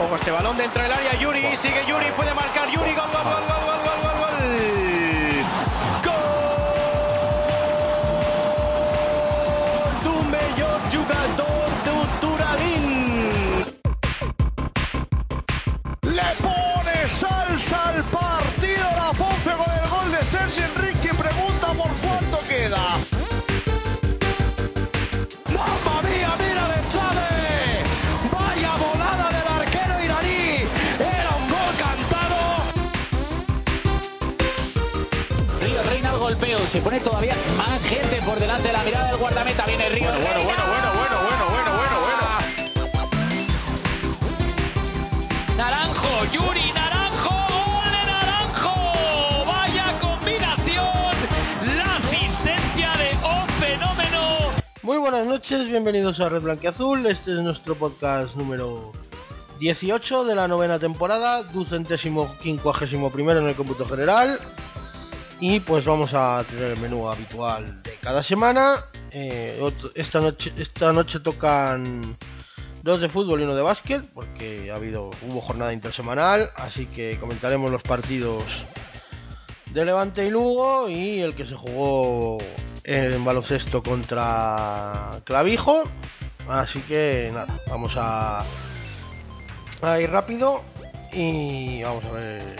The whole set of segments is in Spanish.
Ojo este balón dentro del área, Yuri, sigue Yuri, puede marcar Yuri, gol, gol, gol, gol, gol, gol, gol. Gol. Le pone salsa al partido la Pompe con el gol de Sergio Enrique, pregunta por se pone todavía más gente por delante de la mirada del guardameta. Viene Río. Bueno, bueno, bueno, bueno, bueno, bueno, bueno, bueno. Naranjo, Yuri, Naranjo, gol Naranjo. Vaya combinación. La asistencia de un fenómeno. Muy buenas noches, bienvenidos a Red Blanqueazul. Este es nuestro podcast número 18 de la novena temporada, ducentésimo quincuagésimo primero en el cómputo general. Y pues vamos a tener el menú habitual de cada semana. Eh, esta, noche, esta noche tocan dos de fútbol y uno de básquet, porque ha habido, hubo jornada intersemanal, así que comentaremos los partidos de Levante y Lugo y el que se jugó en baloncesto contra Clavijo. Así que nada, vamos a, a ir rápido y vamos a ver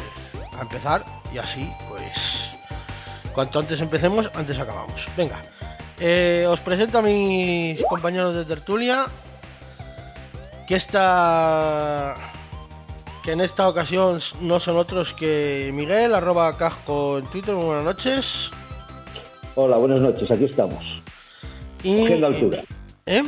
a empezar y así pues cuanto antes empecemos, antes acabamos. Venga, eh, os presento a mis compañeros de tertulia que esta que en esta ocasión no son otros que Miguel, arroba casco en Twitter, muy buenas noches. Hola, buenas noches, aquí estamos. Y, Cogiendo altura. ¿Eh?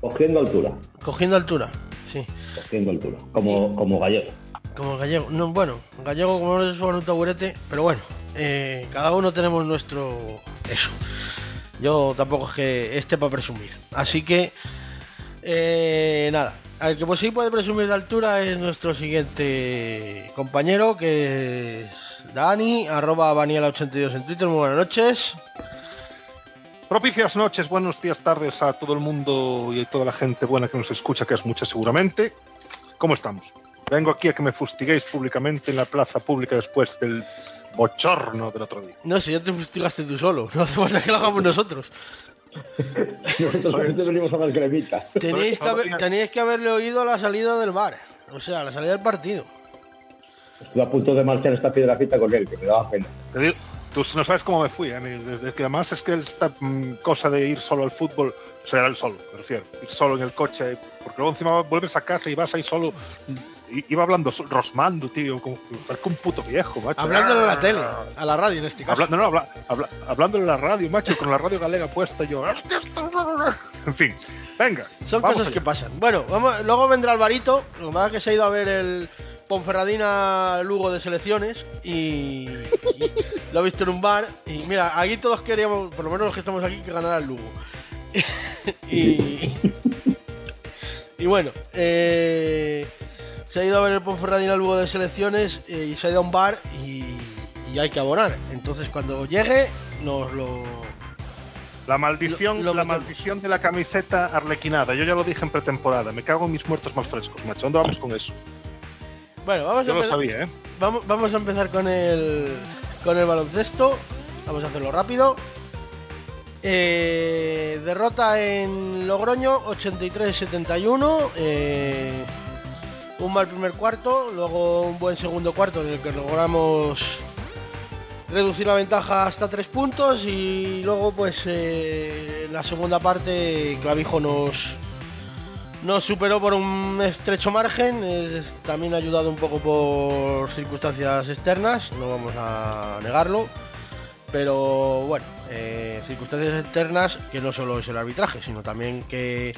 Cogiendo altura. Cogiendo altura, sí. Cogiendo altura. Como, como gallego. Como gallego. No, bueno, gallego como no se suba un taburete, pero bueno, eh, cada uno tenemos nuestro... Eso. Yo tampoco es que esté para presumir. Así que, eh, nada. Al que pues sí puede presumir de altura es nuestro siguiente compañero, que es Dani, arroba Vaniela82 en Twitter. Muy buenas noches. Propicias noches, buenos días, tardes a todo el mundo y a toda la gente buena que nos escucha, que es mucha seguramente. ¿Cómo estamos? Vengo aquí a que me fustiguéis públicamente en la plaza pública después del bochorno del otro día. No sé, ya te fustigaste tú solo. No hace falta que lo hagamos nosotros. Nosotros también venimos a las cremitas. Teníais que, haber- teníais que haberle oído a la salida del bar. O sea, a la salida del partido. Estuve a punto de marchar esta piedracita con él, que me daba pena. Te digo, tú no sabes cómo me fui, ¿eh? desde que además es que esta mm, cosa de ir solo al fútbol, o sea, era el solo, me refiero, ir solo en el coche, porque luego encima vuelves a casa y vas ahí solo. Iba hablando, rosmando, tío, como parezco un puto viejo, macho. Hablándole a la tele, a la radio en este caso. Habla- no, no, habla, habla- hablándole a la radio, macho, con la radio galega puesta yo. "Es que esto-". En fin, venga. Son cosas allá. que pasan. Bueno, vamos, luego vendrá Alvarito. Lo es que se ha ido a ver el Ponferradina Lugo de selecciones y, y lo ha visto en un bar. Y mira, aquí todos queríamos, por lo menos los que estamos aquí, que ganara el Lugo. y, y bueno, eh, se ha ido a ver el Ponferradina Lugo de selecciones eh, y se ha ido a un bar y, y hay que abonar. Entonces cuando llegue nos lo... La maldición, Lo- lo la maldición de la camiseta arlequinada. Yo ya lo dije en pretemporada. Me cago en mis muertos más frescos, macho. ¿Dónde vamos con eso? Bueno, vamos a Yo lo empezar- sabía, ¿eh? Vamos, vamos a empezar con el, con el baloncesto. Vamos a hacerlo rápido. Eh, derrota en Logroño 83-71. eh, un mal primer cuarto, luego un buen segundo cuarto en el que logramos reducir la ventaja hasta tres puntos y luego pues eh, en la segunda parte Clavijo nos, nos superó por un estrecho margen, es también ayudado un poco por circunstancias externas, no vamos a negarlo, pero bueno, eh, circunstancias externas que no solo es el arbitraje, sino también que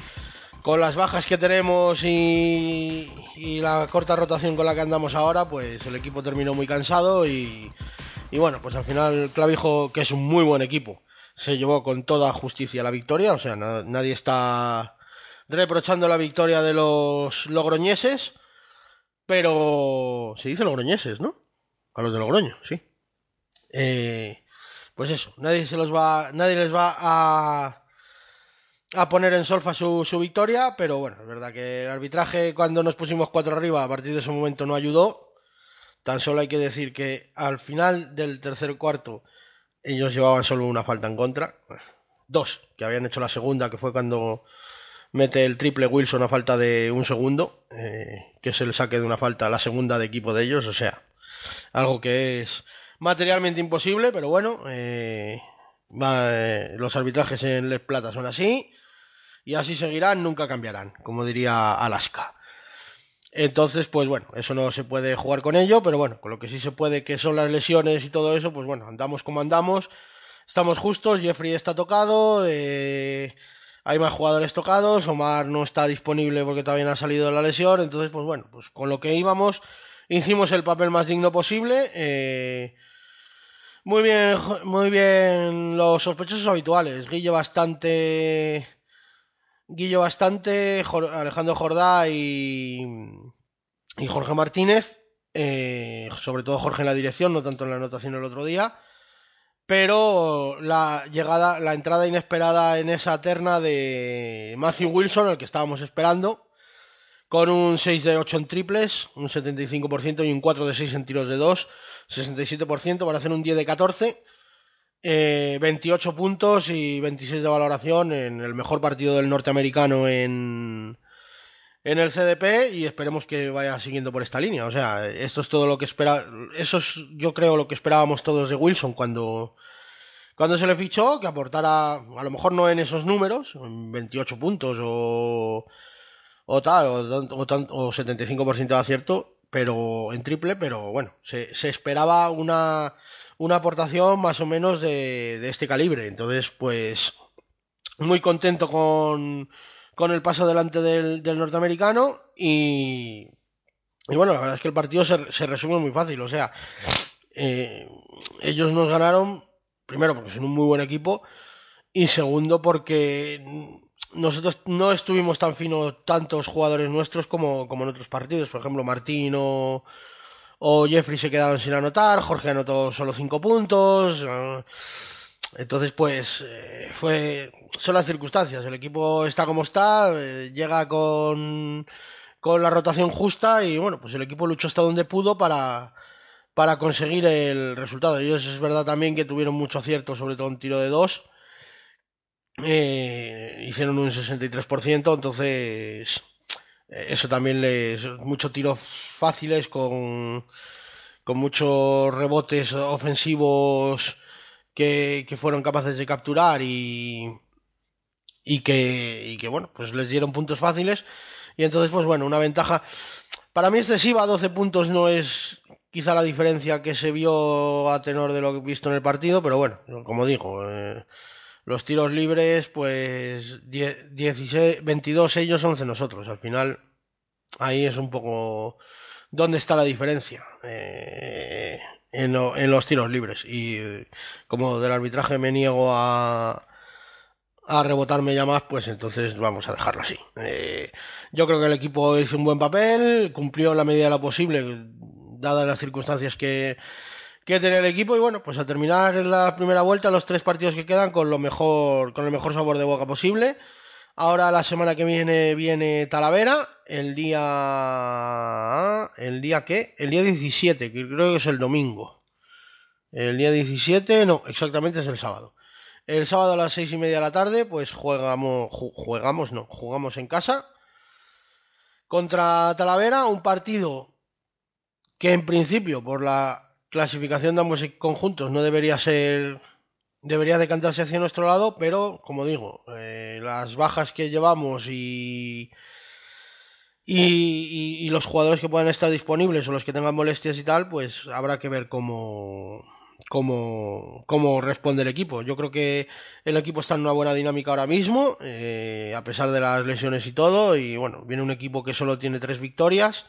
con las bajas que tenemos y, y la corta rotación con la que andamos ahora, pues el equipo terminó muy cansado y, bueno, pues al final Clavijo, que es un muy buen equipo, se llevó con toda justicia la victoria, o sea, na- nadie está reprochando la victoria de los logroñeses, pero se dice logroñeses, ¿no? A los de Logroño, sí. Eh, pues eso, nadie se los va, nadie les va a a poner en solfa su, su victoria, pero bueno, es verdad que el arbitraje cuando nos pusimos cuatro arriba a partir de ese momento no ayudó. Tan solo hay que decir que al final del tercer cuarto ellos llevaban solo una falta en contra. Dos, que habían hecho la segunda, que fue cuando mete el triple Wilson a falta de un segundo, eh, que es el saque de una falta, la segunda de equipo de ellos, o sea, algo que es materialmente imposible, pero bueno, eh, va, eh, los arbitrajes en Les Plata son así, y así seguirán, nunca cambiarán, como diría Alaska. Entonces, pues bueno, eso no se puede jugar con ello, pero bueno, con lo que sí se puede, que son las lesiones y todo eso, pues bueno, andamos como andamos, estamos justos, Jeffrey está tocado, eh, hay más jugadores tocados, Omar no está disponible porque no ha salido la lesión, entonces pues bueno, pues con lo que íbamos hicimos el papel más digno posible. Eh, muy bien, muy bien los sospechosos habituales, Guille bastante... Guillo bastante, Alejandro Jordá y, y Jorge Martínez, eh, sobre todo Jorge en la dirección, no tanto en la anotación el otro día. Pero la llegada, la entrada inesperada en esa terna de Matthew Wilson, al que estábamos esperando, con un 6 de 8 en triples, un 75% y un 4 de 6 en tiros de 2, 67% para hacer un 10 de 14, eh, 28 puntos y 26 de valoración en el mejor partido del norteamericano en, en el CDP y esperemos que vaya siguiendo por esta línea. O sea, esto es todo lo que espera, eso es yo creo lo que esperábamos todos de Wilson cuando cuando se le fichó, que aportara a lo mejor no en esos números, 28 puntos o o tal o, o, 75% de acierto, pero en triple, pero bueno, se, se esperaba una una aportación más o menos de, de este calibre. Entonces, pues muy contento con con el paso delante del, del norteamericano y, y, bueno, la verdad es que el partido se, se resume muy fácil, o sea, eh, ellos nos ganaron, primero porque son un muy buen equipo y segundo porque nosotros no estuvimos tan finos tantos jugadores nuestros como, como en otros partidos, por ejemplo, Martín o, Jeffrey se quedaron sin anotar, Jorge anotó solo cinco puntos. Entonces, pues, eh, fue, son las circunstancias. El equipo está como está, eh, llega con, con la rotación justa y bueno, pues el equipo luchó hasta donde pudo para, para conseguir el resultado. Ellos es verdad también que tuvieron mucho acierto, sobre todo en tiro de dos. Eh, hicieron un 63%, entonces eso también les... muchos tiros fáciles con, con muchos rebotes ofensivos que, que fueron capaces de capturar y, y que, y que, bueno, pues les dieron puntos fáciles. Y entonces, pues bueno, una ventaja para mí excesiva, 12 puntos no es quizá la diferencia que se vio a tenor de lo que he visto en el partido, pero bueno, como digo, eh, los tiros libres, pues 10, 16, 22 ellos, 11 nosotros. Al final, ahí es un poco dónde está la diferencia. Eh, en, lo, en los tiros libres. Y como del arbitraje me niego a, a rebotarme ya más, pues entonces vamos a dejarlo así. Eh, yo creo que el equipo hizo un buen papel, cumplió en la medida de lo posible, dadas las circunstancias que, que tiene el equipo, y bueno, pues a terminar la primera vuelta, los tres partidos que quedan con lo mejor, con el mejor sabor de boca posible. Ahora la semana que viene viene Talavera, el día... ¿El día qué? El día 17, que creo que es el domingo. El día 17, no, exactamente es el sábado. El sábado a las seis y media de la tarde, pues jugamos, jugamos, no, jugamos en casa contra Talavera, un partido que en principio, por la clasificación de ambos conjuntos, no debería ser debería decantarse hacia nuestro lado, pero como digo, eh, las bajas que llevamos y, y, los jugadores que puedan estar disponibles o los que tengan molestias y tal, pues habrá que ver cómo, cómo, cómo responde el equipo. Yo creo que el equipo está en una buena dinámica ahora mismo, eh, a pesar de las lesiones y todo, y bueno, viene un equipo que solo tiene tres victorias.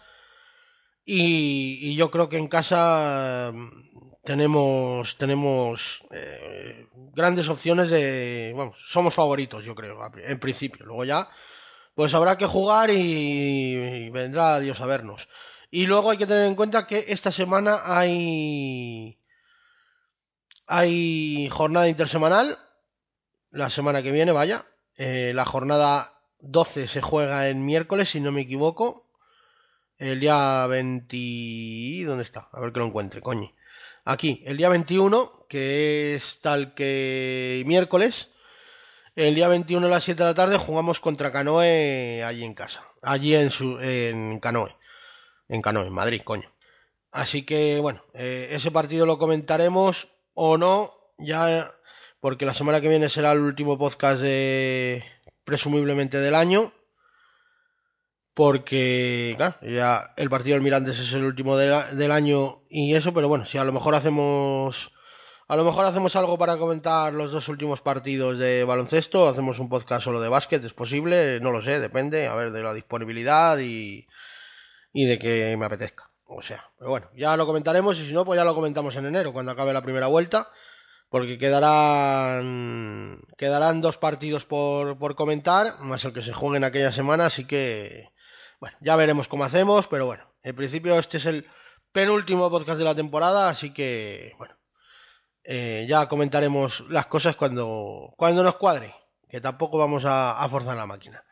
Y, yo creo que en casa tenemos tenemos eh, grandes opciones de bueno, somos favoritos yo creo en principio. Luego ya pues habrá que jugar y, y, vendrá Dios a vernos. Y luego hay que tener en cuenta que esta semana hay hay jornada intersemanal la semana que viene vaya. Eh, la jornada 12 se juega en miércoles, si no me equivoco. El día 20... ¿Dónde está? A ver que lo encuentre, coño. Aquí, el día 21, que es tal que miércoles. El día 21 a las 7 de la tarde jugamos contra Canoe allí en casa. Allí en, su, en Canoe. En Canoe, en Madrid, coño. Así que, bueno, eh, ese partido lo comentaremos o no, ya, porque la semana que viene será el último podcast de, presumiblemente del año. Porque, claro, ya el partido del Mirantes es el último de la- del año y eso, pero bueno, si a lo mejor hacemos. A lo mejor hacemos algo para comentar los dos últimos partidos de baloncesto, hacemos un podcast solo de básquet, es posible, no lo sé, depende, a ver, de la disponibilidad y, y de que me apetezca. O sea, pero bueno, ya lo comentaremos y si no, pues ya lo comentamos en enero, cuando acabe la primera vuelta, porque quedarán quedarán dos partidos por, por comentar, más el que se juegue en aquella semana, así que, bueno, ya veremos cómo hacemos, pero bueno, en principio este es el penúltimo podcast de la temporada, así que, bueno, eh, ya comentaremos las cosas cuando, cuando nos cuadre, que tampoco vamos a, forzar la máquina.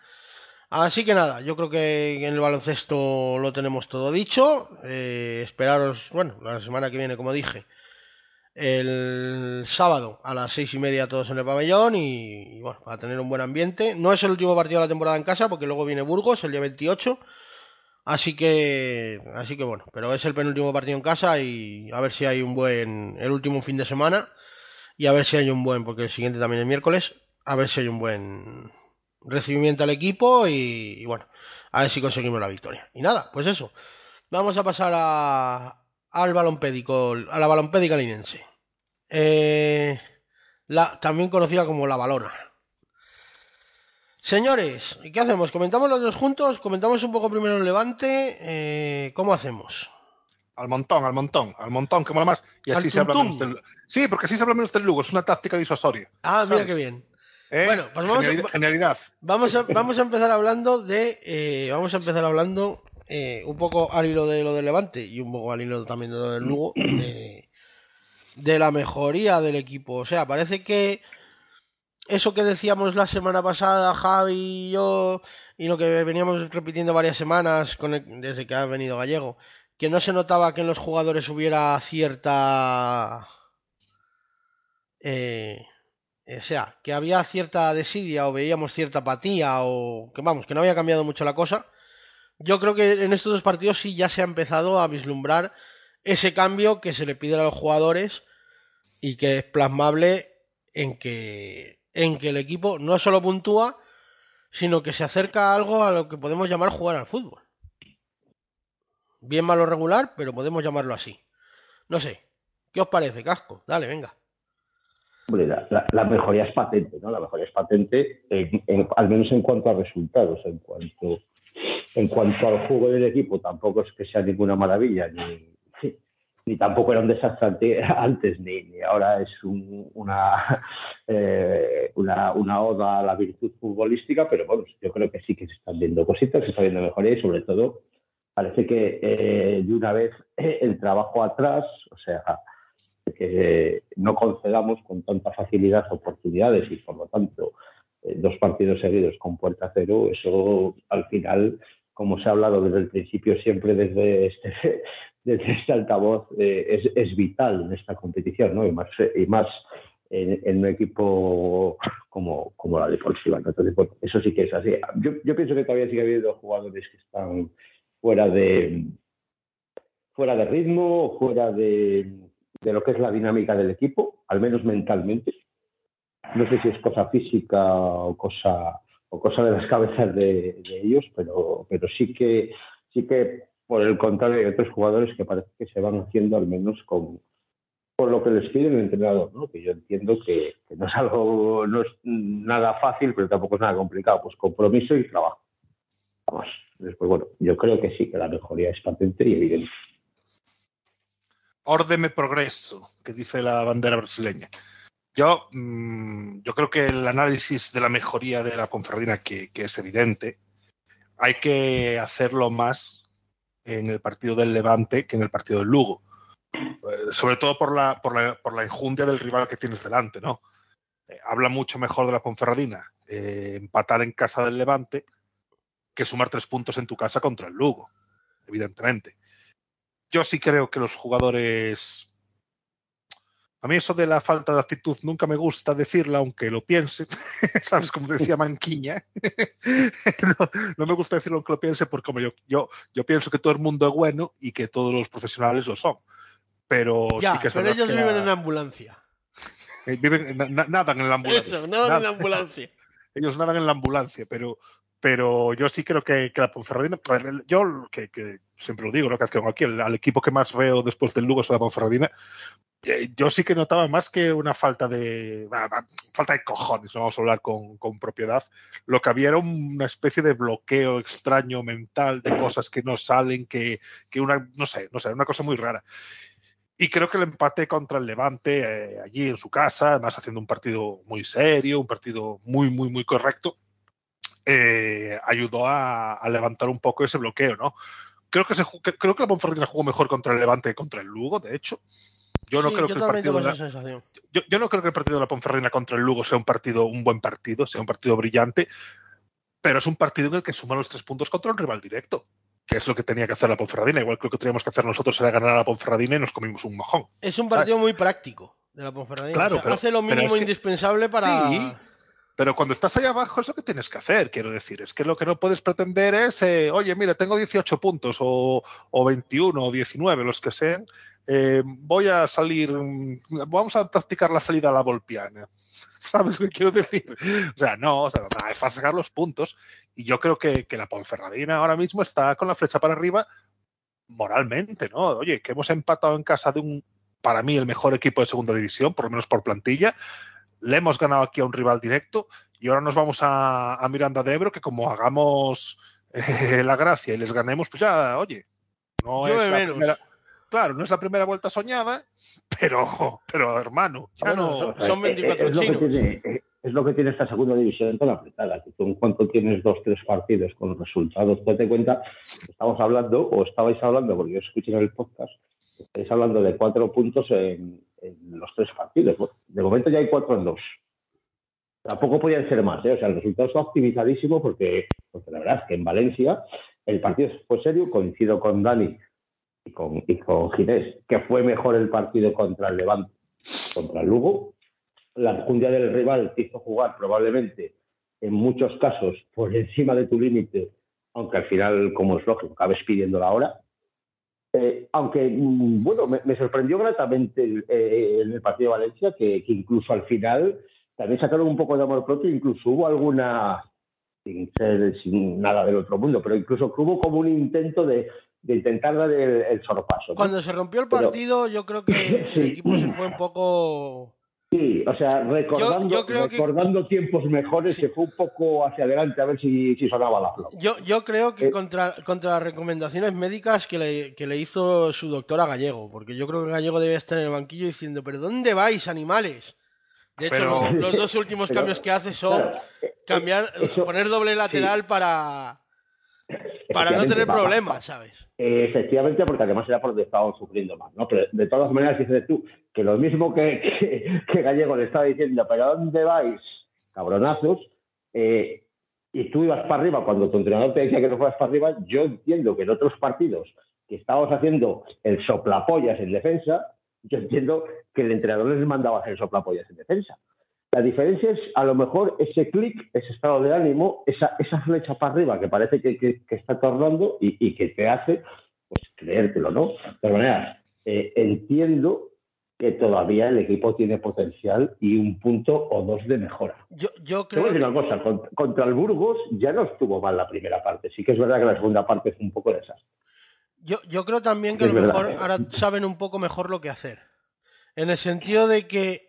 Así que nada, yo creo que en el baloncesto lo tenemos todo dicho. Eh, esperaros, bueno, la semana que viene, como dije, el sábado a las seis y media todos en el pabellón y, bueno, para tener un buen ambiente. No es el último partido de la temporada en casa porque luego viene Burgos el día 28. Así que, así que bueno, pero es el penúltimo partido en casa y a ver si hay un buen, el último fin de semana y a ver si hay un buen, porque el siguiente también es miércoles, a ver si hay un buen recibimiento al equipo y, y bueno, a ver si conseguimos la victoria. Y nada, pues eso. Vamos a pasar a, al balompédico, a la balompédica linense. Eh, la, también conocida como la balona. Señores, ¿y qué hacemos? ¿Comentamos los dos juntos? ¿Comentamos un poco primero el levante? Eh, ¿Cómo hacemos? Al montón, al montón, al montón, que mola más. Y así se habla menos del. Sí, porque así se habla menos del Lugo, es una táctica disuasoria. Ah, mira qué bien. ¿eh? Bueno, pues vamos a- genialidad. Vamos a, vamos a empezar hablando de. eh, vamos a empezar hablando eh, un poco al hilo de lo del Levante y un poco al hilo también de lo del Lugo. De, de la mejoría del equipo. O sea, parece que eso que decíamos la semana pasada, Javi y yo, y lo que veníamos repitiendo varias semanas con el- desde que ha venido Gallego, que no se notaba que en los jugadores hubiera cierta. eh, o sea, que había cierta desidia o veíamos cierta apatía o que vamos, que no había cambiado mucho la cosa. Yo creo que en estos dos partidos sí ya se ha empezado a vislumbrar ese cambio que se le pide a los jugadores y que es plasmable en que en que el equipo no solo puntúa, sino que se acerca a algo a lo que podemos llamar jugar al fútbol. Bien malo regular, pero podemos llamarlo así. No sé, ¿qué os parece, Casco? Dale, venga. Hombre, la, mejoría es patente, ¿no? La mejoría es patente, en- en- al menos en cuanto a resultados, en cuanto, en cuanto al juego del equipo, tampoco es que sea ninguna maravilla, ni, tampoco era un desastre ante- antes, ni, ahora es eh, una, oda a la virtud futbolística, pero bueno, yo creo que sí que se están viendo cositas, se está viendo mejoría y sobre todo parece que eh, de una vez el trabajo atrás, o sea, que no concedamos con tanta facilidad oportunidades y por lo tanto eh, dos partidos seguidos con puerta cero, eso al final, como se ha hablado desde el principio siempre desde este, desde este altavoz, eh, es, es vital en esta competición, ¿no? Y más, y más en, un equipo como, como la deportiva. ¿no? Entonces, eso sí que es así. Yo, yo pienso que todavía sigue habiendo jugadores que están fuera de fuera de ritmo, fuera de, de lo que es la dinámica del equipo, al menos mentalmente. No sé si es cosa física o cosa, o cosa de las cabezas de, ellos, pero, pero sí que sí que por el contrario hay otros jugadores que parece que se van haciendo al menos con, con lo que les pide el entrenador, ¿no? que yo entiendo que, que no es algo, no es nada fácil, pero tampoco es nada complicado, pues compromiso y trabajo. Vamos, después, bueno, yo creo que sí, que la mejoría es patente y evidente. Órdeme progreso, que dice la bandera brasileña. Yo, mm, yo creo que el análisis de la mejoría de la Ponferradina, que, es evidente, hay que hacerlo más en el partido del Levante que en el partido del Lugo. Eh, sobre todo por la, por, la, por la del rival que tienes delante, ¿no? Eh, habla mucho mejor de la Ponferradina eh, empatar en casa del Levante que sumar tres puntos en tu casa contra el Lugo, evidentemente. Yo sí creo que los jugadores a mí eso de la falta de actitud nunca me gusta decirla, aunque lo piense. ¿Sabes? Como decía Manquiña. no, me gusta decirlo aunque lo piense, porque como yo, yo, yo pienso que todo el mundo es bueno y que todos los profesionales lo son. Pero Ya, sí que es pero ellos que viven la- en ambulancia. eh, viven- na- na- nadan en la ambulancia. Eso, nada en la ambulancia. ellos nadan en la ambulancia, pero, pero yo sí creo que, que la Ponferradina, yo que, que siempre lo digo, ¿no? que aquí, el, al equipo que más veo después del Lugo es la Ponferradina, eh, yo sí que notaba más que una falta de falta de cojones, no vamos a hablar con, con propiedad, lo que había era una especie de bloqueo extraño mental de cosas que no salen, que, que una, no sé, no sé, una cosa muy rara. Y creo que el empate contra el Levante eh, allí en su casa, además haciendo un partido muy serio, un partido muy, muy, muy correcto, eh, ayudó a, a levantar un poco ese bloqueo, ¿no? Creo que, se, creo que la Ponferradina jugó mejor contra el Levante que contra el Lugo, de hecho. Yo no Sí, creo yo que el partido la- yo, yo no creo que el partido de la Ponferradina contra el Lugo sea un partido, un buen partido, sea un partido brillante, pero es un partido en el que suman los tres puntos contra un rival directo, que es lo que tenía que hacer la Ponferradina. Igual que lo que teníamos que hacer nosotros era ganar a la Ponferradina y nos comimos un mojón. Es un partido muy práctico de la Ponferradina. Claro, O sea, pero- hace lo mínimo es que- indispensable para. Sí, Pero cuando estás ahí abajo es lo que tienes que hacer, quiero decir. Es que lo que no puedes pretender es, eh, oye, mira, tengo 18 puntos o, o 21 o 19, los que sean. eh, voy a salir, mm, vamos a practicar la salida a la volpiana. ¿Sabes lo que quiero decir? O sea, no, o sea, nada, es para sacar los puntos. Y yo creo que, que la Ponferradina ahora mismo está con la flecha para arriba moralmente, ¿no? Oye, que hemos empatado en casa de un, para mí, el mejor equipo de segunda división, por lo menos por plantilla le hemos ganado aquí a un rival directo y ahora nos vamos a, a Miranda de Ebro, que como hagamos eh, la gracia y les ganemos, pues ya, oye, no es la menos. primera, claro, no es la primera vuelta soñada, pero, pero hermano, ya Bueno, no, son- son Eh, eh, 24 es lo que chinos. tiene- es lo que tiene esta segunda división tan apretada, que tú en cuanto tienes dos, tres partidos con resultados, date cuenta, estamos hablando, o estabais hablando, porque yo escuché en el podcast, estáis hablando de cuatro puntos en, en los tres partidos. De momento ya hay cuatro en dos. Tampoco podían ser más, ¿eh? o sea, el resultado está optimizadísimo porque, porque la verdad es que en Valencia el partido fue serio, coincido con Dani y con, y Ginés, que fue mejor el partido contra el Levante, contra el Lugo. La enjundia del rival te hizo jugar probablemente en muchos casos por encima de tu límite, aunque al final, como es lógico, acabes pidiendo la hora. Eh, aunque, mm, bueno, me, me sorprendió gratamente eh, en el partido de Valencia que, que incluso al final también sacaron un poco de amor propio, incluso hubo alguna, sin ser sin nada del otro mundo, pero incluso hubo como un intento de, de intentar dar el, el sorpaso. ¿no? Cuando se rompió el Pero- partido, yo creo que Sí. el equipo se fue un poco. Sí, o sea, recordando, yo creo que- recordando tiempos mejores, Sí. se fue un poco hacia adelante a ver si, si sonaba la flauta. Yo, yo creo que Eh. contra, contra las recomendaciones médicas que le, que le hizo su doctor a Gallego, porque yo creo que Gallego debe estar en el banquillo diciendo, pero ¿dónde vais, animales? De hecho, Pero- los, dos últimos Pero- cambios que hace son Claro, eh, cambiar, eso- poner doble lateral para, para no tener problemas, ¿sabes? Eh, Efectivamente, porque además era porque estaban sufriendo más, ¿no? Pero de todas maneras, dices tú que lo mismo que, que, que Gallego le estaba diciendo, ¿pero dónde vais, cabronazos? Eh, y tú ibas para arriba cuando tu entrenador te decía que no fueras para arriba, yo entiendo que en otros partidos que estábamos haciendo el soplapollas en defensa, yo entiendo que el entrenador les mandaba hacer soplapollas en defensa. La diferencia es, a lo mejor, ese clic, ese estado de ánimo, esa, esa flecha para arriba que parece que, que- que está tornando y, y que te hace pues, creértelo, ¿no? De todas maneras, eh, entiendo que todavía el equipo tiene potencial y un punto o dos de mejora. Yo, yo Te voy creo a decir una cosa, con- contra el Burgos ya no estuvo mal la primera parte. Sí que es verdad que la segunda parte fue un poco desastre. Yo, yo creo también que a lo verdad. mejor ahora saben un poco mejor lo que hacer. En el sentido de que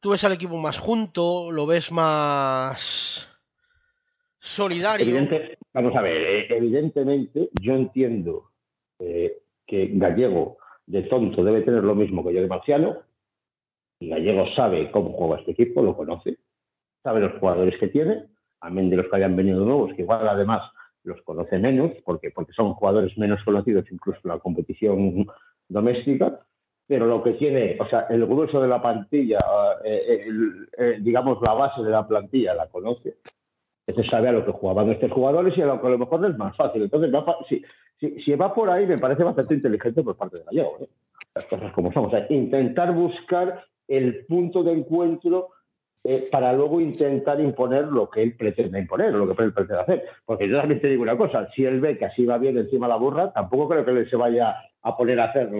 tú ves al equipo más junto, lo ves más solidario. Vamos a ver, eh, evidentemente yo entiendo eh, que Gallego de tonto debe tener lo mismo que yo de Marciano y Gallego sabe cómo juega este equipo, lo conoce, sabe los jugadores que tiene, amén de los que hayan venido nuevos, que igual además los conoce menos, porque, porque son jugadores menos conocidos incluso en la competición doméstica, pero lo que tiene, o sea, el grueso de la plantilla, eh, eh, digamos, la base de la plantilla la conoce. Este sabe a lo que jugaban estos jugadores y a lo que a lo mejor es más fácil. Entonces, si, si, si, va por ahí, me parece bastante inteligente por parte de Gallego. ¿eh? Las cosas como son. O sea, intentar buscar el punto de encuentro eh, para luego intentar imponer lo que él pretende imponer, lo que él pretende hacer. Porque yo también te digo una cosa, si él ve que así va bien encima la burra, tampoco creo que él se vaya a poner a hacer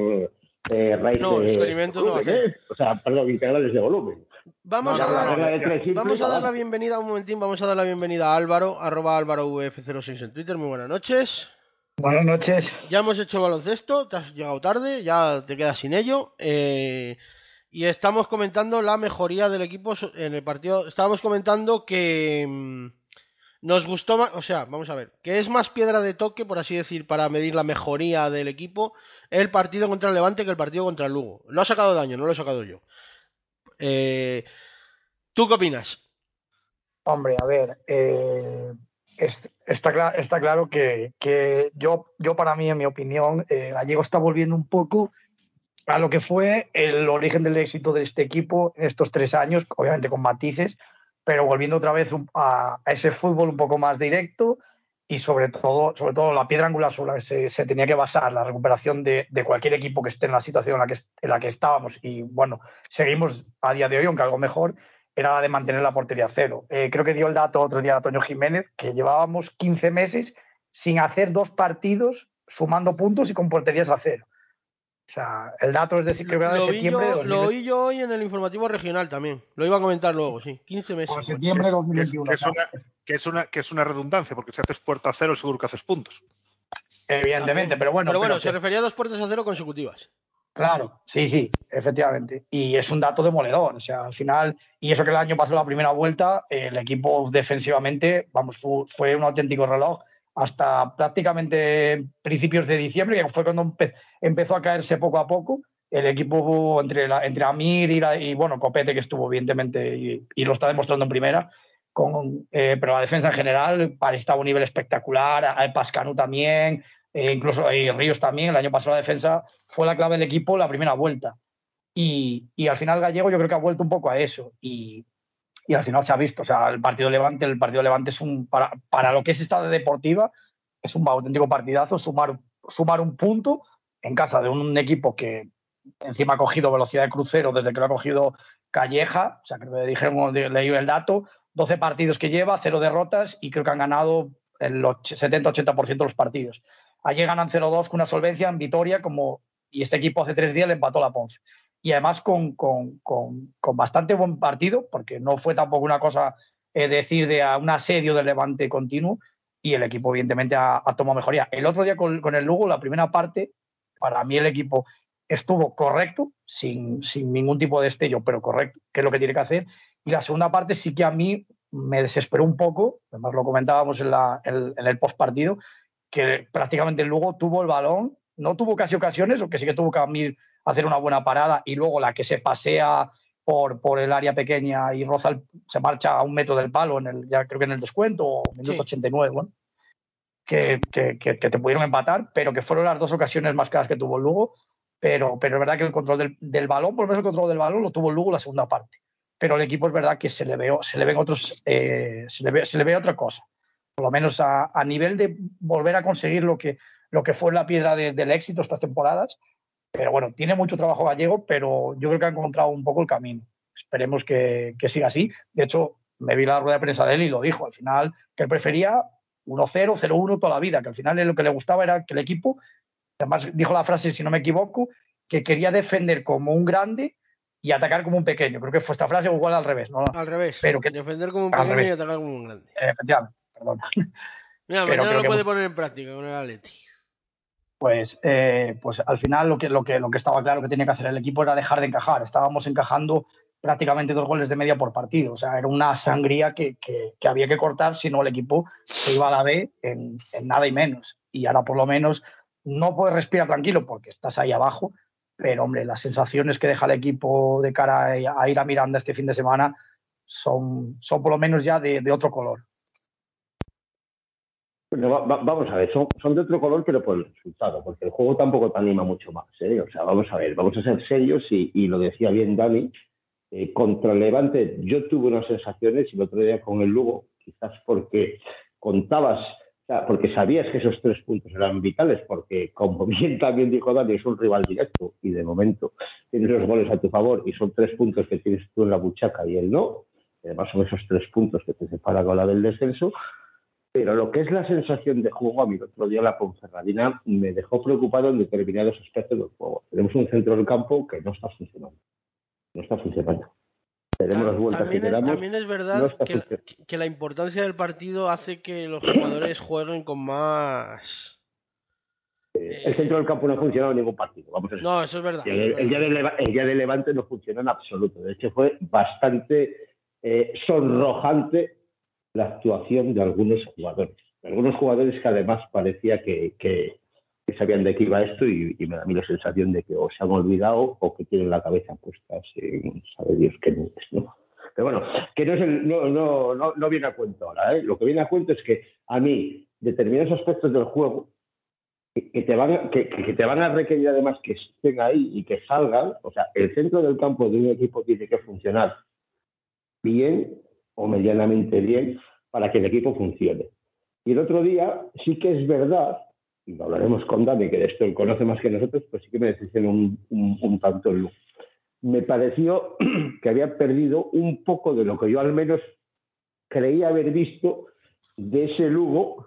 eh, raíz No, de, experimentos no hace. ¿eh? O sea, perdón, integrales de volumen. Vamos, No, a la dar, simple, vamos a dar la bienvenida, un momentín, vamos a dar la bienvenida a Álvaro, arroba Álvaro VF06 en Twitter. Muy buenas noches. Buenas noches. Ya hemos hecho baloncesto, te has llegado tarde, ya te quedas sin ello. eh, y estamos comentando la mejoría del equipo en el partido. Estábamos comentando que mm, nos gustó más, o sea, vamos a ver, que es más piedra de toque, por así decir, para medir la mejoría del equipo, el partido contra el Levante que el partido contra el Lugo. Lo ha sacado daño, no lo he sacado yo. Eh, ¿Tú qué opinas? Hombre, a ver, eh, es- está, cla- está claro que, que yo, yo, para mí, en mi opinión, eh, Gallego está volviendo un poco a lo que fue el origen del éxito de este equipo en estos tres años, obviamente con matices, pero volviendo otra vez a, a ese fútbol un poco más directo y sobre todo, sobre todo la piedra angular sobre la que se, tenía que basar la recuperación de, de cualquier equipo que esté en la situación en la que, en la que estábamos y bueno, seguimos a día de hoy, aunque algo mejor, era la de mantener la portería a cero. Eh, creo que dio el dato otro día Antonio Jiménez, que llevábamos 15 meses sin hacer dos partidos sumando puntos y con porterías a cero. O sea, el dato es de, creo que era de Lo vi, septiembre de yo, lo 2020. oí yo hoy en el informativo regional también. Lo iba a comentar luego, sí. 15 meses. Por septiembre de Que es- 2021. que es una- que es una que es una redundancia, porque si haces puerta a cero seguro que haces puntos. evidentemente, pero bueno. Pero bueno, pero se que- refería a dos puertas a cero consecutivas. Claro, sí, sí, efectivamente. Y es un dato demoledor. O sea, al final, y eso que el año pasó la primera vuelta, el equipo defensivamente, vamos, fu- fue, un auténtico reloj hasta prácticamente principios de diciembre, que fue cuando empe- empezó a caerse poco a poco. El equipo entre, la- entre Amir y, la- y, bueno, Copete, que estuvo evidentemente y, lo está demostrando en primera, con, eh, pero la defensa en general estar a un nivel espectacular. Pascanu también, eh, incluso Ríos también. El año pasado la defensa fue la clave del equipo la primera vuelta. Y, y al final Gallego yo creo que ha vuelto un poco a eso. Y, y al final se ha visto. O sea, el partido Levante, el partido Levante es un, para, para lo que es esta deportiva, es un auténtico partidazo. Sumar, sumar un punto en casa de un equipo que encima ha cogido velocidad de crucero desde que lo ha cogido Calleja. O sea, creo que dijimos, leí el dato. 12 partidos que lleva, cero derrotas y creo que han ganado el 70-80% de los partidos. Ayer ganan 0-2 con una solvencia en Vitoria, como, y este equipo hace tres días le empató la Ponce. Y además con, con, con, con bastante buen partido, porque no fue tampoco una cosa eh, decir de un asedio del levante continuo, y el equipo evidentemente ha, tomado mejoría. El otro día con, el Lugo, la primera parte, para mí el equipo estuvo correcto, sin, sin ningún tipo de destello, pero correcto, que es lo que tiene que hacer. Y la segunda parte sí que a mí me desesperó un poco, además lo comentábamos en, la, en, en el post partido, que prácticamente luego tuvo el balón, no tuvo casi ocasiones, lo que sí que tuvo mí hacer una buena parada y luego la que se pasea por, por el área pequeña y roza el, se marcha a un metro del palo, en el, ya creo que en el descuento, o minuto sí. 89, bueno, que, que, te pudieron empatar, pero que fueron las dos ocasiones más caras que tuvo el Lugo. Pero, pero es verdad que el control del, del, balón, por lo menos el control del balón, lo tuvo el Lugo la segunda parte. Pero el equipo es verdad que se le ve, se le ven otros, eh, se, le ve, se le ve otra cosa. Por lo menos a, a nivel de volver a conseguir lo que, lo que fue la piedra de, del éxito estas temporadas. Pero bueno, tiene mucho trabajo gallego, pero yo creo que ha encontrado un poco el camino. Esperemos que, que siga así. De hecho, me vi la rueda de prensa de él y lo dijo. Al final, que él prefería 1-0, 0-1 toda la vida, que al final lo que le gustaba era que el equipo, además dijo la frase, si no me equivoco, que quería defender como un grande y atacar como un pequeño. Creo que fue esta frase igual al revés. ¿no? Al revés. Pero que, defender como un pequeño y atacar como un grande. Efectivamente, perdón. Mira, Pero mañana lo puede poner en práctica con el Atleti. Pues, eh, pues al final lo que, lo, que, lo que estaba claro que tenía que hacer el equipo era dejar de encajar. Estábamos encajando prácticamente dos goles de media por partido. O sea, era una sangría que, que, que había que cortar, si no el equipo se iba a la B en, en, nada y menos. Y ahora por lo menos no puedes respirar tranquilo porque estás ahí abajo, pero hombre, las sensaciones que deja el equipo de cara a ir a Miranda este fin de semana son, son por lo menos ya de, de otro color. Vamos a ver, son, son, de otro color, pero por el resultado, porque el juego tampoco te anima mucho más. ¿eh? O sea, vamos a ver, vamos a ser serios y, lo decía bien Dani. Eh, contra el Levante, yo tuve unas sensaciones y el otro día con el Lugo, quizás porque contabas, o sea, porque sabías que esos tres puntos eran vitales, porque como bien también dijo Dani, es un rival directo y de momento tienes los goles a tu favor y son tres puntos que tienes tú en la buchaca y él no. Además son esos tres puntos que te separan con la del descenso pero lo que es la sensación de juego, a mí el otro día la Ponferradina me dejó preocupado en determinados aspectos del juego. Tenemos un centro del campo que no está funcionando. No está funcionando. Tenemos las vueltas también, que es, también es verdad que, la importancia del partido hace que los jugadores jueguen con más. Eh, el centro del campo no ha funcionado en ningún partido. Vamos a no, eso es verdad. El, día de, Levante no funcionó en absoluto. De hecho, fue bastante eh, sonrojante la actuación de algunos jugadores. Algunos jugadores que además parecía que, que, sabían de qué iba esto y, me da a mí la sensación de que o se han olvidado o que tienen la cabeza puesta en sabe Dios qué nubes, ¿no? Pero bueno, que no, es el, no, no, no, no, viene a cuento ahora. ¿eh? Lo que viene a cuento es que a mí determinados aspectos del juego que, te van, que, que, te van a requerir además que estén ahí y que salgan, o sea, el centro del campo de un equipo tiene que funcionar bien o medianamente bien para que el equipo funcione. Y el otro día sí que es verdad, y lo hablaremos con Dani, que de esto él conoce más que nosotros, pues sí que me decepcionó un, un, tanto el Me pareció que había perdido un poco de lo que yo al menos creía haber visto de ese Lugo,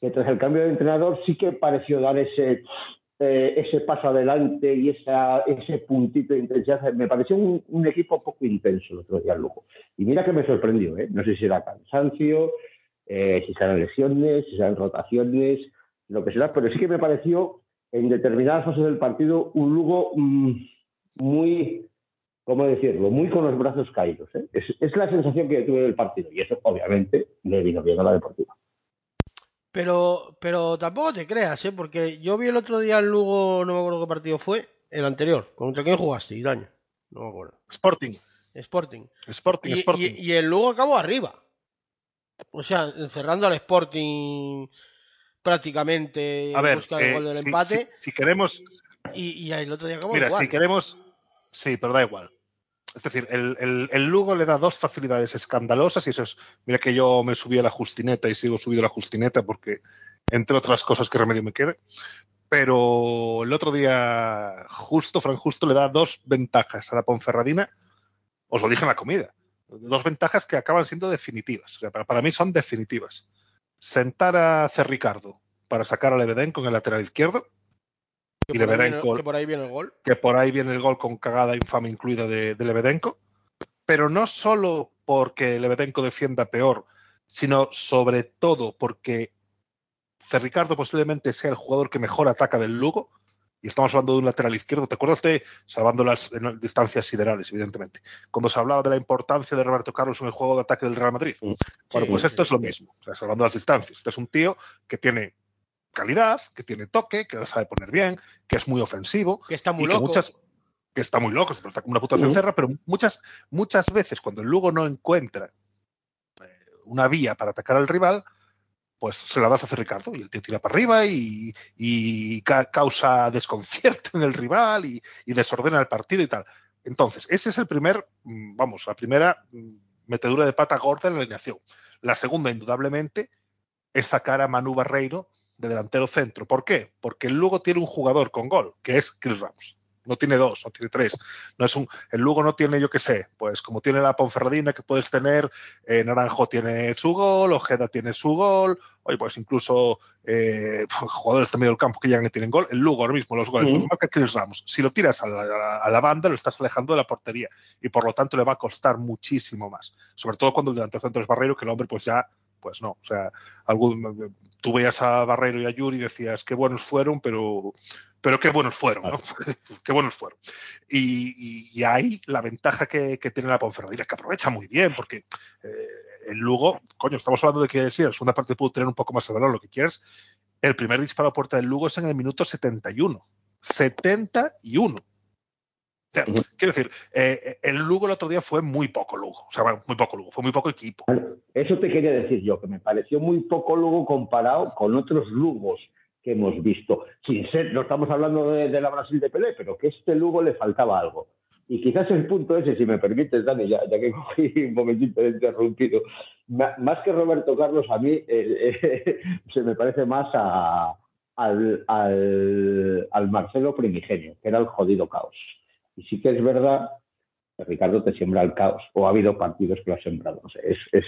que tras el cambio de entrenador sí que pareció dar ese, eh, ese paso adelante y ese puntito de intensidad. Me pareció un, equipo poco intenso el otro día Lugo. Y mira que me sorprendió, ¿eh? no sé si era cansancio, eh, si serán lesiones, si serán rotaciones, lo que será, pero sí que me pareció en determinadas fases del partido un Lugo mm, muy, ¿cómo decirlo?, muy con los brazos caídos. Es, es, la sensación que tuve del partido y eso obviamente le vino bien a la deportiva. Pero, pero tampoco te creas, ¿eh? Porque yo vi el otro día el Lugo, no me acuerdo qué partido fue, el anterior. ¿Contra quién jugaste, Iraño? No me acuerdo. Sporting. Sporting. Sporting, y, Sporting. Y, el Lugo acabó arriba. O sea, encerrando al Sporting prácticamente a ver, buscando el gol del eh, empate. Si, queremos. Y, el otro día acabó Mira, si queremos. Sí, pero da igual. Es decir, el, Lugo le da dos facilidades escandalosas y eso es, mira que yo me subí a la justineta y sigo subido a la justineta porque, entre otras cosas, que remedio me quede. Pero el otro día, justo, Fran Justo le da dos ventajas a la Ponferradina, os lo dije en la comida, dos ventajas que acaban siendo definitivas. O sea, para, para mí son definitivas. Sentar a Cerricardo para sacar a Lebedenko en el lateral izquierdo que, por ahí viene el gol. Que por ahí viene el gol con cagada infame incluida de, de Lebedenko. Pero no solo porque Lebedenko defienda peor, sino sobre todo porque Cerricardo posiblemente sea el jugador que mejor ataca del Lugo. Y estamos hablando de un lateral izquierdo. ¿Te acuerdas de, salvando las distancias siderales, evidentemente, cuando se hablaba de la importancia de Roberto Carlos en el juego de ataque del Real Madrid? Bueno, pues esto es lo mismo, o sea, salvando las distancias. Este es un tío que tiene calidad, que tiene toque, que sabe poner bien, que es muy ofensivo. Que está muy loco. Que, muchas, que está muy loco, está como una puta cencerra, pero muchas, muchas veces cuando el Lugo no encuentra eh, una vía para atacar al rival, pues se la das a hacer Ricardo y el tío tira para arriba y, y causa desconcierto en el rival y, y, desordena el partido y tal. Entonces, ese es el primer, mm, vamos, la primera mm, metedura de pata gorda en la alineación. La segunda, indudablemente, es sacar a Manu Barreiro de delantero centro. ¿Por qué? Porque el Lugo tiene un jugador con gol, que es Chris Ramos. No tiene dos, no tiene tres. No es un, el Lugo no tiene, yo qué sé, pues como tiene la Ponferradina que puedes tener, eh, Naranjo tiene su gol, Ojeda tiene su gol, oye, pues incluso eh, jugadores de medio del campo que ya que tienen gol. El Lugo ahora mismo los goles los marca Chris Ramos. Si lo tiras a la, a la, banda, lo estás alejando de la portería y por lo tanto le va a costar muchísimo más. Sobre todo cuando el delantero centro es Barreiro, que el hombre pues ya pues no. O sea, algún, tú veías a Barreiro y a Yuri y decías qué buenos fueron, pero, pero qué buenos fueron, ¿no? qué buenos fueron. Y, y, ahí la ventaja que, que, tiene la Ponferradina, que aprovecha muy bien, porque eh, el Lugo, coño, estamos hablando de que sí, la segunda parte pudo tener un poco más de valor, lo que quieres. El primer disparo a puerta del Lugo es en el minuto 71. 71. Quiero decir, eh, el Lugo el otro día fue muy poco Lugo, o sea, muy poco Lugo, fue muy poco equipo. Eso te quería decir yo, que me pareció muy poco Lugo comparado con otros Lugos que hemos visto. Sin ser, no estamos hablando de, la Brasil de Pelé, pero que este Lugo le faltaba algo. Y quizás el punto ese, si me permites, Dani, ya, que cogí un momentito de interrumpido, más que Roberto Carlos, a mí eh, se me parece más al, al Marcelo Primigenio, que era el jodido caos. Y sí que es verdad que Ricardo te siembra el caos, o ha habido partidos que lo han sembrado. No sé, es,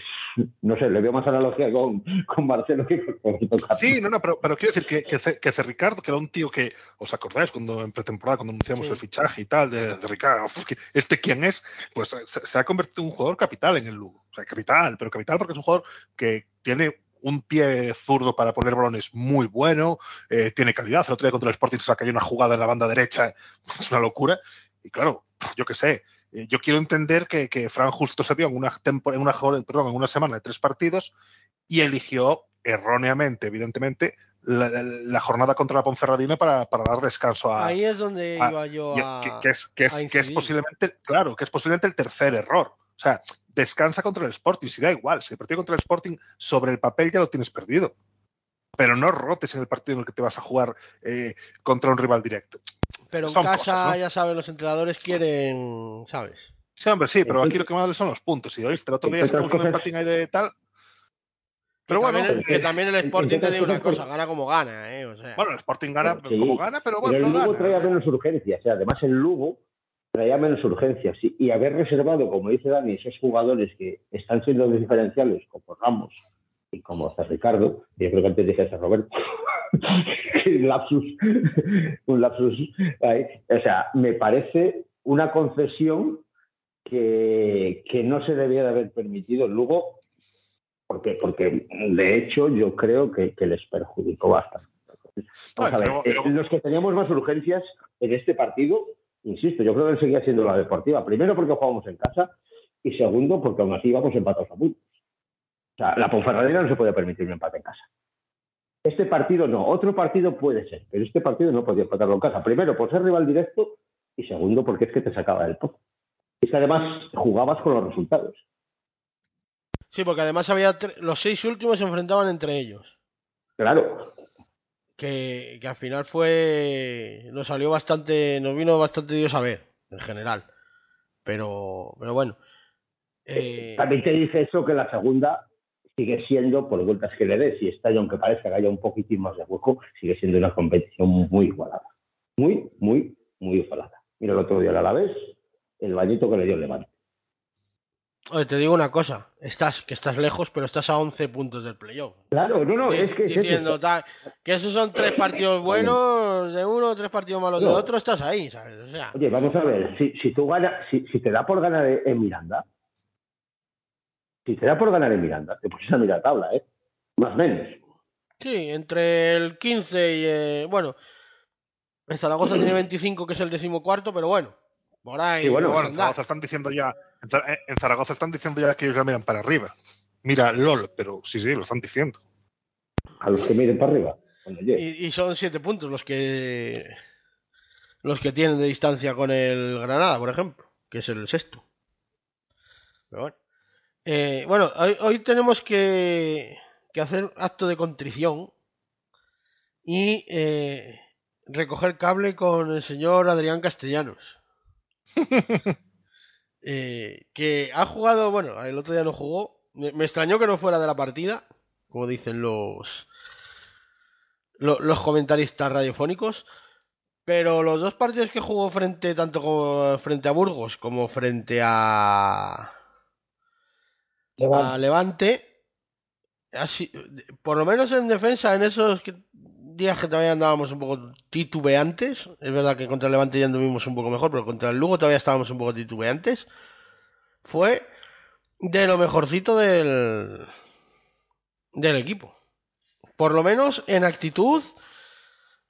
no sé le veo más analogía con, con Marcelo que con Carlos. Sí, no, no, pero, pero quiero decir que, que, que, Ricardo, que era un tío que, ¿os acordáis cuando en pretemporada, cuando anunciamos el fichaje y tal de, Ricardo? ¿Este quién es? Pues se, ha convertido en un jugador capital en el Lugo. O sea, capital, pero capital porque es un jugador que tiene un pie zurdo para poner balones muy bueno, eh, tiene calidad. El otro día contra el Sporting se cayó una jugada en la banda derecha, es una locura. Y claro, yo qué sé, eh, yo quiero entender que, que Fran justo se vio en una, en, una, perdón, en una semana de tres partidos y eligió erróneamente, evidentemente, la, jornada contra la Ponferradina para, para, dar descanso a. Ahí es donde iba yo a. Que, es, que, es, que es posiblemente, claro, que es posiblemente el tercer error. O sea, descansa contra el Sporting, si da igual, si el partido contra el Sporting sobre el papel ya lo tienes perdido. Pero no rotes en el partido en el que te vas a jugar eh, contra un rival directo. Pero en casa, ya saben, los entrenadores quieren, ¿sabes? Sí, hombre, sí, pero aquí lo que más vale son los puntos. Si oíste, el otro día sacamos un empatín ahí de tal. Pero bueno, que también el Sporting te diga una cosa, gana como gana, ¿eh? Bueno, el Sporting gana como gana, pero bueno. Pero el Lugo traía menos urgencias, o además el Lugo traía menos urgencias y haber reservado, como dice Dani, esos jugadores que están siendo diferenciales, como Ramos y como Ricardo, yo creo que antes dije a Roberto, un lapsus, un lapsus O sea, me parece una concesión que, que no se debía de haber permitido Lugo, porque, porque de hecho yo creo que, les perjudicó bastante. Vamos a ver, eh, los que teníamos más urgencias en este partido, insisto, yo creo que seguía siendo la deportiva. Primero porque jugábamos en casa y segundo porque aún así íbamos empatados a puntos. O sea, la Ponferradina no se puede permitir un empate en casa. Este partido no, otro partido puede ser, pero este partido no podía empatarlo en casa. Primero, por ser rival directo y segundo, porque es que te sacaba del pozo. Y es que además jugabas con los resultados. Sí, porque además había los seis últimos se enfrentaban entre ellos. Claro. Que, que, al final fue. Nos salió bastante. Nos vino bastante Dios a ver, en general. Pero, pero bueno. Eh... También te dice eso que la segunda sigue siendo, por vueltas que le des, y está, aunque parezca que haya un poquitín más de hueco, sigue siendo una competición muy igualada. Muy, muy, muy igualada. Mira el otro día el Alavés, el bañito que le dio el Levante. Oye, te digo una cosa, estás, que estás lejos, pero estás a 11 puntos del playoff. Claro, no, no, es que... Diciendo que esos son tres partidos buenos de uno, tres partidos malos de otro, estás ahí, ¿sabes? O sea, Oye, vamos a ver, si, si tú ganas, si, si te da por ganar en Miranda, si da por ganar en Miranda, te pones a mirar tabla, ¿eh? Más o menos. Sí, entre el 15 y. Eh, bueno, en Zaragoza tiene 25, que es el decimocuarto, pero bueno, por ahí. Sí, bueno, en Zaragoza están diciendo ya. En Zaragoza están diciendo ya que ellos ya miran para arriba. Mira, LOL, pero sí, sí, lo están diciendo. A los que miren para arriba. Y, y, son siete puntos los que. Los que tienen de distancia con el Granada, por ejemplo, que es el sexto. Pero bueno. Eh, bueno, hoy, tenemos que, hacer acto de contrición y eh, recoger cable con el señor Adrián Castellanos. Eh, que ha jugado, bueno, el otro día no jugó. Me, extrañó que no fuera de la partida, como dicen los, los comentaristas radiofónicos. Pero los dos partidos que jugó frente, tanto como frente a Burgos como frente a, Levante. Así, por lo menos en defensa, en esos días que todavía andábamos un poco titubeantes, es verdad que contra Levante ya anduvimos un poco mejor, pero contra el Lugo todavía estábamos un poco titubeantes, fue de lo mejorcito del, del equipo. Por lo menos en actitud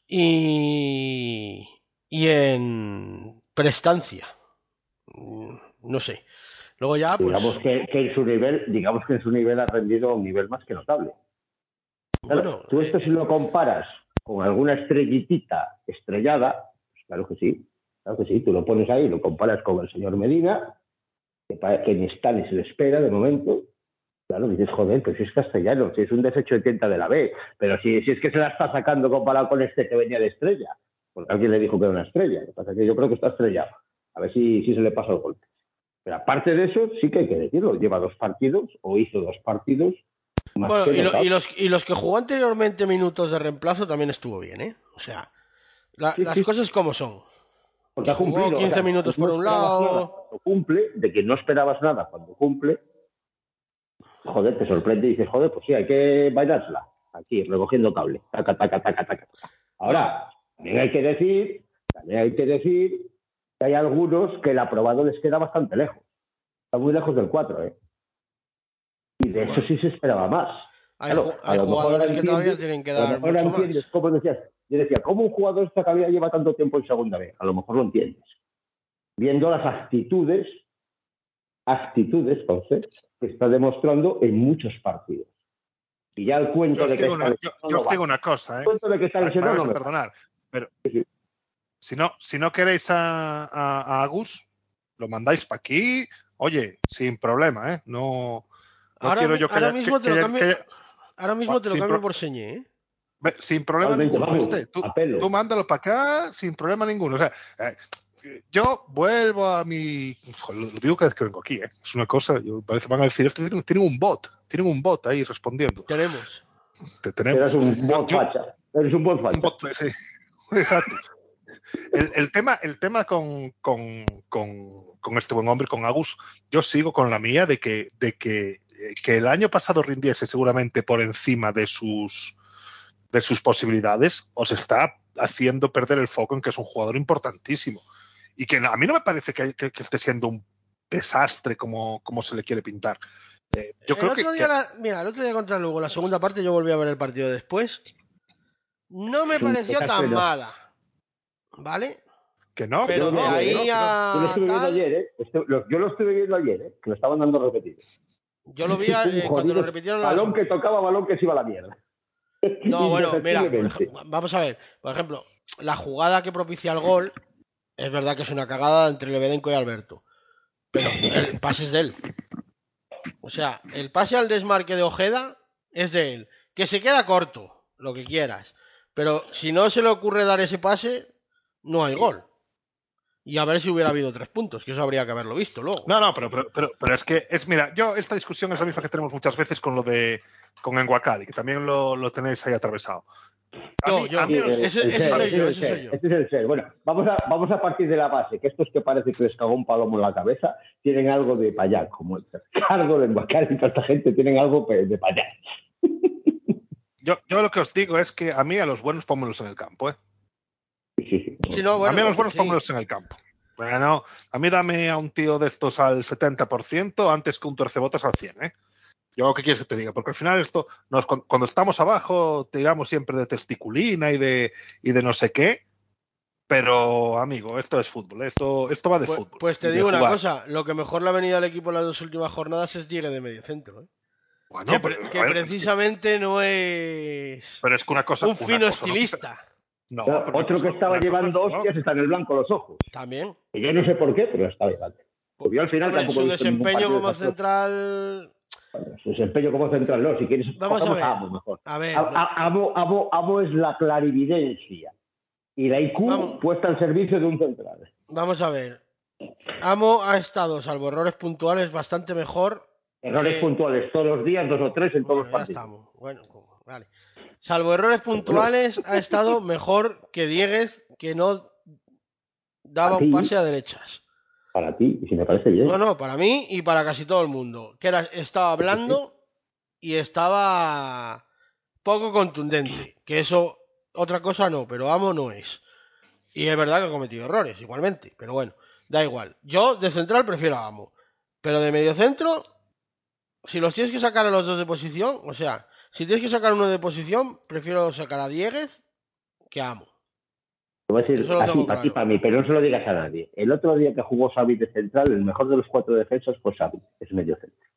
y, y en prestancia. No sé. Luego ya, pues... Digamos que, en su nivel, digamos que en su nivel ha rendido a un nivel más que notable. bueno, tú esto eh, si lo comparas con alguna estrellitita estrellada, pues claro que sí. Claro que sí, tú lo pones ahí, lo comparas con el señor Medina, que, que ni está ni se le espera de momento. Claro, dices, joder, pues si es castellano, si es un desecho de tienta de la B, pero si, si es que se la está sacando comparado con este que venía de estrella, porque alguien le dijo que era una estrella, lo que pasa es que yo creo que está estrellado, a ver si, si se le pasa el golpe. Pero aparte de eso, sí que hay que decirlo, lleva dos partidos, o hizo dos partidos. más Bueno, y, lo- y los, y los que jugó anteriormente minutos de reemplazo también estuvo bien, ¿eh? O sea, la- Sí, las sí. cosas como son. Porque jugó cumplido, 15 minutos no por un lado. cumple, de que no esperabas nada cuando cumple, joder, te sorprende y dices, joder, pues sí, hay que bailársela. Aquí, recogiendo cable. Taca, taca, taca, taca. Ahora, también hay que decir, también hay que decir hay algunos que el aprobado les queda bastante lejos. Está muy lejos del 4, ¿eh? Y de eso sí se esperaba más. Hay, Claro, hay lo mejor jugadores que todavía entiendes- tienen que a lo dar mejor ahora mucho entiendes más. cómo decías. Yo decía, ¿cómo un jugador esta calidad lleva tanto tiempo en segunda vez? A lo mejor lo entiendes. Viendo las actitudes, actitudes, entonces, que está demostrando en muchos partidos. Y ya el cuento Yo de que digo una, yo- os no digo una cosa, El ¿eh? cuento de que está lesionado no perdonar, pero Sí. Si no, si no queréis a, a- a Agus, lo mandáis para aquí, oye, sin problema, ¿eh? No, no Ahora, quiero mi- yo que ahora haya- mismo que- te lo cambio, que- ahora mismo te lo cambio pro- por señé, ¿eh? Sin problema ninguno, vamos. Tú, tú mándalo para acá sin problema ninguno. O sea, eh, yo vuelvo a mi. Joder, lo digo cada vez que vengo aquí, ¿eh? Es una cosa, yo, parece que van a decir, este tienen, tienen un bot, tienen un bot ahí respondiendo. Tenemos. Te tenemos. Eres un Yo- facha. Eres un un facha. bot, sí. Exacto. El, el tema, el tema con, con, con- con este buen hombre, con Agus, yo sigo con la mía de que, de que, eh, que el año pasado rindiese seguramente por encima de sus, de sus posibilidades, os está haciendo perder el foco en que es un jugador importantísimo. Y que a mí no me parece que, que- que esté siendo un desastre como, como se le quiere pintar. Eh, yo el creo otro que, día, que- la- mira, el otro día contra Lugo, la segunda parte, yo volví a ver el partido después. No me pareció tan mala. ¿Vale? que no, Pero que de no, ahí no, a- Yo lo estuve viendo tal- ayer, ¿eh? Yo lo estuve viendo ayer, ¿eh? Que lo estaban dando repetido. Yo lo vi eh, cuando lo repitieron. Balón que tocaba, balón que se iba a la mierda. No, bueno, mira, ejemplo, vamos a ver. Por ejemplo, la jugada que propicia el gol es verdad que es una cagada entre Lebedenko y Alberto. Pero el pase es de él. O sea, el pase al desmarque de Ojeda es de él. Que se queda corto, lo que quieras. Pero si no se le ocurre dar ese pase, no hay gol. Y a ver si hubiera habido tres puntos, que eso habría que haberlo visto luego. No, no, pero, pero, pero, pero es que es, mira, yo esta discusión es la misma que tenemos muchas veces con lo de con Enguacali, que también lo, lo tenéis ahí atravesado. No, yo- ese- el ser. Este. Bueno, vamos a, vamos a partir de la base, que estos que parece que les cagó un palomo en la cabeza tienen algo de payá, como el cargo de Enguacal y toda esta gente tienen algo pe- de payá. yo, yo lo que os digo es que a mí a los buenos pónmelos en el campo, ¿eh? Sí, no, bueno, a mí los buenos sí. pónmelos en el campo. Bueno, a mí dame a un tío de estos al 70% antes que un torcebotas al 100, ¿eh? Yo, ¿qué quieres que te diga? Porque al final esto, nos, cuando, estamos abajo, tiramos siempre de testiculina y de, y de no sé qué. Pero, amigo, esto es fútbol. Esto, esto va de Pues, fútbol. pues te digo una jugar. cosa, lo que mejor le ha venido al equipo en las dos últimas jornadas es Diego de medio centro. ¿eh? Bueno, que, pero, pre- que a ver, precisamente no es pero es que una cosa. un fino cosa no estilista. No, otro que estaba cosa llevando no. hostias está en el blanco los ojos. También. Que yo no sé por qué, pero estaba llevando. Porque yo al final Hombre, tampoco su desempeño como de central. Bueno, su desempeño como central, no. Si quieres, Vamos a ver. Amo mejor. A ver, A- a- Amo, Amo- Amo es la clarividencia y la IQ Vamos. puesta al servicio de un central. vamos a ver. Amo ha estado, salvo errores puntuales, bastante mejor. Errores Que- puntuales todos los días, dos o tres en todos Bueno, los ya partidos. estamos. Bueno, vale. Salvo errores puntuales, ha estado mejor que Dieguez, que no daba un pase a derechas. Para ti, y si me parece bien. No, no, para mí y para casi todo el mundo. Que era, estaba blando y estaba poco contundente. Que eso, otra cosa no, pero Amo no es. Y es verdad que ha cometido errores, igualmente. Pero bueno, da igual. Yo de central prefiero a Amo. Pero de medio centro, si los tienes que sacar a los dos de posición, o sea, si tienes que sacar uno de posición, prefiero sacar a Dieguez que a Amo. Te voy a decir lo así, para ti, para mí, pero no se lo digas a nadie. El otro día que jugó Xavi de central, el mejor de los cuatro defensas fue Xavi, es medio centro.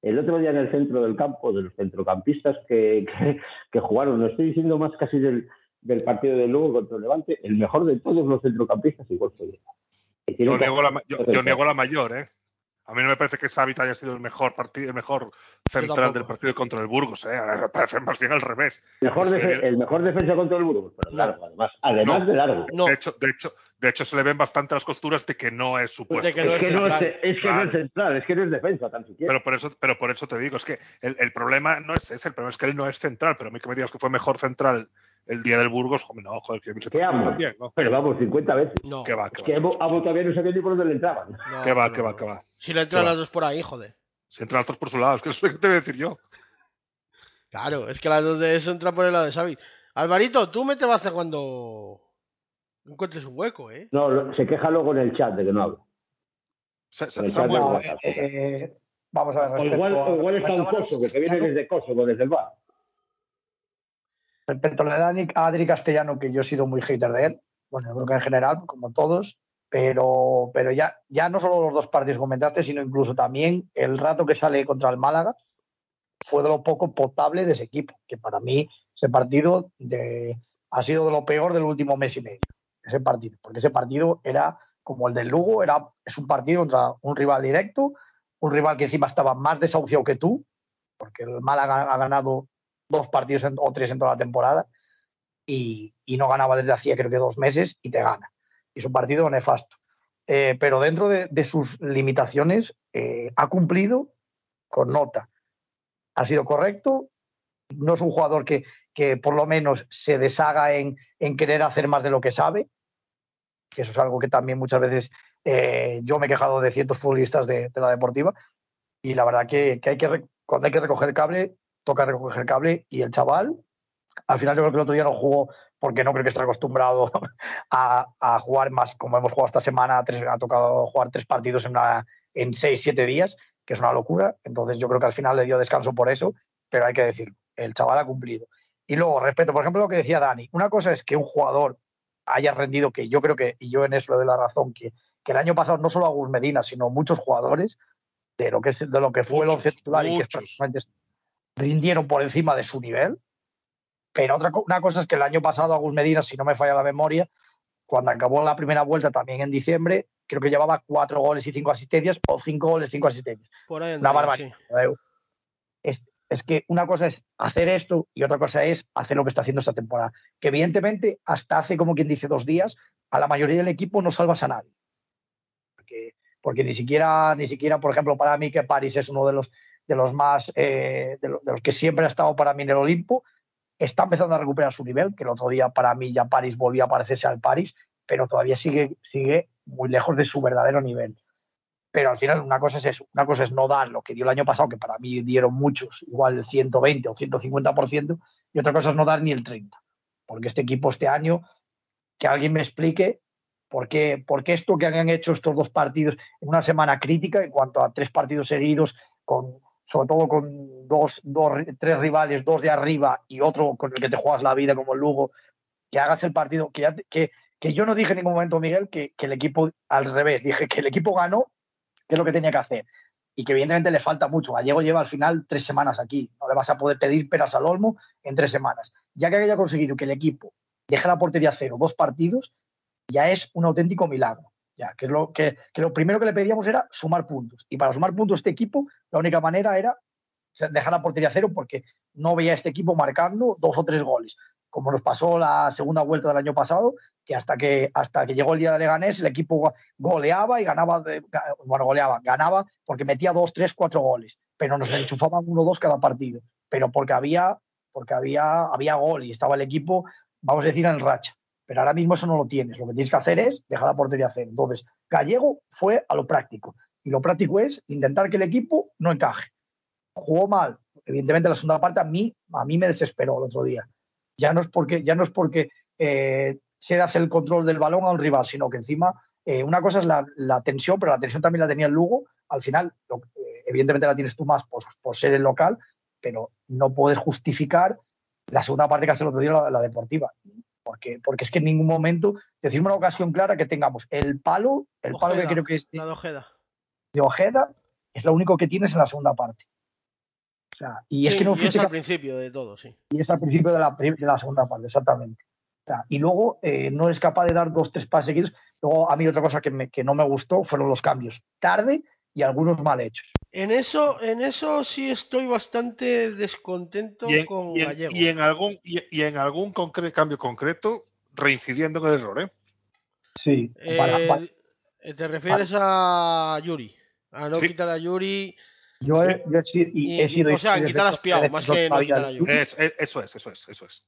El otro día en el centro del campo, de los centrocampistas que, que, que jugaron, no estoy diciendo más casi del, del partido de Lugo contra el Levante, el mejor de todos los centrocampistas igual fue yo, niego la, yo, yo niego la mayor, ¿eh? A mí no me parece que Savit haya sido el mejor partido, el mejor central del partido contra el Burgos, ¿eh? Me parece más bien al revés. Mejor que... El mejor defensa contra el Burgos, pero largo, además. Además no, de largo. No. De, hecho, de, hecho, de hecho, se le ven bastante las costuras de que no es supuesto. De que no es, es, que no es, es, que no es central, es que no es defensa, tan siquiera. Pero por eso, pero por eso te digo, es que el, el problema no es ese, el problema es que él no es central, pero a mí que me digas que fue mejor central el día del Burgos, joder, no, joder, que ¿Qué amo? También, ¿no? Pero vamos, 50 veces. No. ¿Qué va, es que Amo, todavía no sabía ni por dónde le entraban. No, ¿Qué va, no, qué va, qué va? Si le entran las dos por ahí, joder. Si entran las dos por su lado, es que eso es lo que te voy a decir yo. Claro, es que las dos de eso entran por el lado de Xavi. Alvarito, tú me te vas a cuando encuentres un hueco, ¿eh? No, se queja luego en el chat de que no hablo. Se, se, se no, eh, eh, vamos a ver. O igual, o igual está un Kosovo, que viene desde Kosovo, desde el bar. Respecto a Adri Castellano, que yo he sido muy hater de él, bueno, yo creo que en general, como todos, pero, pero ya, ya no solo los dos partidos que comentaste, sino incluso también el rato que sale contra el Málaga fue de lo poco potable de ese equipo, que para mí ese partido ha sido de lo peor del último mes y medio, ese partido, porque ese partido era como el del Lugo, era, es un partido contra un rival directo, un rival que encima estaba más desahuciado que tú, porque el Málaga ha ganado dos partidos o tres en toda la temporada y, y, no ganaba desde hacía creo que dos meses y te gana. Es un partido nefasto. Eh, pero dentro de, sus limitaciones eh, ha cumplido con nota. Ha sido correcto. No es un jugador que, que por lo menos se deshaga en, en, querer hacer más de lo que sabe, que eso es algo que también muchas veces eh, yo me he quejado de ciertos futbolistas de, de la deportiva. Y la verdad que, que, hay que cuando hay que recoger cable, toca recoger cable y el chaval, al final yo creo que el otro día no jugó porque no creo que esté acostumbrado a, a jugar más, como hemos jugado esta semana, tres, ha tocado jugar tres partidos en, una, en seis, siete días, que es una locura. Entonces yo creo que al final le dio descanso por eso, pero hay que decirlo, el chaval ha cumplido. Y luego, respecto, por ejemplo, a lo que decía Dani, una cosa es que un jugador haya rendido, que yo creo que, y yo en eso le doy la razón, que, que el año pasado no solo Agus Medina, sino muchos jugadores de lo que, es, de lo que fue muchos, el once titular y que rindieron por encima de su nivel. Pero otra una cosa es que el año pasado Agus Medina, si no me falla la memoria, cuando acabó la primera vuelta también en diciembre, creo que llevaba cuatro goles y cinco asistencias o cinco goles y cinco asistencias. Por ahí la barbaridad. Sí. Es, es, que una cosa es hacer esto y otra cosa es hacer lo que está haciendo esta temporada. Que evidentemente hasta hace como quien dice dos días a la mayoría del equipo no salvas a nadie. Porque, porque ni siquiera, ni siquiera, por ejemplo, para mí que París es uno de los de los más, eh, de, lo, de, los que siempre ha estado para mí en el Olimpo, está empezando a recuperar su nivel, que el otro día para mí ya París volvía a parecerse al París, pero todavía sigue, sigue muy lejos de su verdadero nivel. Pero al final una cosa es eso, una cosa es no dar lo que dio el año pasado, que para mí dieron muchos, igual el 120 o 150%, y otra cosa es no dar ni el 30%. Porque este equipo este año, que alguien me explique por qué, por qué esto que han hecho estos dos partidos en una semana crítica en cuanto a tres partidos seguidos con sobre todo con dos, dos, tres rivales, dos de arriba y otro con el que te juegas la vida como el Lugo, que hagas el partido, que, ya, que, que yo no dije en ningún momento, Miguel, que, que, el equipo, al revés, dije que el equipo ganó, que es lo que tenía que hacer. Y que evidentemente le falta mucho. Gallego lleva al final tres semanas aquí. No le vas a poder pedir peras al olmo en tres semanas. Ya que haya conseguido que el equipo deje la portería cero dos partidos, ya es un auténtico milagro. Ya, que, es lo, que, que, lo primero que le pedíamos era sumar puntos. Y para sumar puntos este equipo, la única manera era dejar la portería cero porque no veía a este equipo marcando dos o tres goles. Como nos pasó la segunda vuelta del año pasado, que hasta que, hasta que llegó el día de Leganés, el equipo goleaba y ganaba, de, bueno, goleaba, ganaba porque metía dos, tres, cuatro goles, pero nos enchufaban uno o dos cada partido. Pero porque había, porque había, había gol y estaba el equipo, vamos a decir, en racha. Pero ahora mismo eso no lo tienes. Lo que tienes que hacer es dejar la portería cero. Entonces, Gallego fue a lo práctico. Y lo práctico es intentar que el equipo no encaje. Jugó mal. Evidentemente, la segunda parte a mí, a mí me desesperó el otro día. Ya no es porque, ya no es porque eh, cedas el control del balón a un rival, sino que encima eh, una cosa es la, la, tensión, pero la tensión también la tenía el Lugo. Al final, lo, eh, evidentemente la tienes tú más por, por, ser el local, pero no puedes justificar la segunda parte que hace el otro día la, la deportiva porque, porque es que en ningún momento decimos una ocasión clara que tengamos el palo, el Ojeda, palo que creo que es de, la de Ojeda. de Ojeda, es lo único que tienes en la segunda parte. O sea, y sí, es que no y es al principio de todo, sí. Y es al principio de la, de la segunda parte, exactamente. Y luego eh, no es capaz de dar dos, tres pases seguidos. Luego, a mí otra cosa que, me, que no me gustó fueron los cambios. Tarde y algunos mal hechos. En eso, en eso sí estoy bastante descontento Y en, con y en- Gallego. y en algún, y, y en algún concre- cambio concreto, reincidiendo en el error, ¿eh? Sí. Eh, para- para- ¿Te refieres a Yuri? A no Sí. quitar a Yuri. yo, he, yo he sido, y Y- he sido o sea, quitar a Espiao, más que no quitar a Yuri. Es- es- eso es, eso es, eso es.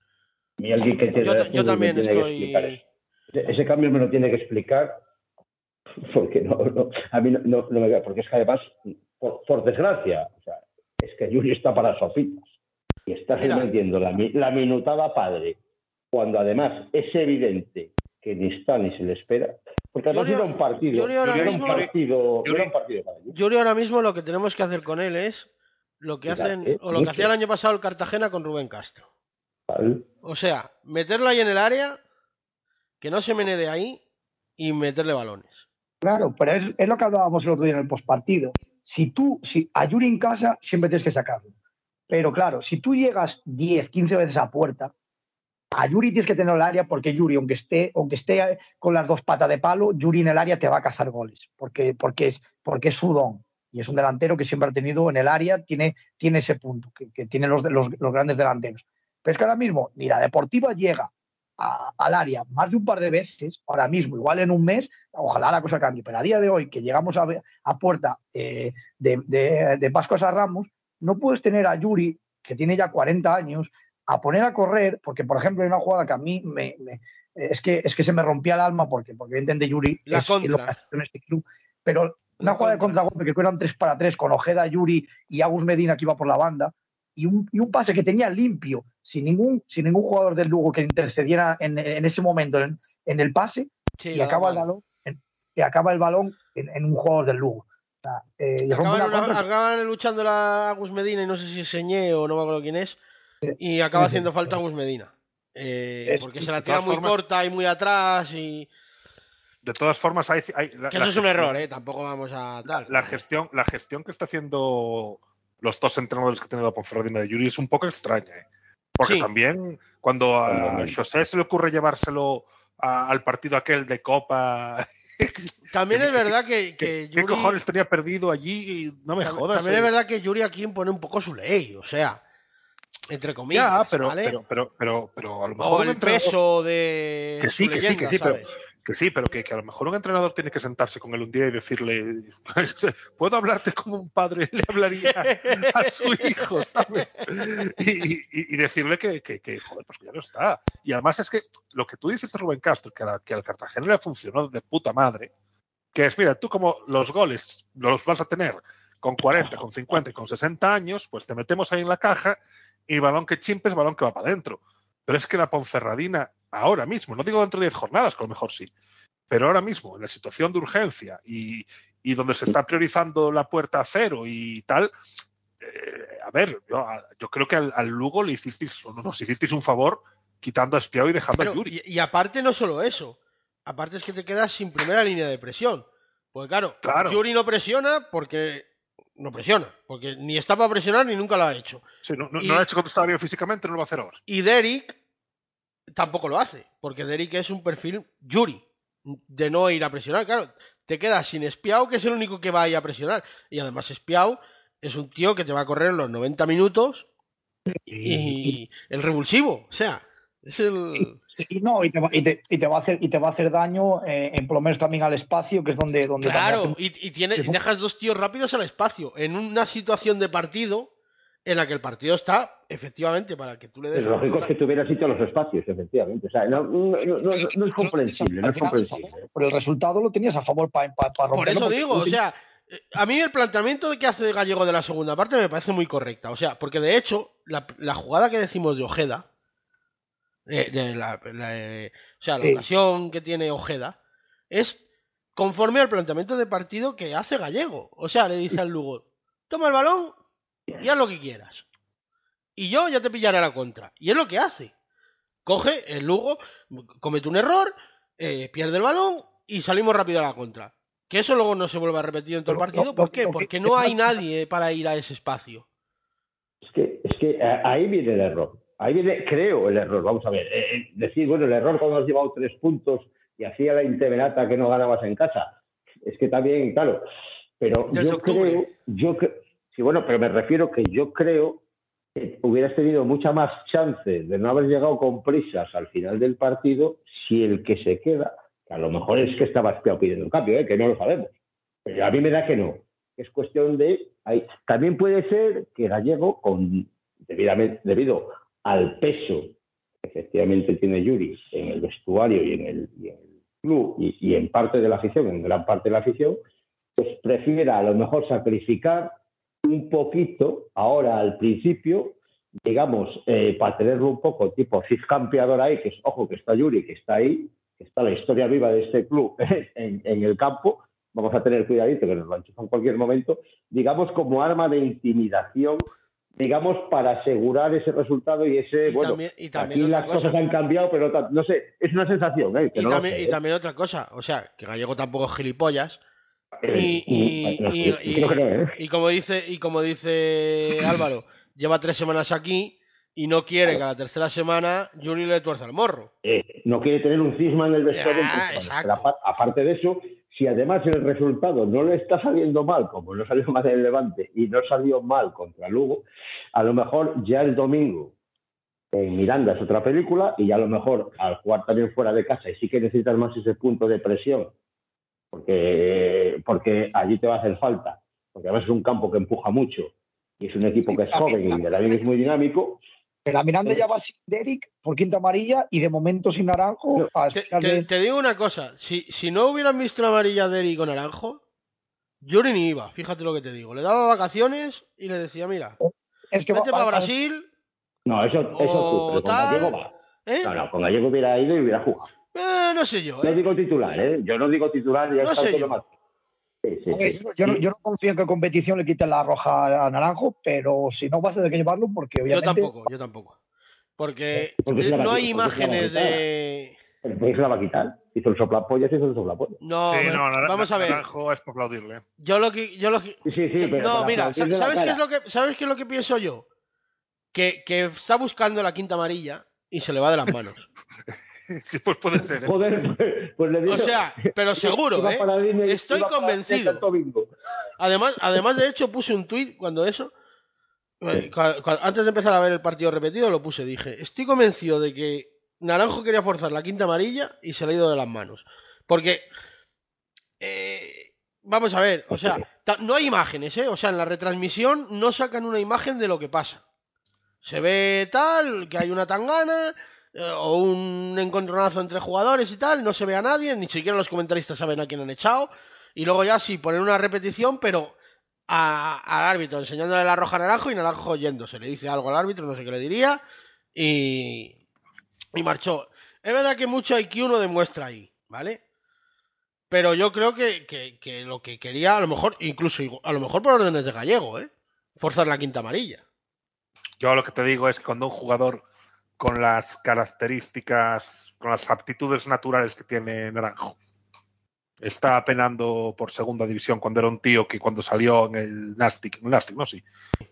Y alguien que tiene Yo, yo me también estoy. eso. Ese- Ese cambio me lo tiene que explicar porque no, no- a mí no, no- no me queda, porque es que además, por, por desgracia, o sea, es que Yuri está para sofitas y estás Mira. metiendo la, mi- la minutada padre cuando además es evidente que ni está ni se le espera, porque además Yuri- era un partido, Yuri ahora era un mismo- partido, Yuri- era un partido para ahora mismo lo que tenemos que hacer con él es lo que Mira, hacen eh, o lo que hacía el año pasado el Cartagena con Rubén Castro. ¿vale? O sea, meterlo ahí en el área, que no se mene de ahí y meterle balones. Claro, pero es, es lo que hablábamos el otro día en el postpartido. Si tú, si a Yuri en casa, siempre tienes que sacarlo. Pero claro, si tú llegas 10, 15 veces a puerta, a Yuri tienes que tener el área porque Yuri, aunque esté, aunque esté con las dos patas de palo, Yuri en el área te va a cazar goles, porque, porque, es, porque es su don. Y es un delantero que siempre ha tenido en el área, tiene, tiene ese punto, que, tienen los, los, los grandes delanteros. Pero es que ahora mismo ni la deportiva llega a- al área más de un par de veces, ahora mismo, igual en un mes, ojalá la cosa cambie, pero a día de hoy que llegamos a, puerta eh, de, de, de Pascuas a Ramos, no puedes tener a Yuri, que tiene ya 40 años, a poner a correr, porque por ejemplo hay una jugada que a mí me, me- es, que, es que se me rompía el alma, porque, porque evidentemente Yuri La es, lo que hace en este club, pero una jugada de contra. contragolpe que eran 3 para 3 con Ojeda, Yuri y Agus Medina que iba por la banda, y un, y un pase que tenía limpio, sin ningún, sin ningún jugador del Lugo que intercediera en, en ese momento en, en el pase, Sí, y acaba el balón, en, y acaba el balón en, en un jugador del Lugo. O sea, eh, y Acaban, una una- contra- acaban luchando la Agus Medina y no sé si es Señé o no me acuerdo quién es. Y acaba haciendo falta Agus Medina. Eh, porque se la tira muy formas- corta y muy atrás y De todas formas, hay, hay- la, que la eso es un error, ¿eh? Tampoco vamos a tal. La gestión, la gestión que está haciendo los dos entrenadores que ha tenido Ponferradina de Yuri es un poco extraña, ¿eh? Porque Sí. también cuando a. José se le ocurre llevárselo a- al partido aquel de Copa, También es verdad que, ¿qué, que qué Yuri- cojones tenía perdido allí? Y no me jodas. También eh. es verdad que Yuri aquí impone un poco su ley, o sea, entre comillas. Ya, pero, ¿vale? pero, pero, pero, pero a lo mejor o un el entrenador- peso de. Que sí, su que sí, que sí, pero-. Que sí, pero que, que a lo mejor un entrenador tiene que sentarse con él un día y decirle, puedo hablarte como un padre le hablaría a su hijo, ¿sabes? Y, y- decirle que, que, joder, pues ya no está. Y además es que lo que tú dices Rubén Castro, que, a- que al Cartagena le funcionó de puta madre, que es, mira, tú como los goles los vas a tener con 40, con 50 y con 60 años, pues te metemos ahí en la caja y balón que chimpes, balón que va para adentro. Pero es que la Ponferradina, ahora mismo, no digo dentro de 10 jornadas, que a lo mejor sí, pero ahora mismo, en la situación de urgencia y, y donde se está priorizando la puerta a cero y tal, eh, a ver, yo, creo que al, al Lugo le hicisteis, nos hicisteis un favor quitando a Espiao y dejando Pero, a Yuri. y, y aparte no solo eso, aparte es que te quedas sin primera línea de presión. Porque claro, Claro. Yuri no presiona porque no presiona, porque ni está para presionar ni nunca lo ha hecho. Sí, no, no- y- no lo ha hecho cuando estaba bien físicamente, no lo va a hacer ahora. Y Derek tampoco lo hace, porque Derek es un perfil Yuri, de no ir a presionar. Claro, te quedas sin Espiao, que es el único que va a ir a presionar. Y además Espiao es un tío que te va a correr los 90 minutos y el revulsivo, o sea, es el... Y no, y te, va, y, te, y te va a hacer, y te va a hacer daño, eh, en, por lo menos también al espacio, que es donde. donde Claro, y, y tiene, dejas dos tíos rápidos al espacio, en una situación de partido en la que el partido está efectivamente para que tú le des... Es lógico es que tuviera sitio a los espacios, efectivamente. O sea, no, no, no- no- no es comprensible, no es comprensible. Por el resultado lo tenías a favor para romper. Por eso digo, o sea, eh, a mí el planteamiento que hace Gallego de la segunda parte me parece muy correcta. O sea, porque de hecho, la, la jugada que decimos de Ojeda, eh, de la- la, eh, o sea, la Sí. ocasión que tiene Ojeda, es conforme al planteamiento de partido que hace Gallego. O sea, le dice al Lugo, toma el balón y haz lo que quieras. Y yo ya te pillaré a la contra. Y es lo que hace. Coge el Lugo, comete un error, eh, pierde el balón y salimos rápido a la contra. Que eso luego no se vuelva a repetir en todo el partido. ¿Por qué? Porque que- no hay nadie para ir a ese espacio. Es que, es que a- ahí viene el error. ahí viene, creo, el error. Vamos a ver, eh, eh, decir, bueno, el error cuando has llevado tres puntos y hacía la intemerata que no ganabas en casa. Es que también, claro, pero Desde yo octubre. creo, yo sí, bueno, pero me refiero que yo creo que hubieras tenido mucha más chance de no haber llegado con prisas al final del partido si el que se queda, que a lo mejor es que estaba pidiendo un cambio, ¿eh? que no lo sabemos. Pero a mí me da que no. Es cuestión de. hay- también puede ser que Gallego, con, debido al peso que efectivamente tiene Yuri en el vestuario y en el, y en el club y, y en parte de la afición, en gran parte de la afición, pues prefiera a lo mejor sacrificar un poquito ahora al principio, digamos, eh, para tenerlo un poco tipo Cid campeador ahí, que es, ojo, que está Yuri, que está ahí, que está la historia viva de este club en, en el campo, vamos a tener cuidadito que nos lo enchufan en cualquier momento, digamos como arma de intimidación, digamos, para asegurar ese resultado y ese, Y bueno, también- y también aquí las cosa. cosas han cambiado, pero no sé, es una sensación, ¿eh? que Y, no también, sé, y ¿eh? también otra cosa, o sea, que Gallego tampoco es gilipollas. Y, no creo, ¿eh? como dice, y como dice Álvaro, lleva tres semanas aquí y no quiere que a la tercera semana Juni le tuerza el morro. eh, no quiere tener un cisma en el vestuario. Apa- aparte de eso, si además el resultado no le está saliendo mal, como no salió mal en el Levante y no salió mal contra Lugo, a lo mejor ya el domingo en Miranda es otra película y ya a lo mejor al jugar también fuera de casa y sí que necesitas más ese punto de presión porque, porque allí te va a hacer falta, porque además es un campo que empuja mucho y es un equipo que es joven y de la es muy dinámico, La Miranda ya va sin Derek por quinta amarilla y de momento sin Naranjo. a Te, digo una cosa, si, si no hubieran visto la amarilla de Eric con Naranjo, Juri ni iba, fíjate lo que te digo. Le daba vacaciones y le decía, mira, es que va- vete para va- Brasil, No, eso, eso O pero con tal, Gallego va. ¿eh? No, no, con Gallego hubiera ido y hubiera jugado. Eh, no sé yo, No ¿eh? digo titular, ¿eh? Yo no digo titular, ya No está sé todo yo. más. Sí, sí, sí. yo, yo no, yo no confío en que competición le quiten la roja a Naranjo, pero si no vas a tener que llevarlo porque Yo obviamente tampoco, yo tampoco. Porque Porque la va no hay porque imágenes de... El país la va a quitar. Hizo el soplapollas, hizo el soplapollas. No, sí, no, vamos a ver. Naranjo es para aplaudirle. Yo lo que, yo lo que, Sí, sí, sí, pero no, mira, ¿sabes qué, es lo que, ¿sabes qué es lo que pienso yo? Que, que está buscando la quinta amarilla y se le va de las manos. Sí, pues puede ser. ¿eh? Joder, pues, pues le digo. O sea, pero seguro, ¿eh? línea Estoy convencido. Además, además, de hecho, puse un tuit cuando eso. eh, antes de empezar a ver el partido repetido, lo puse. Dije: Estoy convencido de que Naranjo quería forzar la quinta amarilla y se le ha ido de las manos. Porque. eh, vamos a ver, o sea, no hay imágenes, ¿eh? O sea, en la retransmisión no sacan una imagen de lo que pasa. Se ve tal, que hay una tangana. O un encontronazo entre jugadores y tal, no se ve a nadie, ni siquiera los comentaristas saben a quién han echado. Y luego ya sí, poner una repetición, pero a- al árbitro enseñándole la roja naranjo y naranjo yéndose. Le dice algo al árbitro, no sé qué le diría, y, y marchó. Es verdad que mucho IQ no demuestra ahí, ¿vale? Pero yo creo que, que- que lo que quería, a lo mejor, incluso a lo mejor por órdenes de gallego, ¿eh? Forzar la quinta amarilla. Yo lo que te digo es que cuando un jugador con las características, con las aptitudes naturales que tiene Naranjo, está penando por segunda división cuando era un tío que cuando salió en el Nastic, en el Nastic, no sí,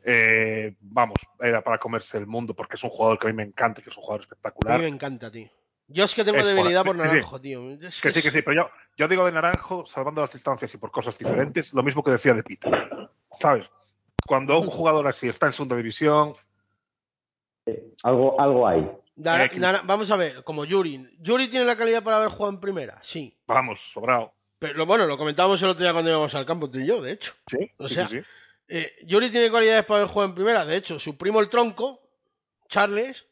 eh, vamos, era para comerse el mundo porque es un jugador que a mí me encanta, y que es un jugador A espectacular. mí me encanta, tío. Yo es que tengo Es por- debilidad por sí, sí. naranjo, tío. Es Que sí, que sí, pero yo, yo digo de Naranjo, salvando las distancias y por cosas diferentes, lo mismo que decía de Pita. ¿Sabes? Cuando un jugador así está en segunda división, Algo, algo hay. Vamos a ver, como Yuri. ¿Yuri tiene la calidad para haber jugado en primera? Sí. vamos, sobrado. Pero lo- bueno, lo comentábamos el otro día cuando íbamos al campo, tú y yo, de hecho. Sí, O sí, sea, sí, sí. Eh, Yuri tiene cualidades para haber jugado en primera. De hecho, su primo el tronco, Charles,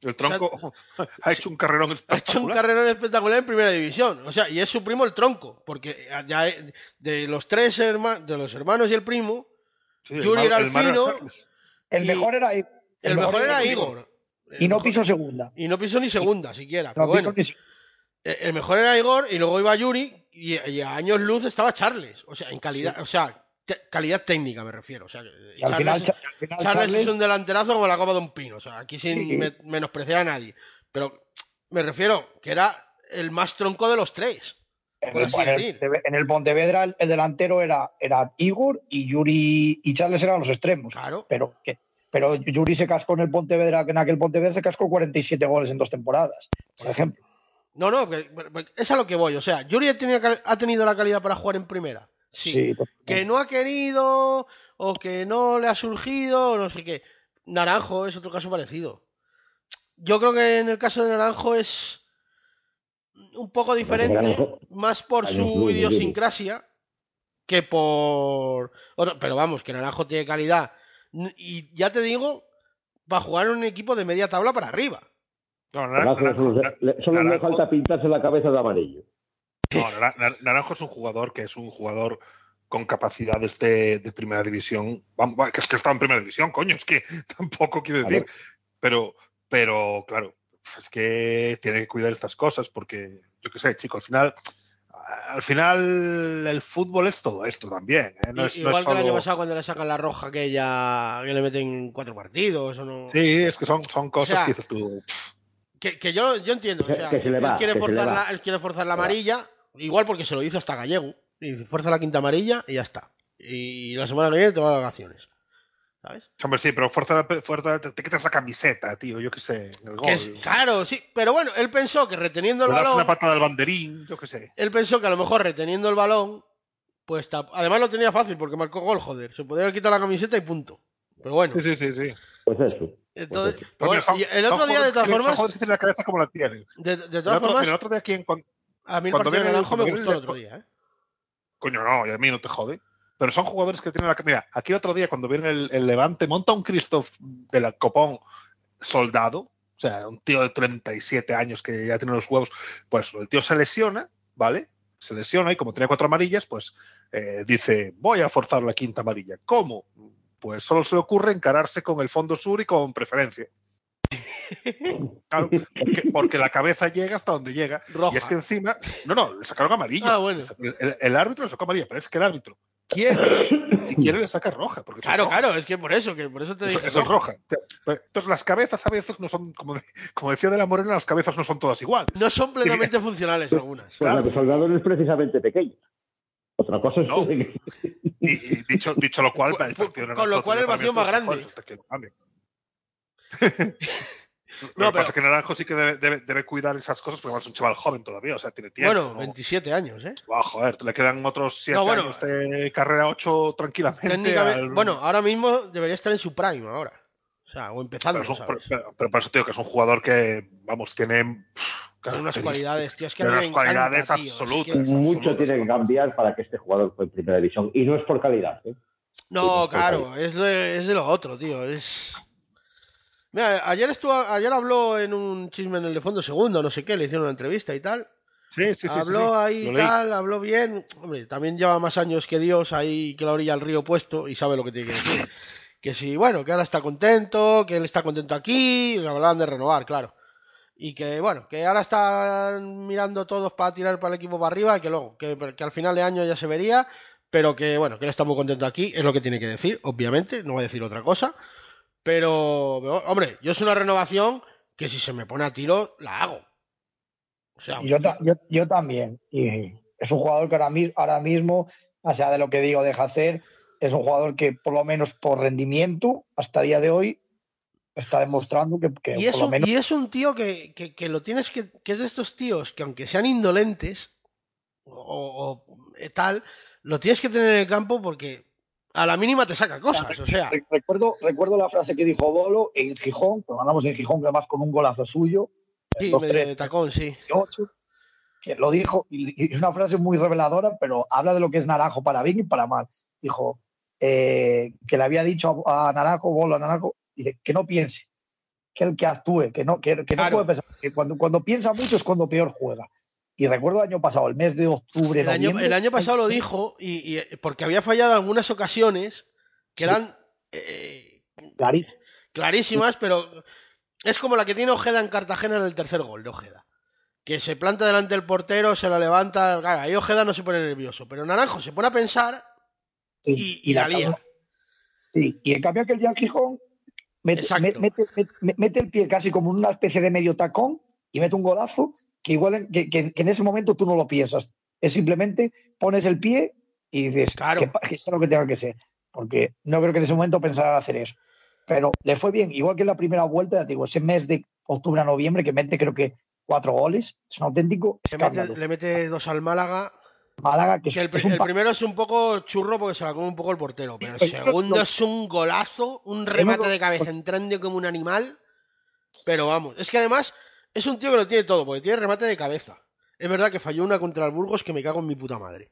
El tronco ha hecho un carrerón ha hecho un espectacular. carrerón espectacular en primera división. O sea, y es su primo el tronco. Porque ya eh, de los tres hermanos, de los hermanos y el primo, Sí, el Yuri mal- era el fino. El mejor era El, mejor era Igor. Y no mejor- pisó segunda. Y no pisó ni segunda siquiera. No pero bueno. ni- Eh, El mejor era Igor y luego iba Yuri y, y a años luz estaba Charles. O sea, en calidad, o sea, calidad técnica me refiero. O sea, al Charles, al final Charles Charles- es un delanterazo como la copa de un pino. O sea, aquí sin Sí. me- menospreciar a nadie. Pero me refiero que era el más tronco de los tres. en, por el, en el Pontevedra el, el delantero era, era Igor y Yuri y Charles eran los extremos. Claro. Pero que, pero Yuri se cascó en el Pontevedra, que en aquel Pontevedra se cascó 47 goles en dos temporadas, por ejemplo. No, no, que- es a lo que voy. O sea, Yuri ha tenido, la calidad para jugar en primera. Sí. Que no ha querido o que no le ha surgido o no sé qué. Naranjo es otro caso parecido. Yo creo que en el caso de Naranjo es un poco diferente, Naranjo- más por su idiosincrasia que por... Pero vamos, que Naranjo tiene calidad. Y ya te digo, para jugar en un equipo de media tabla para arriba. No, Naranjo Naranjo, solo, le- solo le Naranjo- falta pintarse la cabeza de amarillo. no, Nara- Nar- Naranjo es un jugador que es un jugador con capacidades de, de primera división. Vamos, va, que es que está en primera división, coño, es que tampoco quiero decir. Pero, pero claro, es que tiene que cuidar estas cosas porque, yo qué sé, chico, al final, al final el fútbol es todo esto también. ¿eh? No no Igual es que el año solo- pasado cuando le sacan la roja que ya que le meten cuatro partidos o no. Sí, es que son, son cosas O sea, que dices tú. Que, que yo, yo entiendo, o Que- sea, que él, va, quiere forzar la, él quiere forzar la amarilla, igual porque se lo hizo hasta Gallego. Y dice, fuerza la quinta amarilla y ya está. Y la semana que viene te va de vacaciones. ¿Sabes? Hombre, sí, pero fuerza, la- fuerza te, quitas la camiseta, tío, yo qué sé, el gol. Que es- claro, sí, pero bueno, él pensó que reteniendo el Le das balón, una patada al banderín, yo qué sé. él pensó que a lo mejor reteniendo el balón, pues además lo tenía fácil porque marcó gol, joder. Se podía haber quitado la camiseta y punto. Pero bueno, Sí, sí, sí, sí. Pues eso. entonces, Pues Pero bueno, son- el otro día, de todas formas, que tienen la cabeza como la tienen. de, de El todas otro, formas, mira, el otro día aquí en cuan- a mí el cuando partido de Naranjo me cuando gustó el otro día, ¿eh? Coño, no, y a mí no te jode. Pero son jugadores que tienen la Mira, aquí otro día, cuando viene el, el Levante, monta un Christoph de la Copón soldado. O sea, un tío de 37 años que ya tiene los huevos. Pues el tío se lesiona, ¿vale? Se lesiona y como tiene cuatro amarillas, pues eh, dice, voy a forzar la quinta amarilla. ¿Cómo? Pues solo se le ocurre encararse con el fondo sur y con preferencia. Claro, porque, porque la cabeza llega hasta donde llega. Roja. Y es que encima, no, no, le sacaron amarilla. Ah, bueno. El, el- el árbitro le sacó amarilla, pero es que el árbitro quiere, si quiere le saca roja. Porque Claro, roja. claro, es que por eso, que por eso te Eso, dije. eso es roja. Entonces las cabezas a veces no son, como, de- como decía de la Morena, las cabezas no son todas iguales. No son plenamente funcionales algunas. Pues Claro. la de soldado no es precisamente pequeña. Otra cosa es No. que- Y, y dicho, dicho lo cual, Con- el lo cual el vacío más grande. No, Lo que pero- pasa es que Naranjo sí que debe, debe- debe cuidar esas cosas porque es un chaval joven todavía, o sea, tiene tiempo. Bueno, ¿no? 27 años, ¿eh? Ah, joder, le quedan otros siete No, bueno, años de carrera 8 tranquilamente. Técnicamente, al- bueno, ahora mismo debería estar en su prime ahora. O sea, o empezando, pero, un- ¿sabes? pero- pero- pero por eso te digo que es un jugador que, vamos, tiene. Tiene unas cualidades, tío, es que me unas encanta, cualidades tío, es absolutas. que- mucho absolutas. tiene que cambiar para que este jugador fue en primera división. Y no es por calidad. ¿eh? No, Sí, claro, es de, es de lo otro, tío. Es. Mira, ayer estuvo, ayer habló en un chisme en el de fondo segundo, no sé qué, le hicieron una entrevista y tal. Sí, sí, sí. habló sí. ahí y tal, habló bien. Hombre, también lleva más años que Dios ahí que la orilla del río puesto y sabe lo que tiene que decir. Que sí, bueno, que ahora está contento, que él está contento aquí, hablaban de renovar, claro. Y que bueno, que ahora están mirando todos para tirar para el equipo para arriba y que luego, que, que al final de año ya se vería, pero que bueno, que él está muy contento aquí, es lo que tiene que decir, obviamente, no va a decir otra cosa. Pero, hombre, yo es una renovación que si se me pone a tiro, la hago. O sea, Y yo, ta- yo, yo también. Y es un jugador que ahora, mis- ahora mismo, o sea, de lo que digo, deja hacer, es un jugador que por lo menos por rendimiento, hasta el día de hoy, está demostrando que, que y, por es lo un, menos... y es un tío que, que, que lo tienes que. que es de estos tíos que, aunque sean indolentes o, o, tal, lo tienes que tener en el campo porque a la mínima te saca cosas. O sea, Re- Recuerdo, recuerdo la frase que dijo Bolo en Gijón, que ganamos en Gijón, además con un golazo suyo, sí, dos, tres, de tacón, sí. 8, que lo dijo, y es una frase muy reveladora, pero habla de lo que es Naranjo para bien y para mal. Dijo eh, que le había dicho a, a Naranjo, Bolo a Naranjo, que no piense, que el que actúe, que no, que, que no Claro. puede pensar, que cuando, cuando piensa mucho es cuando peor juega. Y recuerdo el año pasado, el mes de octubre, El año, el año pasado lo dijo y, y- porque había fallado algunas ocasiones que Sí. eran eh, clarísimas, pero es como la que tiene Ojeda en Cartagena en el tercer gol de Ojeda. Que se planta delante del portero, se la levanta. Claro, ahí Ojeda no se pone nervioso, pero Naranjo se pone a pensar Sí, y, y la lía. Sí, y en cambio aquel día en Gijón mete, mete, mete- mete el pie casi como en una especie de medio tacón y mete un golazo que igual en, que, que- que en ese momento tú no lo piensas. Es simplemente pones el pie y dices Claro. que, que sea lo que tenga que ser. Porque no creo que en ese momento pensara hacer eso. pero le fue bien, igual que en la primera vuelta, digo, ese mes de octubre a noviembre que mete creo que cuatro goles, es un auténtico Le mete, escándalo. le mete dos al Málaga. Málaga, que, Que el, es un el primero es un poco churro porque se la come un poco el portero, pero el segundo es un golazo, un remate de cabeza entrando como un animal. Pero vamos, es que además es un tío que lo tiene todo, porque tiene remate de cabeza. Es verdad que falló una contra el Burgos que me cago en mi puta madre.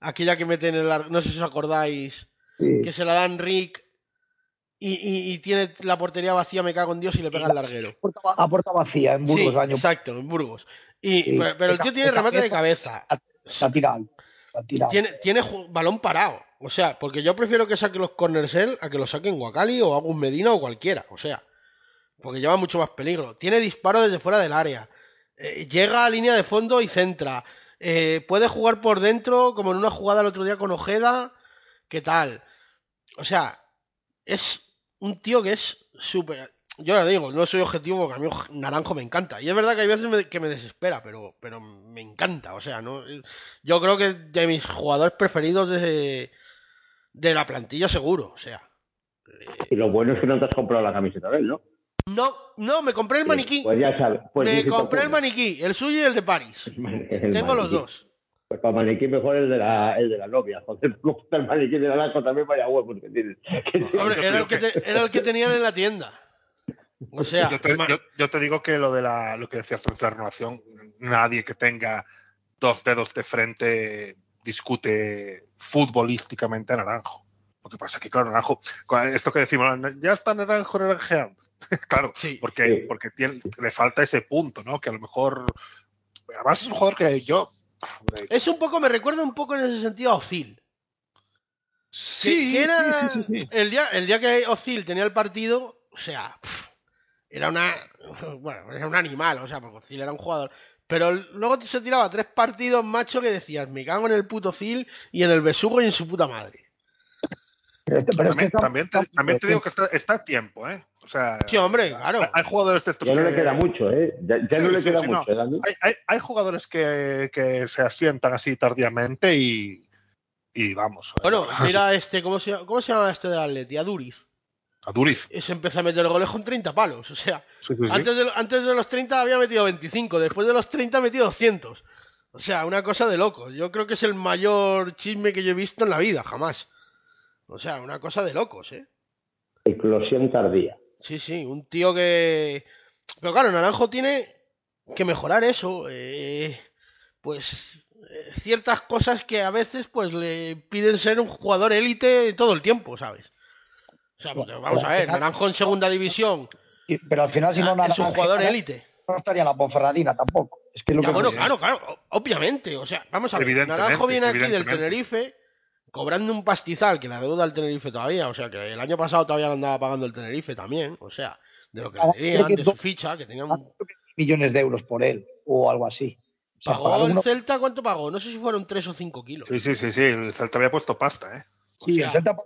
Aquella que mete en el... ar- No sé si os acordáis, sí. que se la dan Rick y, y- y tiene la portería vacía, me cago en Dios y le pega el larguero. a puerta- vacía en Burgos Sí, año exacto, en Burgos. Y, Sí, pero, pero el tío tiene remate de cabeza. cabeza. la tira alto, la tira alto. Tiene, tiene balón parado. O sea, porque yo prefiero que saque los corners él a que los saquen Guacali o Agus Medina o cualquiera. O sea, porque lleva mucho más peligro. Tiene disparo desde fuera del área. Eh, llega a línea de fondo y centra. Eh, puede jugar por dentro, como en una jugada el otro día con Ojeda. ¿Qué tal? O sea, es un tío que es súper. Yo ya digo, no soy objetivo porque a mí Naranjo me encanta. Y es verdad que hay veces que me desespera, pero, pero me encanta. O sea, no. Yo creo que de mis jugadores preferidos de, de la plantilla, seguro. O sea, Y lo bueno es que no te has comprado la camiseta de él, ¿no? No, no, me compré el maniquí. Pues ya sabes. Pues me compré el maniquí, el suyo y el de París. El Tengo los dos. Pues para maniquí mejor el de la, el de la novia. Joder, me gusta el maniquí de Naranjo también vaya huevos que tiene. que tiene. Hombre, era el que, te- era el que tenían en la tienda. O sea, Yo te, ma- yo- yo te digo que lo de la, lo que decías antes de la renovación, nadie que tenga dos dedos de frente discute futbolísticamente a Naranjo. Lo que pasa es que, claro, Naranjo, esto que decimos, ya está Naranjo naranjeando. claro, Sí. porque, porque tiene- le falta ese punto, ¿no? Que a lo mejor. Además, es un jugador que yo. es un poco, me recuerda un poco en ese sentido a Ozil. Sí, que era sí, sí, sí, sí. El, día, el día que Ozil tenía el partido, o sea, era una. Bueno, era un animal, o sea, porque Ozil era un jugador. Pero luego se tiraba tres partidos, macho, que decías, me cago en el puto Ozil y en el besugo y en su puta madre. Pero este- pero es que También, también te, también te digo que está, está a tiempo, ¿eh? O sea, Sí, hombre, claro. hay- hay jugadores de estos Ya no que- le queda mucho, ¿eh? Ya, ya Sí, no le sí, queda sí, no. mucho, ¿eh, Dani? hay, hay, hay jugadores que, que se asientan así tardíamente y, y vamos. Bueno, mira este, ¿cómo se, ¿cómo se llama este del Atleti? A Duriz. A Duriz. Ese empezó a meter goles con 30 palos. O sea, Sí, sí, sí. antes, de, antes de los 30 había metido 25, después de los 30 ha metido 200. O sea, una cosa de loco. Yo creo que es el mayor chisme que yo he visto en la vida, jamás. O sea, una cosa de locos, ¿eh? Eclosión tardía. Sí, sí, un tío que... Pero claro, Naranjo tiene que mejorar eso. eh, pues eh, ciertas cosas que a veces pues le piden ser un jugador élite todo el tiempo, ¿sabes? O sea, porque vamos a ver, Naranjo en segunda división Sí, pero al final, si no, ah, es un jugador élite. no estaría la Ponferradina tampoco. Es que es lo Ya, que bueno, claro, claro, obviamente. O sea, vamos a ver, Naranjo viene aquí del. Tenerife cobrando un pastizal que la deuda al Tenerife todavía. O sea, que el año pasado todavía lo andaba pagando el Tenerife también. O sea, de lo que le debían, de su ficha, que tenían... Millones de euros por él o algo así. O sea, ¿Pagó el uno- Celta? ¿Cuánto pagó? No sé si fueron 3 o 5 kilos. Sí, sí, sí, sí. El Celta había puesto pasta, ¿eh? Sí, o sea- el Celta.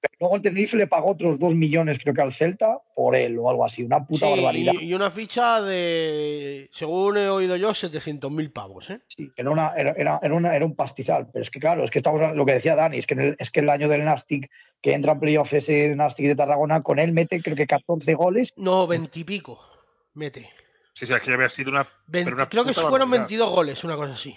Pero Luego el Tenerife le pagó otros dos millones, creo que al Celta, por él o algo así. Una puta Sí, barbaridad. y, y una ficha de, según he oído yo, 700.000 pavos, ¿eh? Sí, era, una, era, era, era una- era un pastizal. Pero es que, claro, es que estamos lo que decía Dani, es que, en el, es que el año del Nastic, que entra en playoff ese Nastic de Tarragona, con él mete creo que 14 goles. No, 20 y pico. Mete. Sí, sí, aquí había sido una. 20 pero una creo que fueron barbaridad. 22 goles, una cosa así.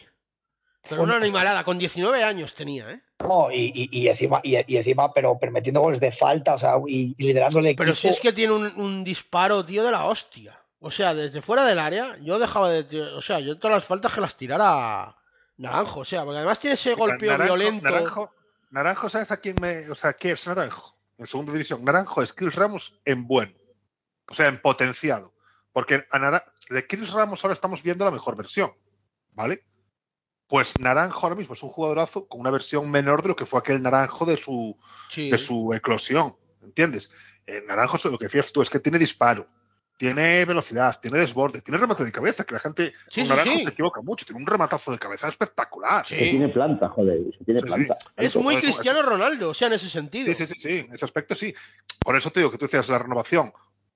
Pero una animalada, con 19 años tenía, ¿eh? No, y, y, y encima, y, y encima, pero permitiendo goles de falta, o sea, y, y liderando el equipo. Pero si es que tiene un, un disparo, tío, de la hostia. O sea, desde fuera del área, yo dejaba de. O sea, yo todas las faltas que las tirara Naranjo. O sea, porque además tiene ese golpeo Naranjo- violento. Naranjo, Naranjo, ¿sabes a quién me. O sea, ¿qué es Naranjo? En segunda división. Naranjo es Chris Ramos en bueno. O sea, en potenciado. Porque a de Chris Ramos ahora estamos viendo la mejor versión. ¿Vale? Pues Naranjo ahora mismo es un jugadorazo con una versión menor de lo que fue aquel Naranjo de su, Sí. de su eclosión. ¿Entiendes? Eh, Naranjo, lo que decías tú, es que tiene disparo, tiene velocidad, tiene desborde, tiene remate de cabeza, que la gente Sí, con sí, Naranjo sí. se equivoca mucho, tiene un rematazo de cabeza espectacular. Sí. Que tiene planta, joder. que tiene Sí, sí. planta. Es muy Cristiano Ronaldo, o sea, en ese sentido. Sí, sí, sí, sí, en ese aspecto sí. Por eso te digo que tú decías la renovación.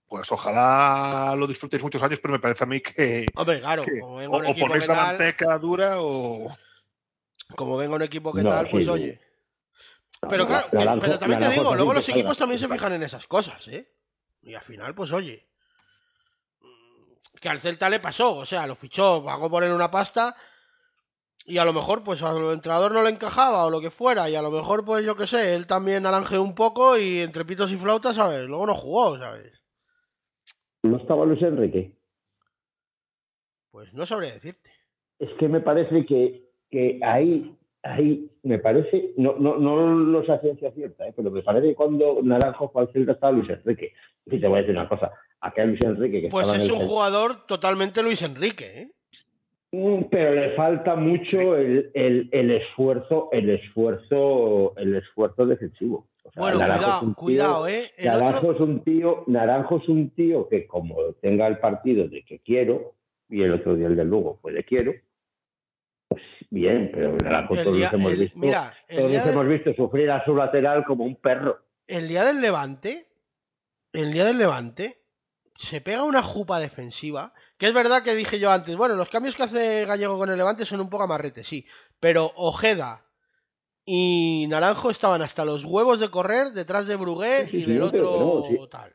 Pues ojalá lo disfrutéis muchos años, pero me parece a mí que, Hombre, claro, que como venga o, un o ponéis la tal, manteca dura o. como venga un equipo que No, tal, pues sí, oye. No, Pero claro, pero también te digo, luego los equipos también se fijan en esas cosas, ¿eh? Y al final, pues oye, que al Celta le pasó, o sea, lo fichó, pagó por él una pasta y a lo mejor pues al entrenador no le encajaba o lo que fuera y a lo mejor pues yo qué sé, él también naranjeó un poco y entre pitos y flautas, ¿sabes? Luego no jugó, ¿sabes? ¿No estaba Luis Enrique? Pues no sabría decirte. Es que me parece que, que ahí, ahí, me parece, no, no, no lo sé a ciencia cierta, ¿eh? pero me parece que cuando Naranjo fue al Celta estaba Luis Enrique. Y te voy a decir una cosa, aquel Luis Enrique que Pues en es el un jugador totalmente Luis Enrique, ¿eh? Mm, Pero le falta mucho el, el, el esfuerzo, el esfuerzo, el esfuerzo defensivo. Sea, Bueno, cuidado, tío- cuidado, ¿eh? El Naranjo otro... es un tío, Naranjo es un tío que como tenga el partido de que quiero, y el otro día el del Lugo fue de quiero, pues bien, pero Naranjo todos día, hemos el- visto, mira, todos hemos de- visto sufrir a su lateral como un perro. el día del Levante, el día del Levante, se pega una jupa defensiva, que es verdad que dije yo antes, bueno, los cambios que hace Gallego con el Levante son un poco amarrete, sí, pero Ojeda y Naranjo estaban hasta los huevos de correr detrás de Brugué Sí, y del otro tal.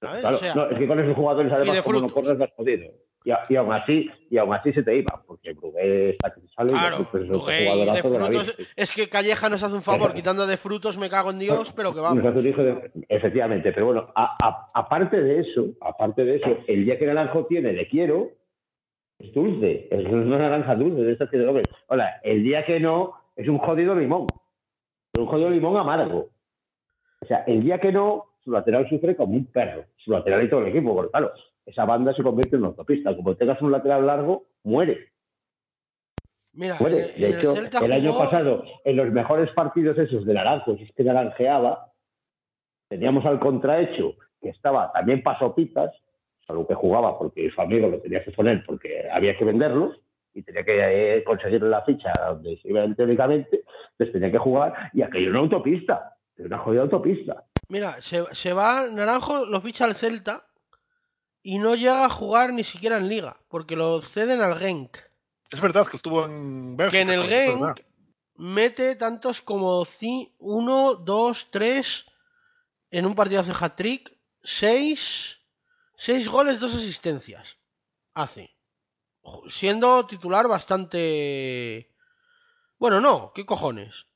¿sabes? Claro, O sea, no, es que con esos jugadores además de como no frutos. corres vas jodido. Y, y aún así, y aún así se te iba, porque Brugué está que sale Claro, y después es y de jugadorazo de la frutos, es que Calleja nos hace un favor quitando de frutos, me cago en Dios, pero que Nos vamos. hace un hijo de- Efectivamente, pero bueno, a- a- aparte de eso, aparte de eso, el día que Naranjo tiene de quiero, es dulce, es una naranja dulce, de esas que. Hola, el día que no, es un jodido limón, un jodido limón amargo. O sea, el día que no, su lateral sufre como un perro, su lateral y todo el equipo, porque claro, esa banda se convierte en una autopista. Como tengas un lateral largo, muere. Mira, Muere. en, De en hecho, el año pasado, en los mejores partidos esos de Naranjo, si es que naranjeaba, teníamos al contrahecho, que estaba también pasopitas, salvo que jugaba porque su amigo lo tenía que poner porque había que venderlos y tenía que eh, conseguir la ficha donde se iba teóricamente, entonces tenía que jugar y aquello era una autopista, era una jodida autopista. Mira, se, se va, Naranjo lo ficha al Celta y no llega a jugar ni siquiera en Liga, porque lo ceden al Genk. Es verdad que estuvo en Bélgica. Que en el. Genk mete tantos como 1, 2, 3 en un partido hace hat-trick, 6 seis goles, dos asistencias. Hace. Siendo titular bastante... Bueno, no, ¿qué cojones?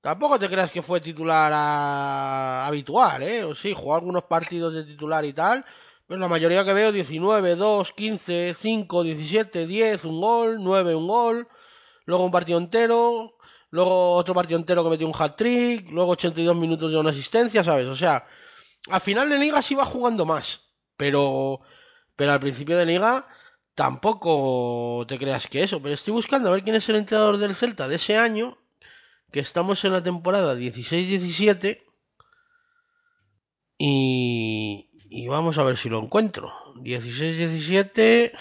Tampoco te creas que fue titular a- habitual, ¿eh? O sí, jugó algunos partidos de titular y tal, pero la mayoría que veo 19, 2, 15, 5, 17, 10, un gol, 9, un gol, luego un partido entero, luego otro partido entero que metió un hat-trick, luego 82 minutos de una asistencia, ¿sabes? O sea, al final de liga sí va jugando más, pero, pero al principio de liga tampoco te creas que eso, pero estoy buscando a ver quién es el entrenador del Celta de ese año, que estamos en la temporada 16-17, y, y vamos a ver si lo encuentro. 16-17,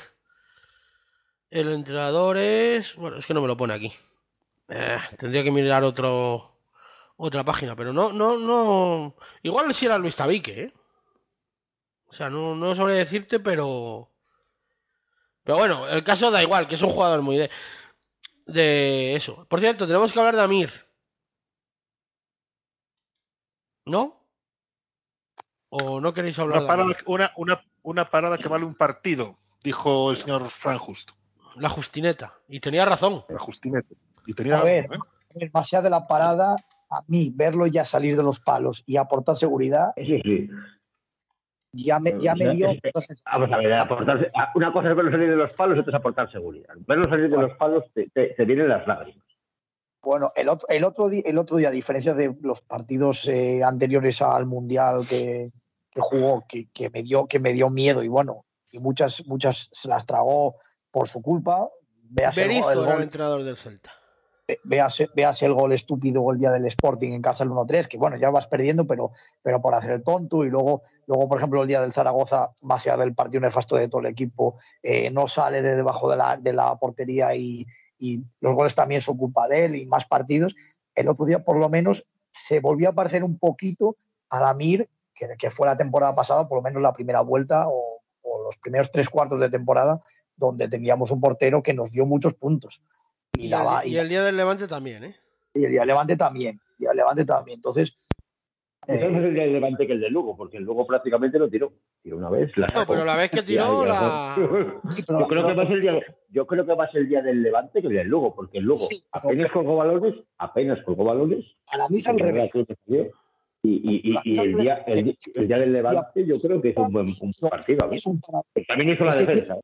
el entrenador es... Bueno, es que no me lo pone aquí. Eh, tendría que mirar otro otra página, pero no, no, no. Igual si era Luis Tabique, ¿eh? O sea, no, no sabría decirte, pero. Pero bueno, el caso da igual, que es un jugador muy de. De eso. Por cierto, tenemos que hablar de Amir. ¿No? ¿O no queréis hablar Una de parada, una, una, una parada que vale un partido, dijo el señor Fran Just, La Justineta. Y tenía razón. la Justinete. Y tenía A ver. razón, ¿eh? ver, más allá de la parada, a mí verlo ya salir de los palos y aportar seguridad, Eso sí. Ya me, ya me dio. entonces, Vamos a ver, aportar- una cosa es verlo salir de los palos y otra es aportar seguridad. Verlo salir de los palos te, te, te vienen las lágrimas. Bueno, el otro, el otro, día, el otro día, a diferencia de los partidos eh, anteriores al Mundial que, que jugó, que, que me dio, que me dio miedo y bueno, y muchas, muchas se las tragó por su culpa. El, Berizzo el era el gol, entrenador del Celta. Ve- véase, véase el gol estúpido el día del Sporting en casa el 1-3, que bueno, ya vas perdiendo, pero, pero por hacer el tonto. Y luego, luego, por ejemplo, el día del Zaragoza, más allá del partido nefasto de todo el equipo, eh, no sale de debajo de la, de la portería y, y los goles también son culpa de él y más partidos. El otro día, por lo menos, se volvió a parecer un poquito a la Mir, que, que fue la temporada pasada, por lo menos la primera vuelta o, o los primeros tres cuartos de temporada, donde teníamos un portero que nos dio muchos puntos. Y, daba- el, y el día del Levante también, ¿eh? y el día Levante también, y el Levante también. Entonces, Quizás más el día del Levante que el de Lugo, porque el Lugo prácticamente lo tiró. Tiró una vez. La No, pero la vez que tiró, la... Yo creo que va a ser el día, yo creo que ser el día del Levante que el del Lugo, porque el Lugo Sí, apenas colgó balones, apenas colgó balones. Para mí es al revés. Y, y, y, y el, día, el, el día del Levante yo creo que es un buen un partido. ver. Es un También hizo la defensa.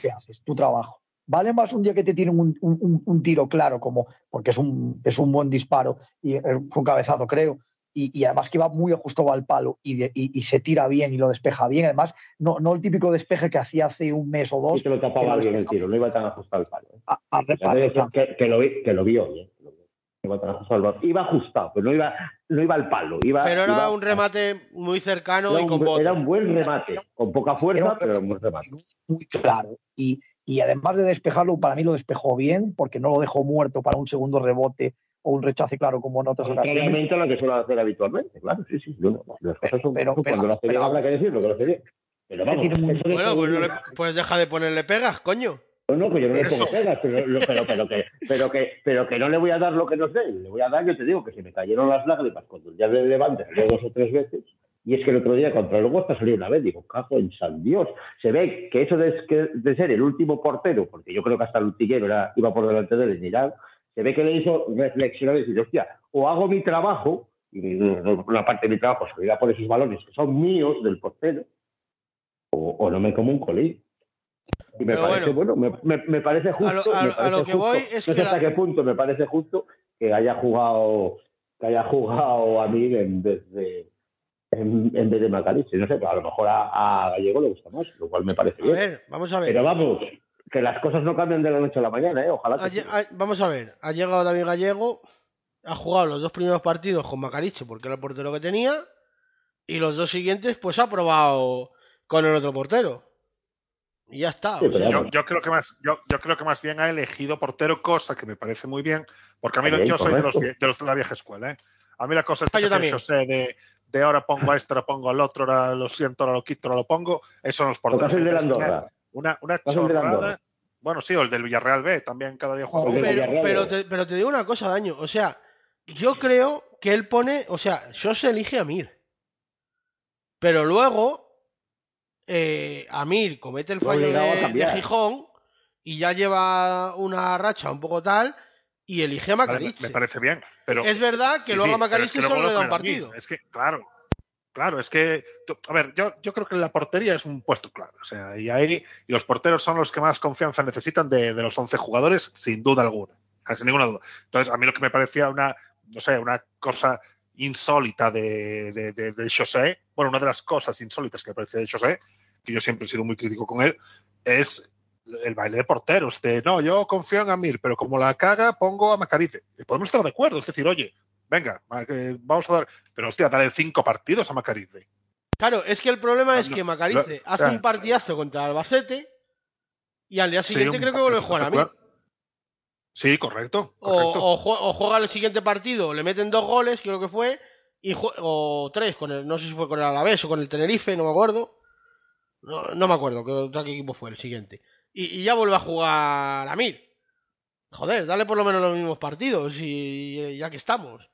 ¿qué haces? Tu trabajo. Vale más un día que te tienen un, un- un- un tiro claro, como porque es un, es un buen disparo y eh, fue un cabezazo, creo. Y, y además que va muy ajustado al palo y, de- y- y se tira bien y lo despeja bien. Además, no, no el típico despeje que hacía hace un mes o dos Sí que lo tapaba lo bien el tiro, no iba tan ajustado al palo. ¿eh? a, a Que, reparo, que- que lo, vi- que lo vio bien. que lo vio. No iba ajustado. Iba pero no iba, no iba al palo. Iba, Pero era iba- un remate muy cercano era y un, con bu- bote. era un buen remate, con poca Era fuerza, un pero era un buen remate. muy claro. Y, y además de despejarlo, para mí lo despejó bien, porque no lo dejó muerto para un segundo rebote o un rechace, claro, como en otras ocasiones. A lo que suele hacer habitualmente, claro, sí, sí. yo no- las cosas son, Pero- pero- cuando lo hace bien pero- habrá que decirlo, que lo hace bien. Pero vamos, Bueno, pues, no le- pues deja de ponerle pegas, coño. No, no, que yo no le pongo pegas, pero, lo- pero, pero, que, pero, que, pero que no le voy a dar lo que nos dé. Le voy a dar, yo te digo, que se me cayeron las lágrimas cuando del Levante salió dos o tres veces. Y es que el otro día contra el Huesca salió una vez. Digo, cago en San Dios. Se ve que eso de, de ser el último portero, porque yo creo que hasta el Utillero era, iba por delante de él en Irán, se ve que le hizo reflexionar y decir, hostia, o hago mi trabajo, y una parte de mi trabajo se irá por esos balones que son míos del portero, o, o no me como un colín. Y me Pero parece, bueno, me, me- me parece justo. A lo- a- me a lo parece que justo. voy es no que sé hasta la- qué punto me parece justo que haya jugado que haya jugado a mí en vez de en, en vez de Macalice. No sé, a lo mejor a, a Gallego le gusta más, lo cual me parece A bien. ver, vamos a ver. Pero vamos, que las cosas no cambian de la noche a la mañana, ¿eh? Ojalá que vamos a ver, ha llegado David Gallego, ha jugado los dos primeros partidos con Macariche porque era el portero que tenía, y los dos siguientes pues ha probado con el otro portero. Y ya está. Sí, o pero sea, Yo, yo creo que más, yo, yo creo que más bien ha elegido portero, cosa que me parece muy bien, porque a mí bien, yo soy de los, de los de la vieja escuela. ¿eh? A mí la cosa es Ah, yo que también. yo sé de, de ahora pongo a este, ahora pongo al otro, ahora lo siento, ahora lo quito, ahora lo pongo. Eso no es O porteros. caso el de la Es una- Andorra. Una, chorrada. Andorra. Bueno, sí, o el del Villarreal B, también cada día juega. O el de uno. pero, te, pero te digo una cosa, Daño. O sea, yo creo que él pone. O sea, yo se elige a Mir. Pero luego. Eh, Amir comete el Lo fallo de, de Gijón. Y ya lleva una racha un poco tal. Y elige a Vale, me, parece bien. Pero, es verdad que Sí, luego a Macariche pero es que solo le da un partido. Es que, claro, claro, es que, a ver, yo, yo creo que la portería es un puesto claro. O sea, y ahí y los porteros son los que más confianza necesitan de, de los 11 jugadores, sin duda alguna. Sin ninguna duda. Entonces, a mí lo que me parecía una, no sé, una cosa insólita de, de, de, de José, bueno, una de las cosas insólitas que me parecía de José, que yo siempre he sido muy crítico con él, es el baile de porteros. De, no, yo confío en Amir, pero como la caga, pongo a Macarice. Y podemos estar de acuerdo, es decir, oye, venga, vamos a dar. Pero hostia, dale cinco partidos a Macarice. Claro, es que el problema es No, que Macarice hace ah. un partidazo contra Albacete. Y al día siguiente creo que vuelve a jugar a mí. Sí, correcto. O, correcto. o jue- o juega el siguiente partido, le meten dos goles, creo que fue, y o tres, con el, no sé si fue con el Alavés o con el Tenerife, no me acuerdo. No, no me acuerdo qué qué equipo fue el siguiente. Y, y ya vuelve a jugar a. Joder, dale por lo menos los mismos partidos y y ya que estamos.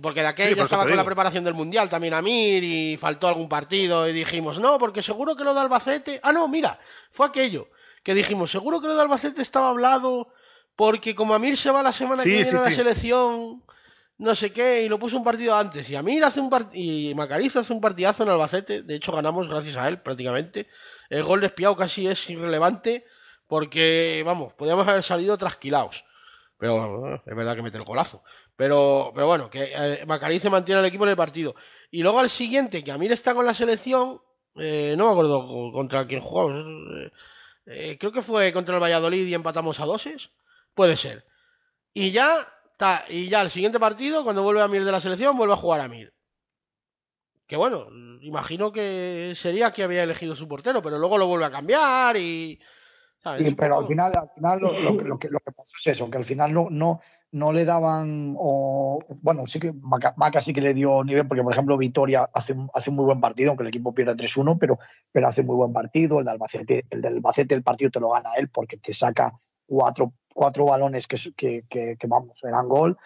Porque de aquel Sí, por ya eso estaba con la preparación del Mundial también a Mir y faltó algún partido y dijimos, no, porque seguro que lo de Albacete... Ah, no, mira, fue aquello, que dijimos, seguro que lo de Albacete estaba hablado porque como Amir se va la semana Sí, que viene sí, a la selección, no sé qué, y lo puso un partido antes, y Amir hace un partido, y Macariz hace un partidazo en Albacete, de hecho ganamos gracias a él prácticamente, el gol de Espiao casi es irrelevante, porque, vamos, podíamos haber salido trasquilados. Pero bueno, es verdad que mete el golazo. Pero, pero bueno, que eh, se mantiene el equipo en el partido. Y luego al siguiente, que Amir está con la selección, eh, no me acuerdo contra quién jugamos. eh, eh, creo que fue contra el Valladolid y empatamos a doses. Puede ser. Y ya, ta, y ya el siguiente partido, cuando vuelve a Mir de la selección, vuelve a jugar a Mir. Que bueno, imagino que sería que había elegido su portero, pero luego lo vuelve a cambiar y. ¿sabes? Sí, Un pero al final, al final lo, lo que- lo que, lo que pasó es eso, que al final no, no, no le daban, o, bueno, sí que Maca, Maca sí que le dio nivel, porque por ejemplo Vitoria hace, un- hace un muy buen partido, aunque el equipo pierde 3-1, pero, pero hace muy buen partido, el de Albacete, el del Albacete el partido te lo gana él porque te saca cuatro, cuatro balones que, que, que, que, vamos, eran gol.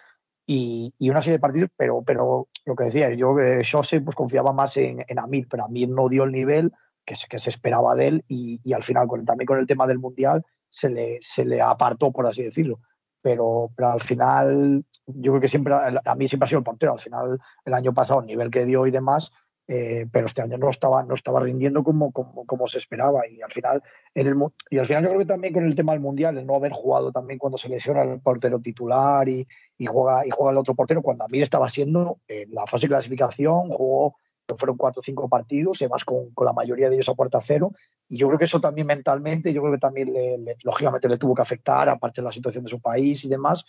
Y, una serie de partidos, pero, pero lo que decía, yo eh, Jose pues confiaba más en, en, Amir, pero Amir no dio el nivel que se, que se esperaba de él y, y al final con, también con el tema del Mundial se le, se le apartó, por así decirlo. Pero, pero al final, yo creo que siempre, a mí siempre ha sido el portero. Al final, el año pasado, el nivel que dio y demás, eh, pero este año no estaba, no estaba rindiendo como, como, como, se esperaba. Y al final, en el, y al final yo creo que también con el tema del mundial, el no haber jugado también cuando se lesiona el portero titular y, y juega, y juega el otro portero, cuando a mí estaba siendo en la fase de clasificación, jugó, fueron cuatro o cinco partidos, además con, con la mayoría de ellos a puerta cero. Y yo creo que eso también mentalmente, yo creo que también le, le, lógicamente le tuvo que afectar, aparte de la situación de su país y demás.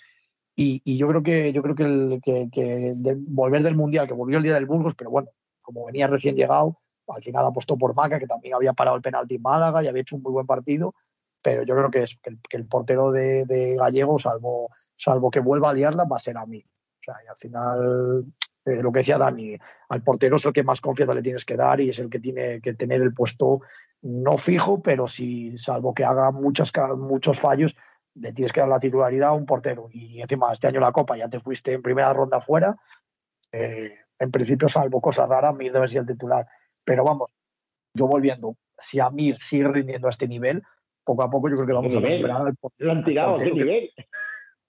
Y, y yo creo que yo creo que, el, que, que de volver del mundial, que volvió el día del Burgos, pero bueno, como venía recién llegado, al final apostó por Maca, que también había parado el penalti en Málaga y había hecho un muy buen partido, pero yo creo que, es, que, el, portero de, Gallego, salvo, salvo que vuelva a liarla, va a ser a mí. O sea, y al final, eh, lo que decía Dani, al portero es el que más confianza le tienes que dar y es el que tiene que tener el puesto no fijo, pero si, salvo que haga muchos, muchos fallos, le tienes que dar la titularidad a un portero. Y encima, este año la Copa ya te fuiste en primera ronda fuera. Eh, en principio, salvo cosas raras, Mir debe ser el titular. Pero vamos, yo volviendo, si Amir sigue rindiendo a este nivel, poco a poco yo creo que vamos a recuperar portero. Lo han tirado, ¿qué nivel?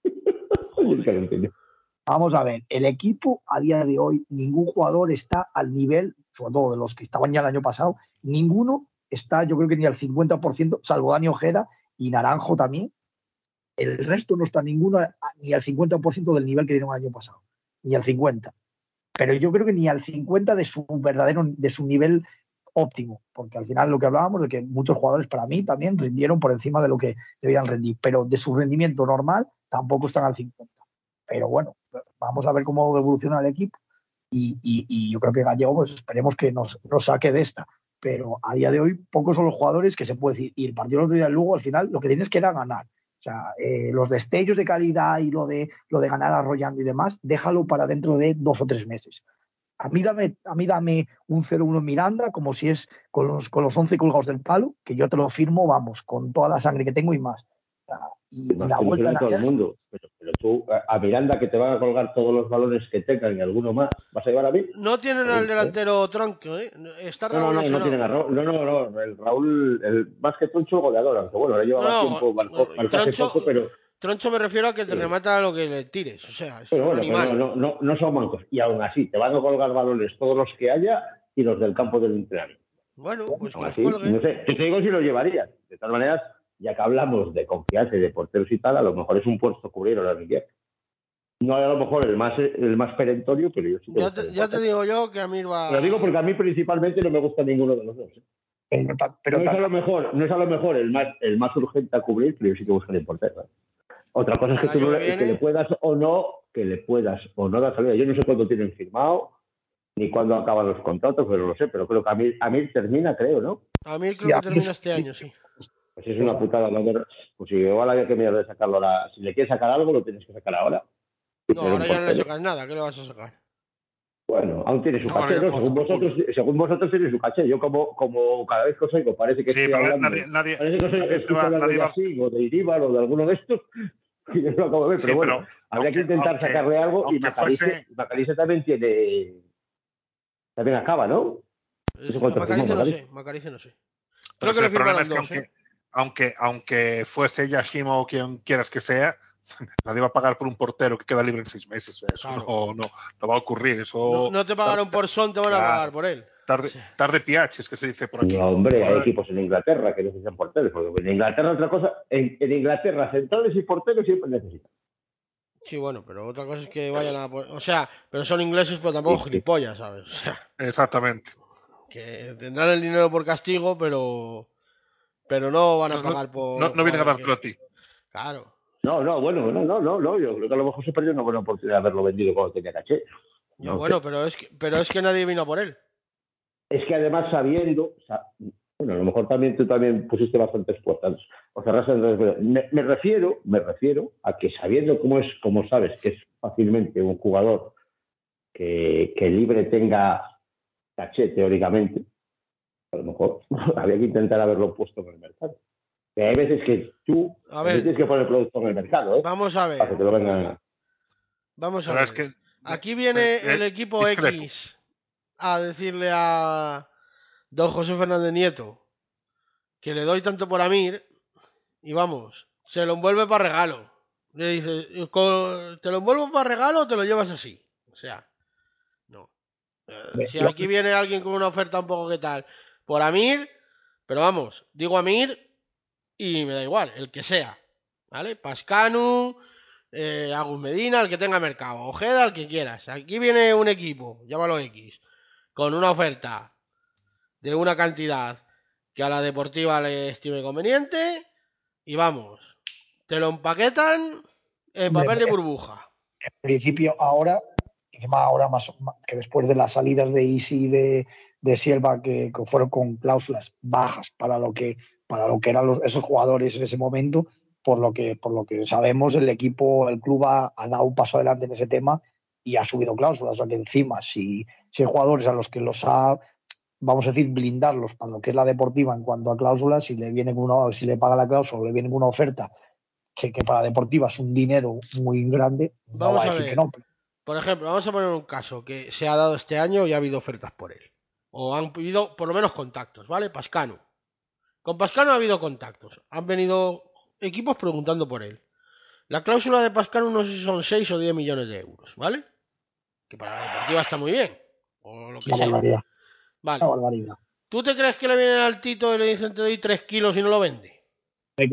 Vamos a ver, el equipo a día de hoy, ningún jugador está al nivel, sobre todo de los que estaban ya el año pasado, ninguno está, yo creo que ni al 50%, salvo Dani Ojeda y Naranjo también. El resto no está ninguno ni al 50% del nivel que dieron el año pasado, ni al 50% pero yo creo que ni al 50 de su verdadero, de su nivel óptimo, porque al final lo que hablábamos de que muchos jugadores para mí también rindieron por encima de lo que deberían rendir, pero de su rendimiento normal tampoco están al 50. Pero bueno, vamos a ver cómo evoluciona el equipo y, y, yo creo que Gallego, pues esperemos que nos, nos, saque de esta. Pero a día de hoy, pocos son los jugadores que se puede decir. Y el partido del otro día del Lugo, al final, lo que tienes que era ganar. O sea, eh, los destellos de calidad y lo de, lo de ganar arrollando y demás, déjalo para dentro de dos o tres meses. A mí dame, a mí dame un 0-1 Miranda, como si es con los, con los 11 colgados del palo, que yo te lo firmo, vamos, con toda la sangre que tengo y más. Y, y la vuelta todo el mundo. Pero, pero, tú, a Miranda, que te van a colgar todos los balones que tengan y alguno más, ¿vas a llevar a mí? No tienen al delantero tronco, ¿eh? Está Raúl no, no, no, no tienen a Raúl. No, no, no. El Raúl, el, más que Troncho, goleador. Aunque bueno, le lleva no, tiempo, marcó, marcó Troncho, poco, pero. Troncho me refiero a que te sí. remata lo que le tires. O sea, es pero un bueno, animal. Pero no, no, no son mancos. Y aún así, te van a colgar balones todos los que haya y los del campo del entrenamiento. Bueno, pues que así, los no sé, te digo si lo llevarías. De todas maneras, ya que hablamos de confianza y de porteros y tal, a lo mejor es un puesto cubrir ahora Miguel. No a lo mejor el más el más perentorio, pero yo sí que Ya te, ya te digo yo que Amir va. Lo digo porque a mí principalmente no me gusta ninguno de los dos. ¿eh? Pero, pero no, es a lo mejor, no es a lo mejor el más, el más urgente a cubrir, pero yo sí que buscaría el portero. ¿eh? Otra cosa es que, tú que le, que viene- le puedas o no, que le puedas o no dar salida. Yo no sé cuándo tienen firmado, ni cuándo acaban los contratos, pero lo sé, pero creo que a mí, a mí termina, creo, ¿no? Amir creo Sí, que a mí termina es- este año, sí. Es una putada. ¿no? Pues si igual había que mirar de sacarlo ahora. Si le quieres sacar algo, lo tienes que sacar ahora. No, ahora ya no le sacas nada. ¿Qué le vas a sacar? Bueno, aún tiene su No, caché, ¿no? Según vosotros, según vosotros tiene su caché. Yo como, como cada vez que os oigo parece que Sí, estoy hablando, nadie, nadie, parece que os oigo nadie estoy va- hablando nadie de va- Asig o de Iríbar o de alguno de estos. Y yo no lo acabo de ver, Sí, pero bueno, pero habría que intentar aunque- sacarle algo y Macalice, fuese- Macalice también tiene... También acaba, ¿no? Macalice no Macalice? sé, Macalice no sé. Pero Creo que el problema es que dos, aunque, ¿eh? Aunque, aunque fuese Yashimo o quien quieras que sea, nadie va a pagar por un portero que queda libre en seis meses. Eso Claro. no, no, no va a ocurrir. Eso No, no te pagaron por Son, te van a pagar por él. tarde, tarde piaches, que se dice por aquí. No, hombre, hay equipos en Inglaterra que necesitan porteros. Porque en Inglaterra otra cosa, en, en Inglaterra centrales y porteros siempre necesitan. Sí, bueno, pero otra cosa es que vayan a. por- O sea, pero son ingleses, pero tampoco Sí, sí. gilipollas, ¿sabes? O sea, Exactamente. que tendrán el dinero por castigo, pero. Pero no van a pagar por. No, no vienen a jugadores dártelo a que- ti. Claro. No, no, bueno, no, no, no, no. Yo creo que a lo mejor se perdió una buena oportunidad de haberlo vendido cuando tenía caché. No bueno, sé. pero es que, pero es que nadie vino por él. Es que además sabiendo, sa- bueno, a lo mejor también tú también pusiste bastantes puertas o cerraste entonces, me, me refiero, me refiero a que sabiendo cómo es, como sabes, que es fácilmente un jugador que, que libre tenga caché teóricamente, a lo mejor había que intentar haberlo puesto en el mercado. Que hay veces que tú A ver. tienes que poner el producto en el mercado, ¿eh? Vamos a ver. Para que te lo vengan Vamos a Pero ver. es que Aquí viene eh, el equipo discrepo. X a decirle a don José Fernández Nieto que le doy tanto por Amir y vamos, se lo envuelve para regalo. Le dice, "Co- ¿te lo envuelvo para regalo o te lo llevas así? O sea, no. Eh, si aquí viene alguien con una oferta un poco que tal, por Amir, pero vamos, digo Amir y me da igual, el que sea. ¿Vale? Pascanu, eh, Agus Medina, el que tenga mercado, Ojeda, el que quieras. Aquí viene un equipo, llámalo X, con una oferta de una cantidad que a la deportiva le estime conveniente y vamos, te lo empaquetan en papel de burbuja. En principio, ahora, encima ahora más, que después de las salidas de Easy y de, de Silva, que, que fueron con cláusulas bajas para lo que, para lo que eran los- esos jugadores en ese momento, por lo que, por lo que sabemos, el equipo, el club ha, ha dado un paso adelante en ese tema y ha subido cláusulas. O sea que encima, si, si hay jugadores a los que los ha, vamos a decir, blindarlos para lo que es la deportiva en cuanto a cláusulas, si le viene una, si le paga la cláusula o le viene una oferta que, que para deportiva es un dinero muy grande, no Vamos va a a decir ver. que no. Por ejemplo, vamos a poner un caso que se ha dado este año y ha habido ofertas por él. O han habido por lo menos contactos, ¿vale? Pascano. Con Pascano ha habido contactos. Han venido equipos preguntando por él. La cláusula de Pascano no sé si son 6 o 10 millones de euros, ¿vale? Que para la deportiva está muy bien. O lo que Una sea. barbaridad, Vale. barbaridad. ¿Tú te crees que le viene al Tito y le dicen te doy 3 kilos y no lo vende?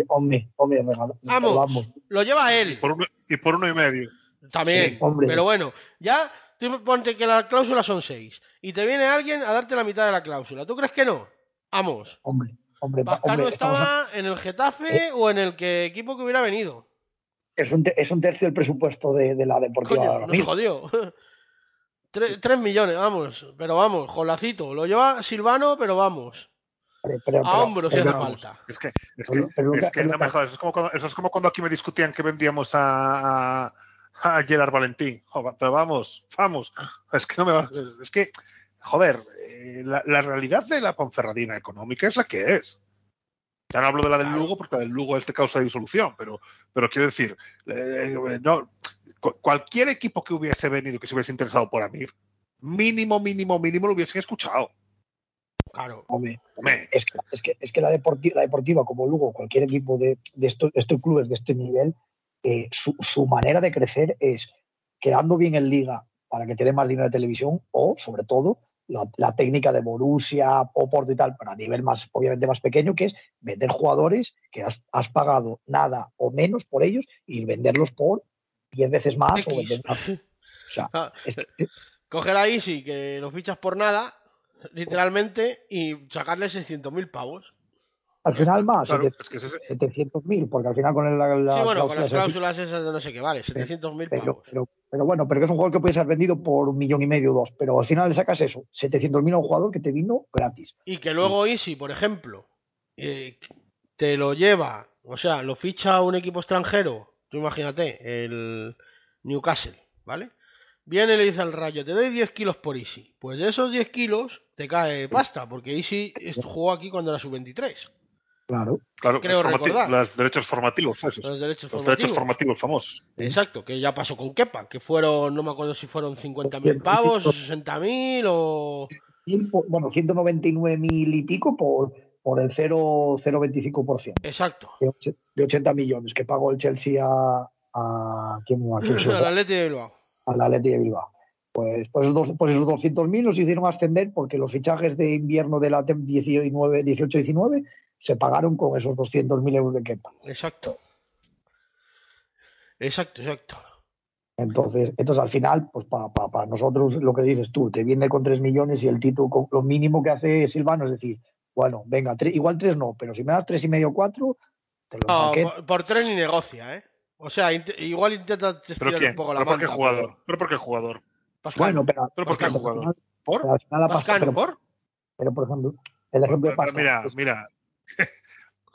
Hombre, hombre, regalo- Vamos, vamos. lo lleva y él. por, uno, y por uno y medio. También. Sí, hombre. pero bueno, ya tú ponte que la cláusula son 6 y te viene alguien a darte la mitad de la cláusula. ¿Tú crees que no? Vamos. Hombre, hombre, hombre, estamos estaba en el Getafe o en el que equipo que hubiera venido. es, un te- es un tercio del presupuesto de, de la deportiva Coño, ahora nos mismo. jodió. Tre- Tres millones, vamos. Pero vamos, jolacito. Lo lleva Silvano, pero vamos. Pero- pero- A pero- hombro si hace vamos, falta. Es que, es que, pero es lo que no me jodas, es como cuando, eso es como cuando aquí me discutían que vendíamos a, a, a Gerard Valentín. Joder, pero vamos, vamos. Es que no me va. Es que, joder, eh, la, la realidad de la Ponferradina económica es la que es. Ya no hablo de la del Lugo porque la del Lugo es de causa de disolución, pero, pero quiero decir, eh, no, cualquier equipo que hubiese venido, que se hubiese interesado por Amir, mínimo, mínimo, mínimo lo hubiesen escuchado. Claro. hombre, Hombre, es que, es que, es que la, deportiva, la deportiva, como Lugo, cualquier equipo de, de estos, estos clubes de este nivel, eh, su, su manera de crecer es quedando bien en liga para que te dé más dinero de televisión o, sobre todo, la, la técnica de Borussia, Oporto y tal, pero a nivel más, obviamente más pequeño, que es vender jugadores que has, has pagado nada o menos por ellos y venderlos por 10 veces más o vender más. O sea, Ah, es que, Coge la Easy, que lo fichas por nada, literalmente, y sacarle 600.000 pavos. Al final más, claro, sete- es que ese- 700.000, porque al final con el- la, la sí, bueno, con cláusula las cláusulas esas de no sé qué, vale, 700.000 pero, pero, pero bueno, pero que es un jugador que puede ser vendido por un millón y medio o dos, pero al final le sacas eso, 700.000 a un jugador que te vino gratis. Y que luego Easy, por ejemplo, eh, te lo lleva, o sea, lo ficha un equipo extranjero, tú imagínate, el Newcastle, ¿vale? Viene y le dice al Rayo, te doy 10 kilos por Easy. Pues de esos 10 kilos te cae pasta, porque Easy jugó aquí cuando era sub-23. Claro. Claro, Creo los formati- recordar. los derechos formativos, esos. Los derechos Los formativos. derechos formativos famosos. Exacto, que ya pasó con Kepa, que fueron, no me acuerdo si fueron 50.000 pavos o 60.000 o... Bueno, 199.000 y pico por, por el 0 0,25% Exacto. de, och- de 80 millones que pagó el Chelsea a, a, ¿quién, a, quién se Al? Atleti de Bilbao. al Atleti de Bilbao. Pues, pues, esos, dos- pues esos 200.000 nos hicieron ascender porque los fichajes de invierno de la 18-19 se pagaron con esos 200.000 euros de Kepa. Exacto. Exacto, exacto. Entonces, entonces al final, pues para, para, para nosotros lo que dices tú, te viene con 3 millones y el Tito, con- lo mínimo que hace Silvano es decir, bueno, venga, tre- igual 3 no, pero si me das tres y medio, 4, te lo No, por, por tres ni negocia, ¿eh? O sea, int- igual intenta ¿Pero estirar quién? un poco la ¿Pero por qué jugador? ¿Pero por qué jugador? Pascal, Bueno, pero, ¿Pero por qué pero jugador? final- ¿Por? pero al final la Pascano, pero, ¿Por? pero, por ejemplo, el ejemplo de Pero Pascal, mira, pues, mira.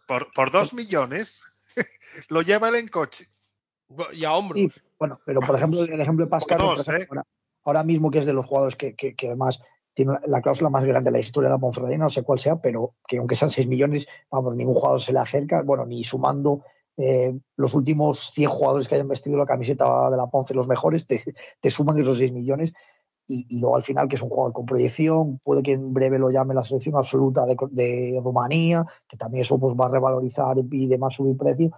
Por, por dos millones lo lleva él en coche. y a hombros. Sí, bueno, pero por ejemplo, el ejemplo de Pascal, dos, ejemplo, ¿eh? ahora, ahora mismo que es de los jugadores que, que- que además tiene la- la cláusula más grande de la historia de la Ponferradina, no sé cuál sea, pero que aunque sean 6 millones, vamos, ningún jugador se le acerca, bueno, ni sumando eh, los últimos 100 jugadores que hayan vestido la camiseta de la Ponce, los mejores, te, te suman esos 6 millones. Y, y, luego al final, que es un jugador con proyección, puede que en breve lo llame la selección absoluta de, de Rumanía, que también eso pues, va a revalorizar y demás subir precio.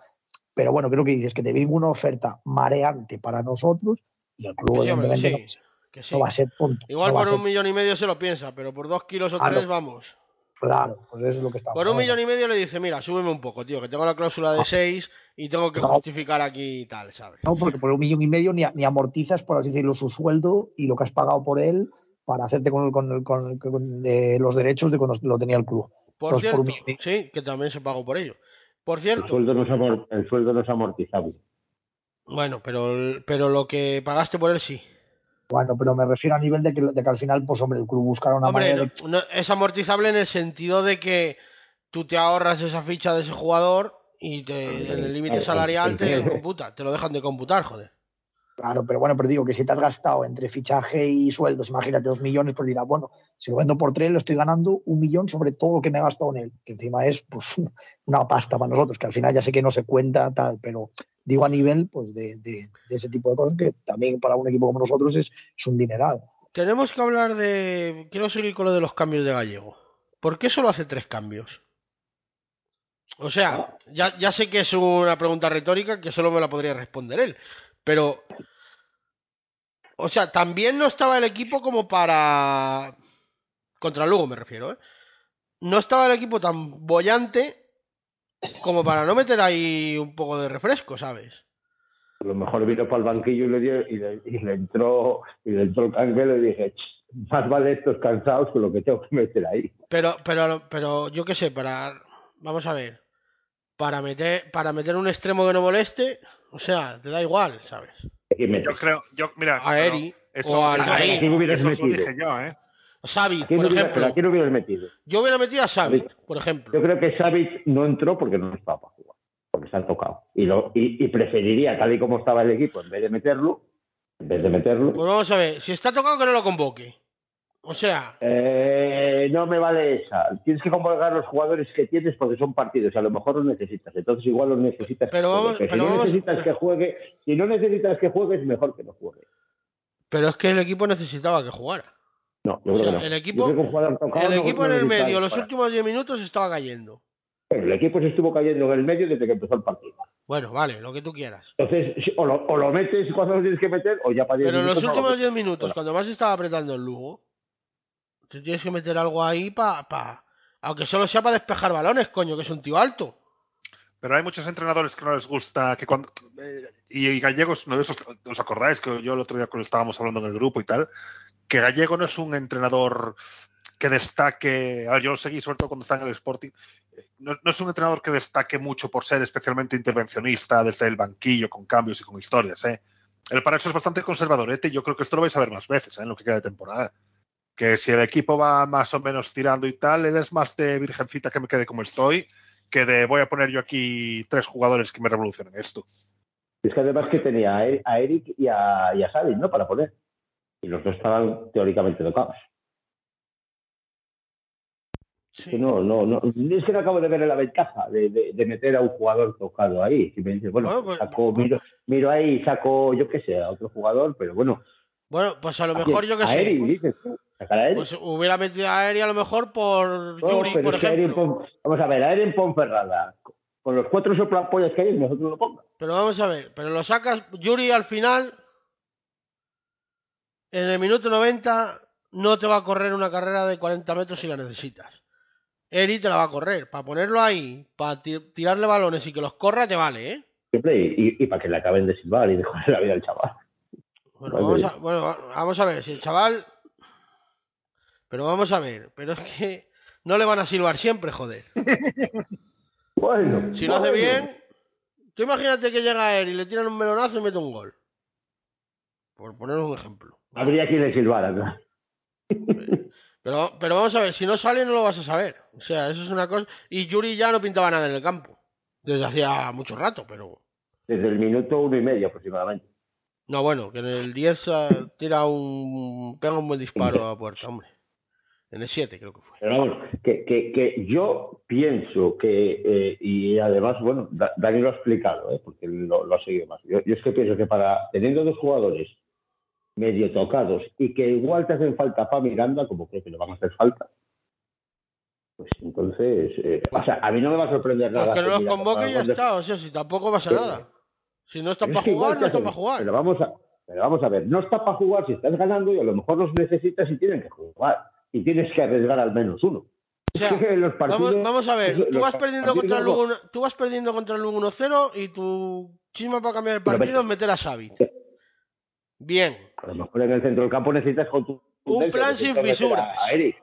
Pero bueno, creo que dices que te viene una oferta mareante para nosotros y el club, evidentemente, sí, no, que sí. no va a ser tonto. Igual no por un ser- millón y medio se lo piensa, pero por dos kilos o Claro. tres, vamos. Claro, pues eso es lo que está Por un millón y medio le dice, mira, súbeme un poco, tío, que tengo la cláusula de seis y tengo que No. justificar aquí y tal, ¿sabes? No, porque por un millón y medio ni, ni amortizas, por así decirlo, su sueldo y lo que has pagado por él para hacerte con, el- con, el- con con- de los derechos de cuando lo tenía el club. Por Entonces, por cierto, un sí, que también se pagó por ello. Por El cierto, sueldo no es, amor- el sueldo no es amortizable. bueno, pero, pero lo que pagaste por él sí. Bueno, pero me refiero a nivel de que, de que al final, pues hombre, el club buscará una Hombre, manera no- es amortizable en el sentido de que tú te ahorras esa ficha de ese jugador y te, en el límite salarial te computa, te lo dejan de computar, joder. Claro, pero bueno, pero digo que si te has gastado entre fichaje y sueldos, imagínate dos millones, pues dirás, bueno, si lo vendo por tres, lo estoy ganando un millón sobre todo lo que me he gastado en él, que encima es pues una pasta para nosotros, que al final ya sé que no se cuenta tal, pero digo a nivel pues de, de- de ese tipo de cosas que también para un equipo como nosotros es, es un dineral. Tenemos que hablar de. Quiero seguir con lo de los cambios de gallego. ¿Por qué solo hace tres cambios? O sea, ya, ya sé que es una pregunta retórica que solo me la podría responder él. Pero. O sea, también no estaba el equipo como para. Contra Lugo me refiero, ¿eh? No estaba el equipo tan bollante como para no meter ahí un poco de refresco, ¿sabes? A lo mejor vino para el banquillo y le, dio, y le, y le entró y le entró el canguelo y dije, "Ch, más vale estos cansados que lo que tengo que meter ahí. Pero, pero, pero yo qué sé, para. Vamos a ver. Para meter, para meter un extremo que no moleste, o sea, te da igual, ¿sabes? Yo creo, yo, mira, A Eri eso, o al eso- eso lo metido. dije yo, ¿eh? Aquí por hubiera- ejemplo. pero aquí no hubieras metido. Yo hubiera metido a Savic, por ejemplo. Yo creo que Savic no entró porque no estaba para jugar, porque se han tocado. Y, lo, y, y preferiría, tal y como estaba el equipo, en vez de meterlo, en vez de meterlo, Pues vamos a ver, si está tocado que no lo convoque. O sea, eh, no me vale esa. Tienes que convocar los jugadores que tienes porque son partidos, a lo mejor los necesitas. Entonces igual los necesitas. Pero vamos- pero si no vamos- necesitas que juegue, si no necesitas que juegue, es mejor que no juegue. pero es que el equipo necesitaba que jugara. No, yo O creo sea, que no. el equipo, el no- equipo no en el medio, los últimos 10 minutos estaba cayendo. Pero el equipo se estuvo cayendo en el medio desde que empezó el partido. Bueno, vale, lo que tú quieras. Entonces, o lo, o lo metes cuando lo tienes que meter, o ya para 10 Pero en los últimos metes. 10 minutos, cuando más estaba apretando el Lugo, tú tienes que meter algo ahí para. Pa, aunque solo sea para despejar balones, coño, que es un tío alto. Pero hay muchos entrenadores que no les gusta que cuando eh, y, y Gallegos, uno de esos, ¿os acordáis? Que yo el otro día cuando estábamos hablando en el grupo y tal, que Gallego no es un entrenador que destaque, yo lo seguí sobre todo cuando está en el Sporting, eh, no, es un entrenador que destaque mucho por ser especialmente intervencionista desde el banquillo, con cambios y con historias, ¿eh? Él para eso es bastante conservadorete y yo creo que esto lo vais a ver más veces ¿eh? en lo que queda de temporada. Que si el equipo va más o menos tirando y tal, él es más de virgencita que me quede como estoy que de voy a poner yo aquí tres jugadores que me revolucionen esto. Es que además que tenía a E- Eric y a, y a Savic, ¿no? Para poner. Y los dos estaban teóricamente tocados. Sí. No, no, no. Es que no acabo de ver la ventaja de, de- de meter a un jugador tocado ahí. Si me dices, bueno, Bueno, pues pues- saco, miro, miro ahí y saco, yo qué sé, a otro jugador, pero bueno. Bueno, pues a lo ¿a mejor yo que a sé. Eric, dices tú. Sacar a Eric. Pues hubiera metido a Eri a lo mejor por No, Yuri, por ejemplo. Pon- vamos a ver, a Eric Ponferrada, con los cuatro soplapollas que hay, nosotros lo ponga. Pero vamos a ver, pero lo sacas, Yuri al final, en el minuto 90, no te va a correr una carrera de 40 metros si la necesitas. Eri te la va a correr. Para ponerlo ahí, para ti- tirarle balones y que los corra, te vale, ¿eh? Siempre, y, para que le acaben de silbar y dejarle la vida al chaval. Bueno, Vale. vamos a, bueno, va- vamos a ver, si el chaval... Pero vamos a ver, pero es que no le van a silbar siempre, joder. Bueno, Si lo hace bien, tú imagínate que llega él y le tiran un melonazo y mete un gol. Por poner un ejemplo. Habría quien le silbara, ¿no? Pero, pero vamos a ver, si no sale no lo vas a saber. O sea, eso es una cosa. Y Yuri ya no pintaba nada en el campo. Desde hacía mucho rato, pero. Desde el minuto uno y medio aproximadamente. No, bueno, que en el 10 ah, tira un. pega un buen disparo a puerta, hombre. En el 7 creo que fue. Pero vamos, que, que, que yo pienso que, eh, y además, bueno, Dani lo ha explicado, ¿eh? porque lo, lo, ha seguido más. Yo, yo, es que pienso que para, teniendo dos jugadores medio tocados y que igual te hacen falta para Miranda, como creo que le van a hacer falta, pues entonces, eh, o sea, a mí no me va a sorprender nada. Porque no los convoque y ya está, o sea, si tampoco pasa nada. Si no están para jugar, no están para jugar. Pero vamos, a, pero vamos a ver, no está para jugar si estás ganando y a lo mejor los necesitas y tienen que jugar. Y tienes que arriesgar al menos uno. O sea, partidos, vamos, vamos, a ver, tú vas, perdiendo contra el Lugo, tú vas perdiendo contra el Lugo 1-0 y tu chisma para cambiar el partido es meter a Xavi. Bien. A lo mejor en el centro del campo necesitas con tu... Un plan sin fisuras. A Eric.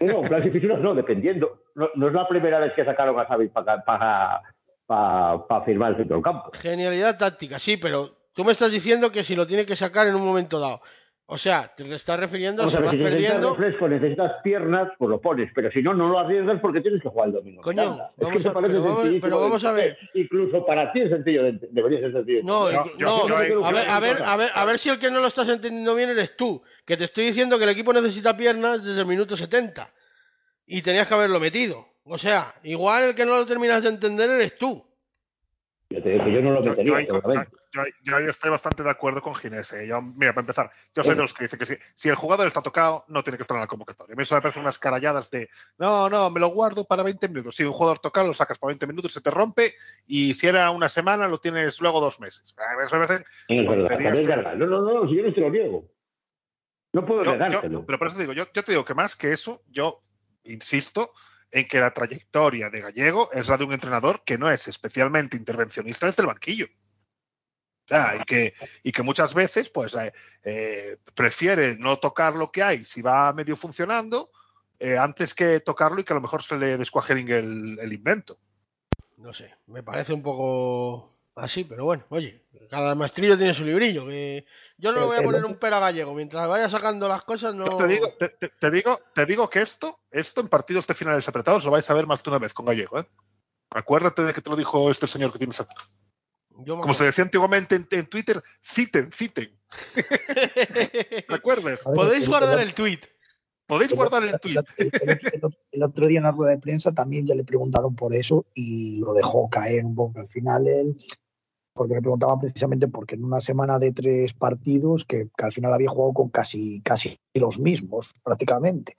No, un plan sin fisuras no, dependiendo. No, no, es la primera vez que sacaron a Xavi para, para, para firmar el centro del campo. Genialidad táctica, sí, pero tú me estás diciendo que si lo tiene que sacar en un momento dado. O sea, te le estás refiriendo a si vas si perdiendo. Necesitas refresco, necesitas piernas, pues lo pones, pero si no, no lo arriesgas porque tienes que jugar el domingo. Coño, vamos, a, pero, vamos, pero vamos a ver. Incluso para ti es sencillo, debería ser sencillo. No, no, no, no a, ver, a, ver, a, ver, a ver si el que no lo estás entendiendo bien eres tú. Que te estoy diciendo que el equipo necesita piernas desde el minuto 70. Y tenías que haberlo metido. O sea, igual el que no lo terminas de entender eres tú. Yo te digo que yo no lo metería. Yo, yo, yo, estoy bastante de acuerdo con Ginés. ¿eh? Yo, mira, para empezar, yo soy de los que dicen que si, si, el jugador está tocado, no tiene que estar en la convocatoria. A mí eso me parece unas caralladas de no, no, me lo guardo para 20 minutos. Si un jugador tocado, lo sacas para 20 minutos, se te rompe, y si era una semana, lo tienes luego dos meses. Eso me parece. Es verdad. No, no, no, si yo no te lo niego. No puedo negártelo. Pero por eso digo, yo, yo te digo que más que eso, yo insisto en que la trayectoria de Gallego es la de un entrenador que no es especialmente intervencionista desde el banquillo. Y, que, y que muchas veces pues, eh, eh, prefiere no tocar lo que hay si va medio funcionando eh, antes que tocarlo y que a lo mejor se le descuajeringue el, el invento. No sé, me parece un poco así, pero bueno, oye, cada maestrillo tiene su librillo. Que yo no le voy a poner un pera gallego. Mientras vaya sacando las cosas, no. Te digo, te, te, digo, te digo que esto, esto en partidos de finales apretados lo vais a ver más de una vez con gallego, ¿eh? Acuérdate de que te lo dijo este señor que tienes aquí. Como se decía antiguamente en, en Twitter, citen, citen. ¿Te acuerdas? Podéis guardar el tweet. Podéis guardar el tweet. El, el, el, el, otro día en la rueda de prensa también ya le preguntaron por eso y lo dejó caer un poco. Al final él porque me preguntaban precisamente porque en una semana de tres partidos, que, que, al final había jugado con casi, casi los mismos prácticamente,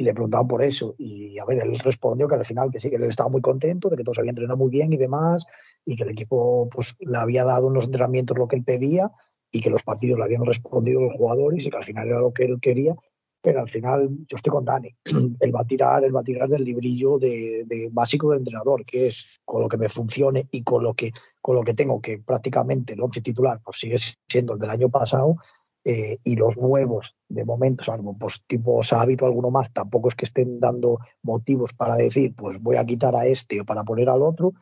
y le preguntaban por eso, y a ver, él respondió que al final que sí, que él estaba muy contento, de que todos habían entrenado muy bien y demás, y que el equipo pues le había dado en los entrenamientos lo que él pedía, y que los partidos le habían respondido los jugadores, y que al final era lo que él quería, pero al final yo estoy con Dani. Él va a tirar, él va a tirar del librillo de, de, básico del entrenador, que es con lo que me funcione y con lo que, con lo que tengo, que prácticamente el once titular pues sigue siendo el del año pasado, eh, y los nuevos, de momento, salvo pues tipo hábito alguno más, tampoco es que estén dando motivos para decir, pues voy a quitar a este o para poner al otro,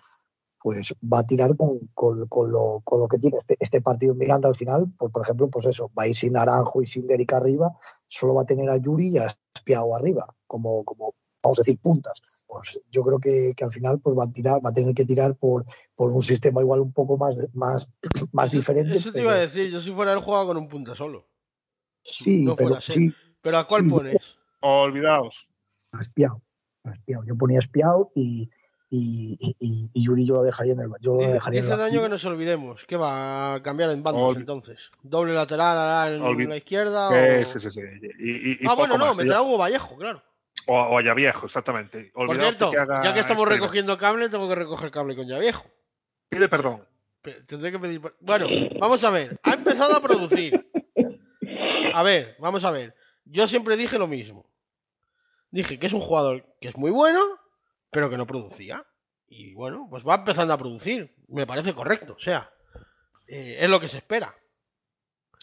pues va a tirar con, con, lo, con lo, que tiene este, este, partido en Miranda al final, pues por ejemplo, pues eso, va a ir sin Naranjo y sin Derek arriba, solo va a tener a Yuri y a Espiao arriba, como, como vamos a decir, puntas. Pues yo creo que, que, al final pues va a tirar, va a tener que tirar por, por un sistema igual un poco más, más, más diferente. Eso te pero... iba a decir, yo si fuera el juego con un punta solo. Sí, no pero, sí, pero ¿a cuál sí, pones? Olvidaos. A Espiao. A Espiao. Yo ponía Espiao y, y, y, y, Yuri yo lo dejaría en el yo lo dejaría dice daño que nos olvidemos que va a cambiar en bandos Olvi entonces doble lateral en Olvi la izquierda o... sí, sí, sí. Y, ah bueno no meterá Hugo Vallejo claro o, o a Yaviejo exactamente Por cierto, que haga ya que estamos experiment. recogiendo cable tengo que recoger cable con Yaviejo pide perdón tendré que pedir bueno vamos a ver ha empezado a producir a ver vamos a ver yo siempre dije lo mismo dije que es un jugador que es muy bueno pero que no producía y bueno, pues va empezando a producir. Me parece correcto, o sea, eh, es lo que se espera.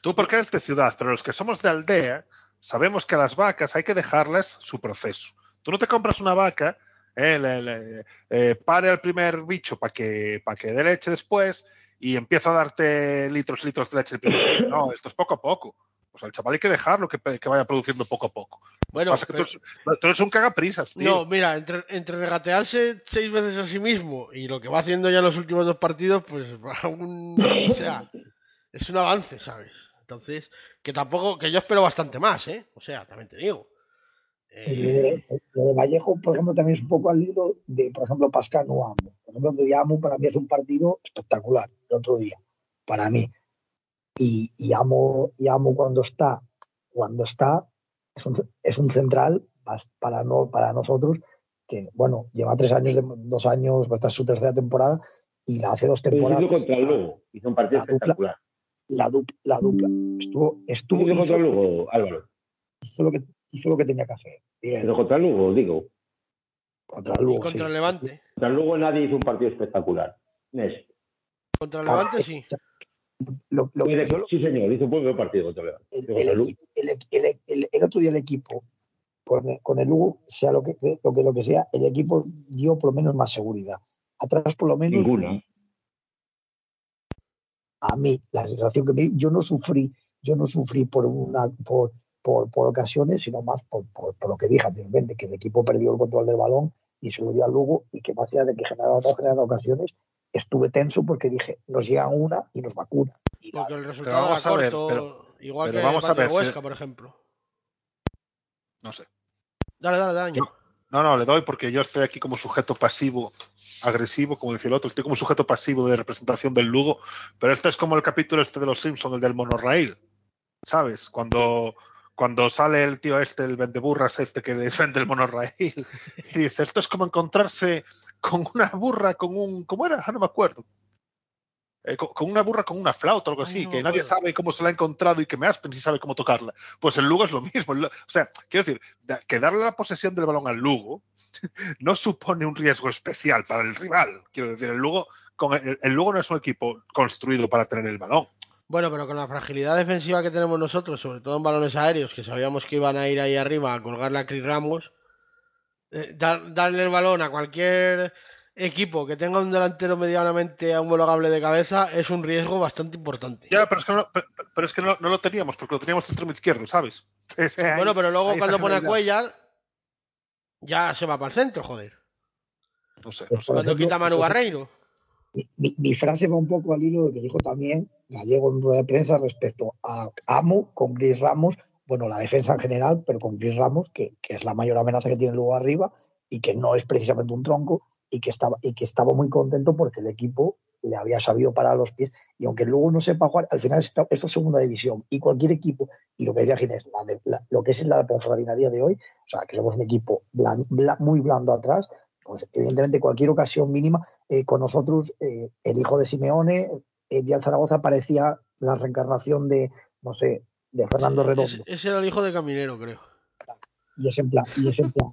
Tú porque eres de ciudad, pero los que somos de aldea sabemos que a las vacas hay que dejarles su proceso. Tú no te compras una vaca, eh, le, le, eh, pare al primer bicho para que, pa que dé leche después y empieza a darte litros y litros de leche el primer No, esto es poco a poco. Pues al chaval hay que dejarlo que, que vaya produciendo poco a poco. Bueno, Pasa que pero... tú, eres, tú, eres, un cagaprisas, tío. No, mira, entre, entre, regatearse seis veces a sí mismo y lo que va haciendo ya en los últimos dos partidos, pues va un. O sea, es un avance, ¿sabes? Entonces, que tampoco, que yo espero bastante más, ¿eh? O sea, también te digo. Eh, lo de Vallejo, por ejemplo, también es un poco al hilo de, por ejemplo, Pascal no Amo. Por ejemplo, el de Amo para mí es un partido espectacular, el otro día, para mí. Y, y Amo, y Amo cuando está, cuando está, es un, es un central para, no, para nosotros que, bueno, lleva tres años, dos años, esta es su tercera temporada y la hace dos temporadas. Hizo contra el Lugo, hizo un partido espectacular. La, dupla, la dupla. Estuvo, estuvo hizo contra Lugo, Álvaro. Hizo lo que, hizo lo que tenía que hacer. Pero contra el Lugo, digo. Contra el Lugo. Y contra el Levante. Contra Lugo nadie hizo un partido espectacular. Nes. Contra el Levante sí. Lo, lo, yo, sí, señor, hizo un buen partido contra el Levante. El, el, el, el, otro día el equipo con, con el Lugo, sea lo que, lo que lo que sea, el equipo dio por lo menos más seguridad. Atrás por lo menos. Ninguna. A mí, la sensación que me yo no sufrí, yo no sufrí por una por, por, por ocasiones, sino más por, por, lo que dije anteriormente, que el equipo perdió el control del balón y se lo dio al Lugo y que más allá de que generaba o generaba ocasiones, estuve tenso porque dije, nos llega una y nos vacuna. Y porque el resultado era corto, ver, pero, igual pero que vamos a ver, Huesca, por ejemplo. No sé. Dale, dale, dale. No, no, le doy porque yo estoy aquí como sujeto pasivo, agresivo, como decía el otro, estoy como sujeto pasivo de representación del Lugo, pero este es como el capítulo este de los Simpsons, el del monorail, ¿sabes? Cuando, cuando sale el tío este, el vendeburras este que les vende el monorail, y dice, esto es como encontrarse con una burra, con un, ¿cómo era? Ah, no me acuerdo. Eh, con, una burra con una flauta o algo así, que nadie sabe cómo se la ha encontrado y que me Aspen sí sabe cómo tocarla. Pues el Lugo es lo mismo. O sea, quiero decir, que darle la posesión del balón al Lugo no supone un riesgo especial para el rival. Quiero decir, el Lugo, con el, Lugo no es un equipo construido para tener el balón. Bueno, pero con la fragilidad defensiva que tenemos nosotros, sobre todo en balones aéreos, que sabíamos que iban a ir ahí arriba a colgarle a Chris Ramos, eh, darle el balón a cualquier equipo que tenga un delantero medianamente homologable de cabeza es un riesgo bastante importante. Ya, pero es que no, pero, es que no, lo teníamos, porque lo teníamos extremo izquierdo, ¿sabes? bueno, pero luego cuando pone a Cuellar, ya se va para el centro, joder. No sé. cuando quita Manu Barreiro. Mi, mi, frase va un poco al hilo de que dijo también Gallego en rueda de prensa respecto a Amo con Gris Ramos, bueno, la defensa en general, pero con Gris Ramos, que, que es la mayor amenaza que tiene luego arriba y que no es precisamente un tronco, y que estaba, y que estaba muy contento porque el equipo le había sabido parar los pies y aunque luego no sepa jugar, al final esto, es segunda división y cualquier equipo, y lo que decía Ginés, lo que es la Ponferradina día de hoy, o sea, que somos un equipo muy blando atrás, pues evidentemente cualquier ocasión mínima, eh, con nosotros eh, el hijo de Simeone, el día Zaragoza parecía la reencarnación de, no sé, de Fernando Redondo. Ese era el hijo de Caminero, creo. Y es en plan, y es en plan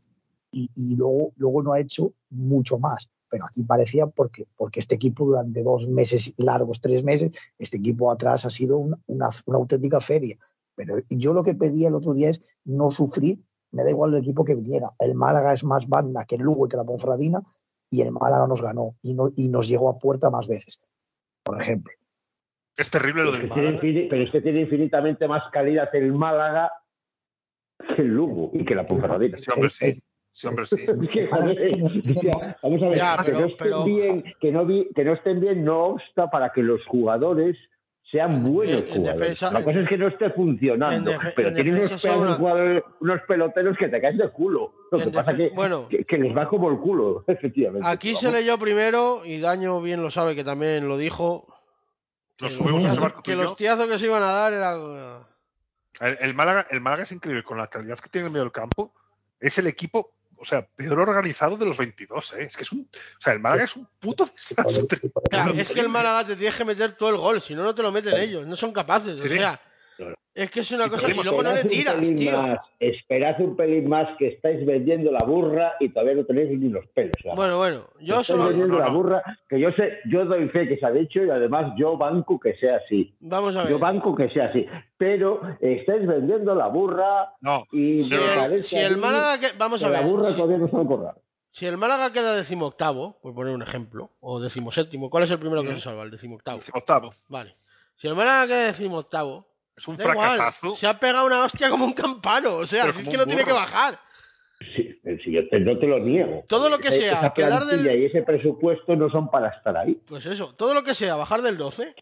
y, luego, luego no ha hecho mucho más. Pero aquí parecía porque, porque este equipo durante dos meses largos, tres meses, este equipo atrás ha sido una, una, auténtica feria. Pero yo lo que pedía el otro día es no sufrir, me da igual el equipo que viniera. El Málaga es más banda que el Lugo y que la Ponfradina y el Málaga nos ganó y, no, y nos llegó a puerta más veces, por ejemplo. Es terrible lo del Málaga. pero es que tiene infinitamente más calidad el Málaga que el Lugo y que la Ponferradina. Sí, hombre, sí. Sí, hombre, sí. Vamos a ver, que, no estén bien, que, no que no estén bien no obsta para que los jugadores sean buenos jugadores. la cosa es que no esté funcionando, pero tienen unos, unos, peloteros que te caes de culo. Lo que pasa es que, que, les va como el culo, efectivamente. Aquí se leyó primero, y Daño bien lo sabe que también lo dijo, que, los tiazos que se iban a dar era... El, el, Málaga, el Málaga es increíble, con la calidad que tiene en medio del campo, es el equipo o sea, peor organizado de los 22, ¿eh? Es que es un. O sea, el Málaga es un puto desastre. Claro, es que el Málaga te tienes que meter todo el gol, si no, no te lo meten ellos, no son capaces. O sea, es que es una cosa y luego no le tiras, tío. esperad un pelín más que estáis vendiendo la burra y todavía no tenéis ni los pelos. Bueno, bueno, yo solo. vendiendo la burra, que yo sé, yo doy fe que se ha dicho y además yo banco que sea así. Vamos a ver. Yo banco que sea así. Pero estáis vendiendo la burra no. y si, el, si el Málaga. Que, vamos a ver. La burra si, todavía no está por Si el Málaga queda decimoctavo, por poner un ejemplo, o decimoséptimo, ¿cuál es el primero que se salva? El decimoctavo. Decimoctavo. Vale. Si el Málaga queda decimoctavo es un fracasazo. Se ha pegado una hostia como un campano. O sea, es que no tiene que bajar. Sí, sí, yo no te lo niego. Todo lo que sea, esa quedar del. Y ese presupuesto no son para estar ahí. Pues eso, todo lo que sea bajar del 12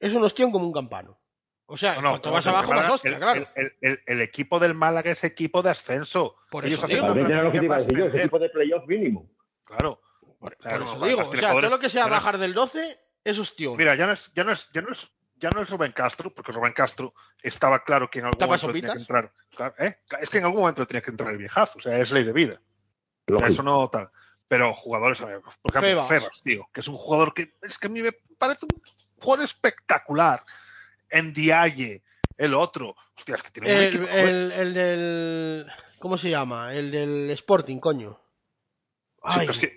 es un ostión como un campano. O sea, No, cuanto no, el abajo, más hostia, el, claro. el- el- el equipo del Málaga es equipo de ascenso. Por Ellos eso digo. era lo que te iba a decir yo, plantilla ese para tipo de playoff mínimo. Claro. Por, Claro, por eso digo. O sea, todo lo que sea bajar del 12 es hostión. Mira, ya no es, ya no es, ya no es, ya no es Rubén Castro, porque Rubén Castro estaba claro que en algún ¿Tapa momento tenía que sopitas? entrar. Claro, ¿eh? Es que en algún momento tenía que entrar el viejazo, o sea, es ley de vida. O sea, Lógico. eso no tal. Pero jugadores, por ejemplo, Febas. Febas. tío, que es un jugador que es que a mí me parece un jugador espectacular. En Diaye, el otro. Hostia, es que tiene un El, equipo, el, el del. ¿Cómo se llama? El del Sporting, coño. Sí, Ay, pero, es que-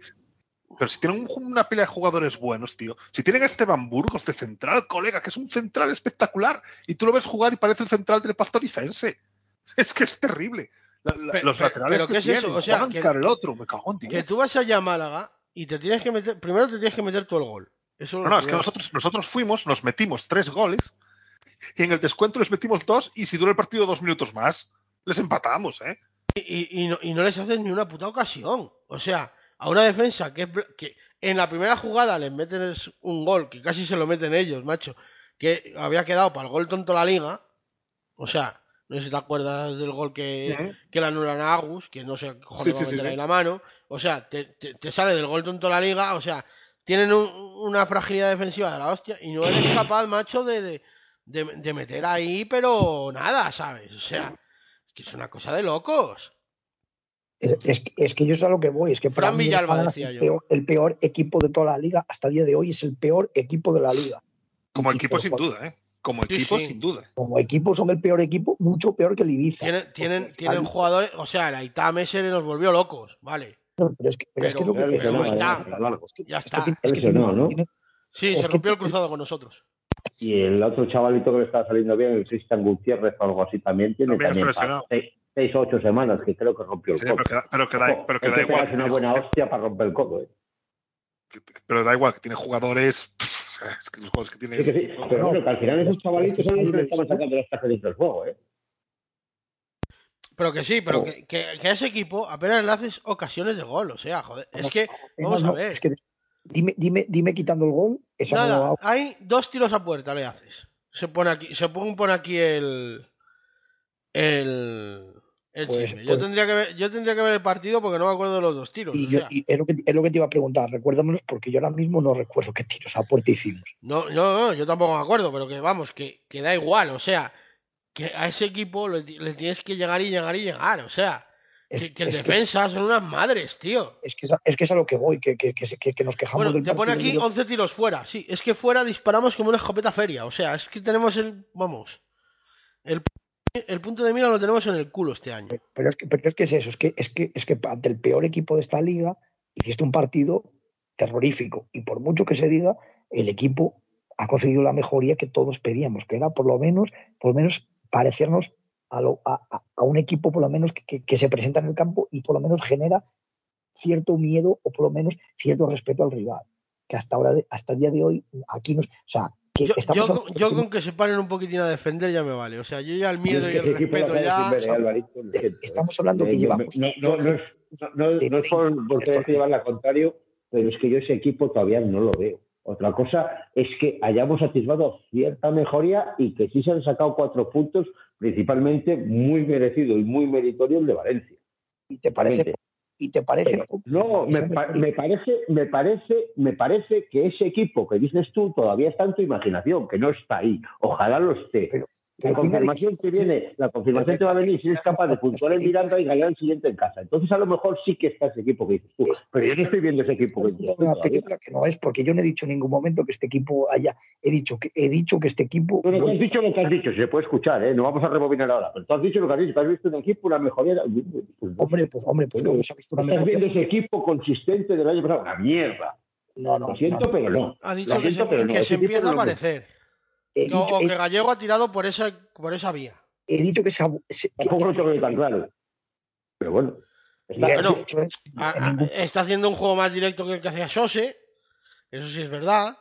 pero si tienen un- una pila de jugadores buenos, tío. Si tienen a Esteban Burgos de central, colega, que es un central espectacular, y tú lo ves jugar y parece el central del Pastoricense. Es que es terrible. La- la- Pe- los laterales pero que ¿qué es tienen, eso? O sea, que- el otro, me cago en que tú vas allá a Málaga y te tienes que meter. Primero te tienes que meter tú el gol. Eso No, no, es que nosotros, nosotros fuimos, nos metimos tres goles, y en el descuento les metimos dos, y si dura el partido dos minutos más, les empatamos, ¿eh? Y, y no, y no les haces ni una puta ocasión. O sea, a una defensa que, es que en la primera jugada les meten un gol, que casi se lo meten ellos, macho, que había quedado para el gol tonto la liga. O sea, no sé si te acuerdas del gol que, que le anulan a Agus, que no sé qué cojones Sí, va sí, a meter sí, ahí sí. la mano. O sea, te, te- te sale del gol tonto la liga, o sea, tienen un- una fragilidad defensiva de la hostia y no eres capaz, macho, de, de, de- de meter ahí, pero nada, ¿sabes? O sea, es que es una cosa de locos. Es, es que- es que yo sé a lo que voy. Es que Fran Villalba es decía el yo. peor, el peor equipo de toda la liga. Hasta el día de hoy es el peor equipo de la liga. Como equipo sin duda, ¿eh? Como equipo sí. sin duda. Como equipo son el peor equipo, mucho peor que el Ibiza. Tienen, tienen, tienen jugadores, o sea, la Itame se nos volvió locos, vale. Pero es que, pero es que pero- lo que- Pero no, ya, está. es que- Ya es está. es ¿no? tiene- Sí, Es se que- rompió el cruzado con nosotros. Y el otro chavalito que le estaba saliendo bien, el Cristian Gutiérrez o algo así, también tiene También también. Seis, o ocho semanas que creo que rompió el Sí, codo. pero que da, pero que da- Ojo, pero que hay da igual. que una buena hostia para romper el codo. ¿eh? pero da igual, que tiene jugadores. es que los jugadores que tiene Sí, ese que sí, equipo- pero bueno, que al final esos chavalitos son los que estaban sacando los cajeritos del juego. ¿eh? Pero que sí, pero que, que, que a ese equipo apenas le haces ocasiones de gol, o sea, joder, es que, vamos no, a ver, es que dime, dime, dime quitando el gol. Esa nada, hay dos tiros a puerta le haces. Se pone aquí, se pone, pone aquí el, el, el Pues- chisme. Yo pues- tendría que ver, yo tendría que ver el partido porque no me acuerdo de los dos tiros. y o yo- sea. y es, lo que, es lo que te iba a preguntar. Recuérdamelos porque yo ahora mismo no recuerdo qué tiros a puerta hicimos. No, no, no, yo tampoco me acuerdo, pero que vamos, que, que da igual, o sea, que a ese equipo le, le tienes que llegar y llegar y llegar, o sea, Es, que, que es defensa son unas madres, tío. es que, es, es que es a lo que voy, que, que, nos quejamos Bueno, del te pone aquí de- 11 tiros fuera, sí, es que fuera disparamos como una escopeta feria, o sea, es que tenemos el, vamos, el, el punto de mira lo tenemos en el culo este año. Pero es que, pero es que es eso, es que, es que es que ante el peor equipo de esta liga hiciste un partido terrorífico. Y por mucho que se diga, el equipo ha conseguido la mejoría que todos pedíamos, que era por lo menos, por lo menos parecernos a, lo- a- un equipo por lo menos que, se presenta en el campo y por lo menos genera cierto miedo o por lo menos cierto respeto al rival. Que hasta ahora, hasta el día de hoy, aquí nos. O sea, Yo, estamos yo, hablando- yo con que se paren un poquitín a defender ya me vale, o sea, yo ya el miedo y el respeto ya... ¿eh. Estamos hablando que llevamos No, no, no, es, no, no- de no es por, 30 por tener que llevarla al contrario, pero es que yo ese equipo todavía no lo veo. Otra cosa es que hayamos atisbado cierta mejoría y que sí se han sacado cuatro puntos, principalmente muy merecido y muy meritorio el de Valencia. y te parece. Y te parece Pero, no, me, pa- mejoría. me parece, me parece, me parece que ese equipo que dices tú todavía está en tu imaginación, que no está ahí. Ojalá lo esté. Pero- la pero confirmación que viene, la confirmación te va a venir si eres capaz de puntuar en Miranda y ganar el siguiente en casa. Entonces a lo mejor sí que está ese equipo que dices tú. Pero yo no estoy viendo ese equipo que dices tú una película que no es porque yo no he dicho en ningún momento que este equipo haya he dicho que he dicho que este equipo Tú no te has dicho lo que has dicho, se puede escuchar, ¿eh? no vamos a rebobinar ahora, pero tú has dicho lo que has dicho, que has visto un equipo, una mejoría. Pues, hombre pues hombre pues luego se ha visto una estás mejoría viendo ese equipo consistente del año pasado, una mierda. no no, Lo siento, no, pero no. Ha dicho Lo que, siento, se, pero no. que se empieza a no lo- aparecer. He, No, dicho, o he- que Gallego ha tirado por esa, por esa vía. he dicho que se, ha- se- Tampoco lo que- tengo tan claro. Pero bueno. está- y he Bueno, dicho, eh, A- en a- ningún- está haciendo un juego más directo que el que hacía Sose. Eso sí es verdad.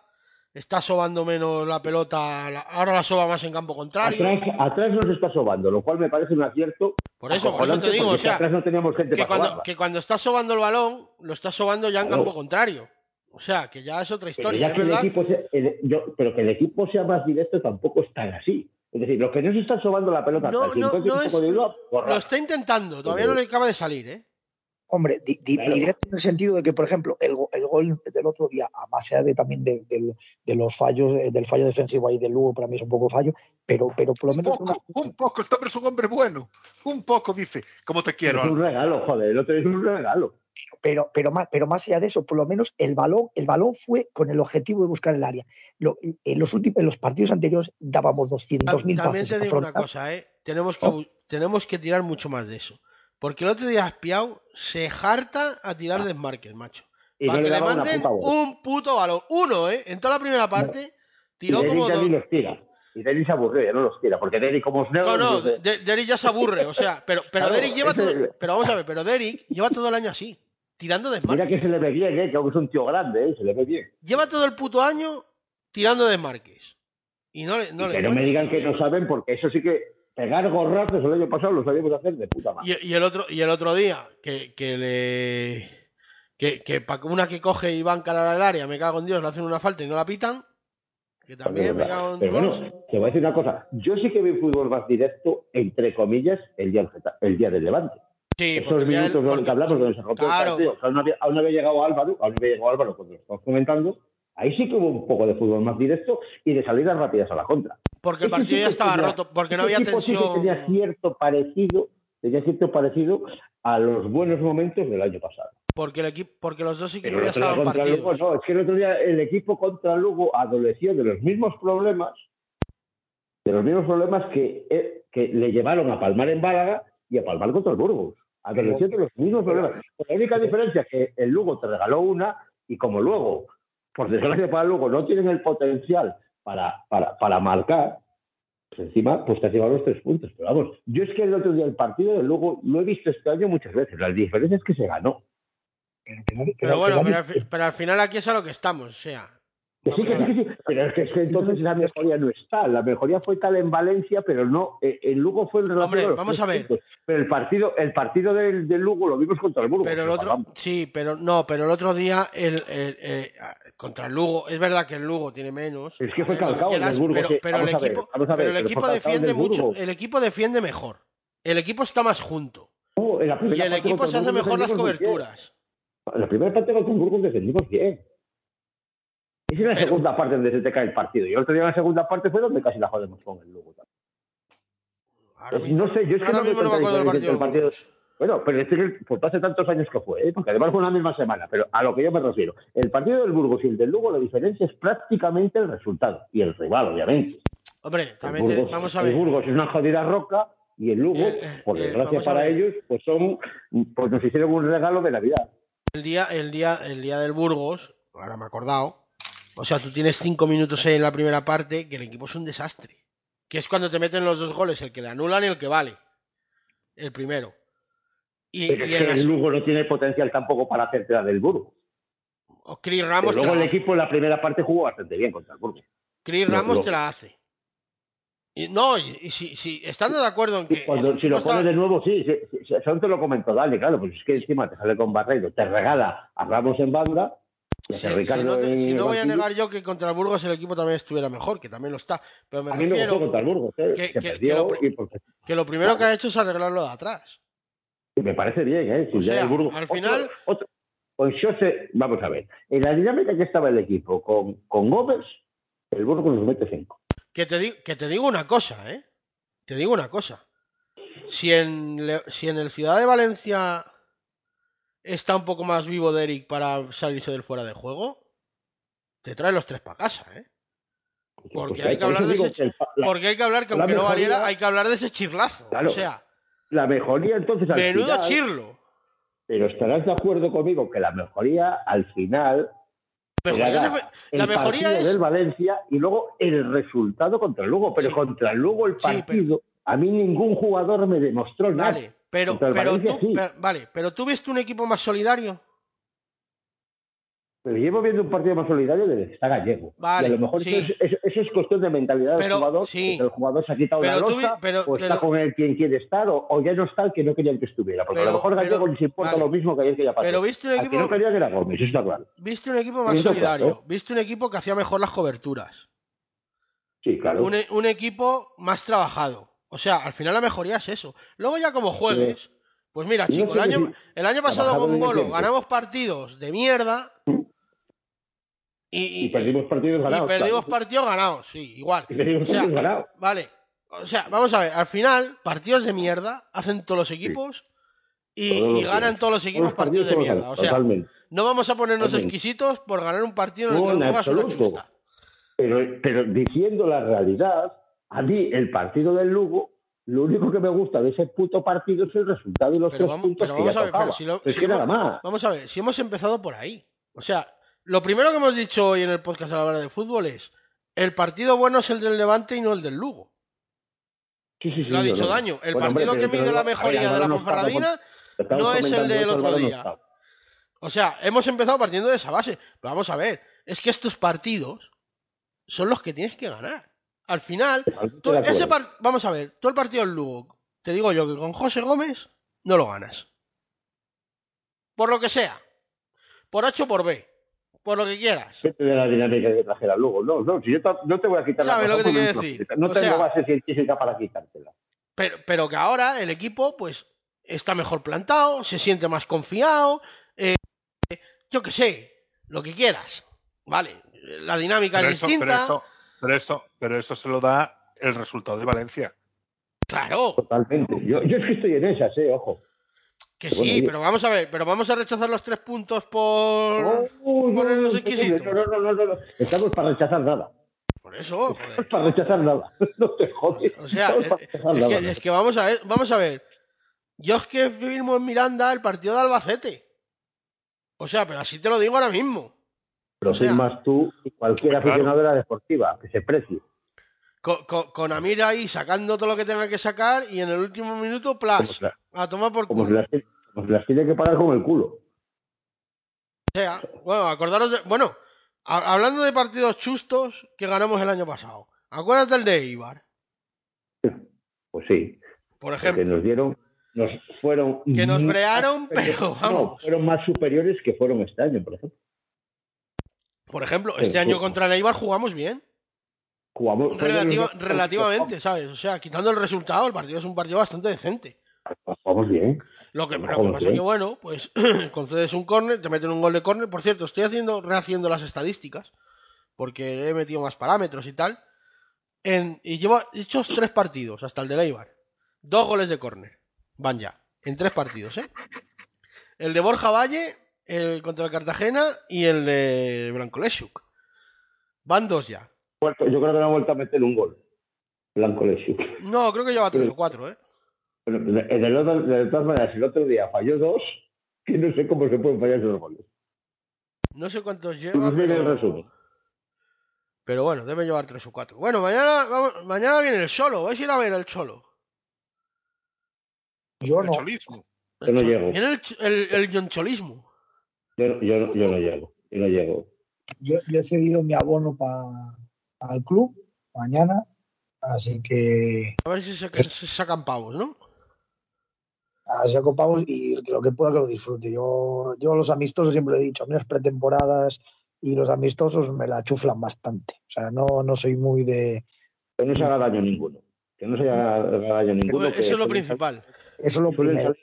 Está sobando menos la pelota. la- ahora la soba más en campo contrario. Atrás, atrás nos está sobando, lo cual me parece un acierto. Por eso, por eso te digo, o sea, atrás no teníamos gente que para cuando, que cuando está sobando el balón, lo está sobando ya en Claro. campo contrario. O sea, que ya es otra Pero historia. ya Es que el sea, el- yo- pero que el equipo sea más directo tampoco es tan así. Es decir, los que no se están sobando la pelota No, hasta el no, 50 y no un es- poco de Bilbao, Lo está intentando, todavía no le acaba de salir, ¿eh? Hombre, di- di- Claro. directo en el sentido de que, por ejemplo, el, go- el gol del otro día, a más allá de también de, los fallos, eh, del fallo defensivo ahí del Lugo, para mí es un poco fallo, pero, pero por lo Un menos una- poco, un poco. Este hombre es un hombre bueno. Un poco, dice. Como te quiero. Es un regalo, joder, el otro es un regalo. Pero, pero, más, pero más allá de eso, por lo menos el balón, el balón fue con el objetivo de buscar el área. Lo- en, los últimos, en los partidos anteriores dábamos 200.000 También te digo una cosa, ¿eh? Tenemos que, Oh. tenemos que tirar mucho más de eso. Porque el otro día Aspiao se harta a tirar desmarques, macho. Y para no que le manden un puto balón. Uno, ¿eh? En toda la primera parte tiró como dos. tira. Y Derek se aburrió, ya no los tira. Porque Derek, como es negro, No, no, dice, De- Derek ya se aburre, o sea, pero, pero Claro, lleva todo. Pero vamos a ver, pero Derek lleva todo el año así, tirando mira desmarques. que se le ve bien, ¿eh? que es un tío grande, ¿eh? se le ve bien. Lleva todo el puto año tirando desmarques. Y no le, no Y le que no me digan que no saben, porque eso sí que pegar gorrazos el año pasado lo sabíamos hacer de puta madre. Y, y el otro y el otro día que, que le que, que una que coge y va a encarar al área, me cago en Dios, le hacen una falta y no la pitan. Que también me cago en Pero bueno, te voy a decir una cosa. Yo sí que vi fútbol más directo, entre comillas, el día, el día del Levante. Sí, Esos minutos porque- que hablamos, donde se rompió Claro. el partido, aún no, había, aún había llegado Álvaro, aún había llegado Álvaro cuando lo estamos comentando, ahí sí que hubo un poco de fútbol más directo y de salidas rápidas a la contra. porque el partido sí ya estaba tenía- roto, porque no había equipo sí que tensión. tenía cierto parecido, tenía cierto parecido a los buenos momentos del año pasado. Porque el equipo, porque los dos equipos ya estaban partidos. Lugo, no, es que el otro día el equipo contra Lugo adoleció de los mismos problemas, de los mismos problemas que, eh, que le llevaron a palmar en Málaga y a palmar contra el Burgos. Adoleció de los mismos problemas. La única diferencia es que el Lugo te regaló una y como luego, por desgracia para el Lugo, no tienen el potencial para, para, para marcar, pues encima pues te has llevado los tres puntos. Pero vamos, yo es que el otro día el partido del Lugo lo he visto este año muchas veces. La diferencia es que se ganó. Pero, que nadie- que Pero nadie- bueno, que pero nadie- al, fi- pero al final aquí es a lo que estamos, o sea. Que sí, que sí. Pero es que, es que entonces la mejoría no está. La mejoría fue tal en Valencia, pero no. eh, El Lugo fue el relación Hombre, los vamos a ver. puntos. Pero el partido, el partido del, del Lugo lo vimos contra el Burgos. Pero el otro, sí, pero no, pero el otro día el, el- eh, contra el Lugo, es verdad que el Lugo tiene menos. Es que fue calcado en quieras, el Burgos, pero, el ver, equipo, ver, pero el equipo en defiende mucho, el equipo defiende mejor. El equipo está más junto. En la Y el equipo se hace mejor las coberturas. La primera parte el Burgos defendimos bien. Es en la Pero- segunda parte donde se te cae el partido. Y el otro día en la segunda parte fue donde casi la jodemos con el Lugo. también. Ahora Pues mismo, no sé, yo es que no me no me acuerdo del partido. el Bueno, pero es que pues hace tantos años que fue, ¿eh? porque además fue la misma semana, pero a lo que yo me refiero, el partido del Burgos y el del Lugo, la diferencia es prácticamente el resultado y el rival, obviamente. Hombre, El también te- vamos a el ver. Burgos es una jodida roca y el Lugo, Eh, eh, por eh, desgracia para ellos, pues son, pues nos hicieron un regalo de Navidad. El día, el día, el día del Burgos, ahora me he acordado. O sea, tú tienes cinco minutos en la primera parte que el equipo es un desastre. Que es cuando te meten los dos goles, el que le anulan y el que vale. El primero. Y, Pero y que el Lugo no tiene potencial tampoco para hacerte la del Burgos. o Chris Ramos, luego el equipo en la primera parte jugó bastante bien contra el Burgos. Chris Ramos te la hace. Y, no, y, y si, si estando de acuerdo en que. Cuando, si lo está- pones de nuevo, sí, sí, sí, eso te lo comentó Dani, claro, pues es que encima te sale con Barreiro, te regala a Ramos en banda y si- Ricardo no, te- en si no voy a negar yo que contra el Burgos el equipo también estuviera mejor, que también lo está. Pero me A mí me refiero gustó contra el Burgos, eh, que- que, que- perdió que lo pues, que primero que ha hecho es arreglarlo de atrás. y me parece bien, ¿eh? Si O ya sea, el Burgos- al otro- final- otro- pues yo sé, vamos a ver, en la dinámica que estaba el equipo con, con Gómez, el Burgos nos mete cinco. Que te, que te digo una cosa, ¿eh? Te digo una cosa. Si en, si en el Ciudad de Valencia está un poco más vivo Derek para salirse del fuera de juego, te trae los tres para casa, ¿eh? Porque Pues hay que hablar de ese- que el pa- la, Porque hay que hablar que aunque no valiera, hay que hablar de ese chirlazo. Claro. O sea, la mejoría entonces al menudo final, chirlo. pero estarás de acuerdo conmigo que la mejoría al final Mejoría de- la mejoría partido es del Valencia y luego el resultado contra el Lugo. Pero Sí. contra el Lugo el Sí, pero- partido, a mí ningún jugador me demostró nada. Vale, pero, pero Valencia, tú, sí. pero- vale, pero tú viste un equipo más solidario. Pero llevo viendo un partido más solidario desde que está gallego. Vale, y a lo mejor sí. eso, es, eso- eso es cuestión de mentalidad Pero, del jugador. sí. El jugador se ha quitado Pero la vi- losa pero- o está con el quien quiere estar o, o ya no está el que no querían que estuviera. Porque a lo mejor gallego les importa vale. lo mismo que ayer que ya pasó. Pero viste un equipo, no querían era Gómez, eso está claro. viste un equipo más solidario. claro. Viste un equipo que hacía mejor las coberturas. Sí, claro. un, un equipo más trabajado. O sea, al final la mejoría es eso. Luego ya como juegues, pues mira, No chico, el año, si- el año pasado con tiempo. ganamos partidos de mierda y, Y perdimos partidos y ganados. perdimos claro. partidos ganados, sí, igual. Y perdimos O sea, partidos ganados. Vale, o sea, vamos a ver, al final, partidos de mierda hacen todos los equipos y, Todos y ganan días. todos los equipos Todos partidos de mierda. O sea, totalmente. no vamos a ponernos Totalmente. exquisitos por ganar un partido en el No, que no juegas una chusta. Pero, pero diciendo la realidad, a mí el partido del Lugo, lo único que me gusta de ese puto partido es el resultado y los Pero tres vamos, puntos pero que ya a ver, pero tocaba. si lo- es si que hemos- nada más. Vamos a ver, si hemos empezado por ahí. O sea, lo primero que hemos dicho hoy en el podcast a la hora de fútbol es el partido bueno es el del Levante y no el del Lugo. Sí, sí, sí, Lo ha dicho no. Daño. El Bueno, hombre, partido que mide la ver, mejoría de la Álvaro no con- es el del otro no día. O sea, hemos empezado partiendo de esa base. Pero vamos a ver, es que estos partidos son los que tienes que ganar. Al final, tú- de ese par- vamos a ver, todo el partido del Lugo, te digo yo que con José Gómez no lo ganas. Por lo que sea. Por H o por B. Por lo que quieras. Vete de la dinámica que trajera luego. No, no, si yo no te voy a quitar ¿Sabes la lo que te quiero decir? No O tengo sea- base científica para quitártela. Pero, pero que ahora el equipo, pues, está mejor plantado, se siente más confiado. eh, yo qué sé, lo que quieras. Vale, la dinámica Pero es eso, distinta. pero, eso, pero, eso, pero eso se lo da el resultado de Valencia. Claro, Totalmente. Yo, yo es que estoy en esas, eh, ojo. Que sí, pero vamos a ver, pero vamos a rechazar los tres puntos por. No, no, ponernos no, exquisitos. No, no, no, no, no. Estamos para rechazar nada. Por eso, Estamos joder. para rechazar nada. No te jodes. O sea, Estamos es, que, es que vamos a ver, vamos a ver. Yo es que firmo en Miranda el partido de Albacete. O sea, pero así te lo digo ahora mismo. Pero o sea- firmas tú y cualquier Claro. aficionado de la deportiva, que se precie. Con, con, con Amir ahí sacando todo lo que tenga que sacar y en el último minuto, la- a tomar por culo. como se las tiene que pagar con el culo. O sea, bueno, acordaros de. Bueno, a- hablando de partidos chustos que ganamos el año pasado. Acuérdate el de Ibar, Pues sí. por Que ejemplo. nos dieron, nos fueron. Que nos brearon, pero No, vamos. fueron más superiores que fueron este año, por ejemplo. Por ejemplo, este año contra el Ibar jugamos bien. Jugamos, relativamente, ¿sabes? O sea, quitando el resultado, el partido es un partido bastante decente. Jugamos bien. Lo que, lo pasa es que, bueno, pues concedes un córner, te meten un gol de córner. Por cierto, estoy haciendo, rehaciendo las estadísticas, porque he metido más parámetros y tal. En, y llevo hechos tres partidos hasta el de Leibar. Dos goles de córner. Van ya. En tres partidos, ¿eh? El de Borja Valle, el contra el Cartagena y el de Blanco Leshuk. Van dos ya. Vuelto- Yo creo que no ha vuelto a meter un gol. Blanco Lesiu. No, creo que lleva tres o cuatro, ¿eh? Pero en el otro- de todas maneras, el otro día falló dos, que no sé cómo se pueden fallar esos goles. No sé cuántos lleva. El Pero... resumen. pero bueno, debe llevar tres o cuatro. Bueno, mañana, vamos- mañana viene el solo. ¿Vais a ir a ver el cholo? Yo El no. cholismo. Yo no llego. Viene el, el, el yoncholismo. Yo, yo, yo no llego. Yo no llego. Yo, yo he cedido mi abono para al club mañana, así que A ver si se, se sacan pavos, ¿no? así ocupamos y lo que pueda que lo disfrute. Yo, yo los amistosos siempre he dicho, a mí las pretemporadas y los amistosos me la chuflan bastante. O sea, no, no soy muy de... Que no se haga daño ninguno. Que no se haga daño ninguno. Eso que es lo principal. Eso es lo primero.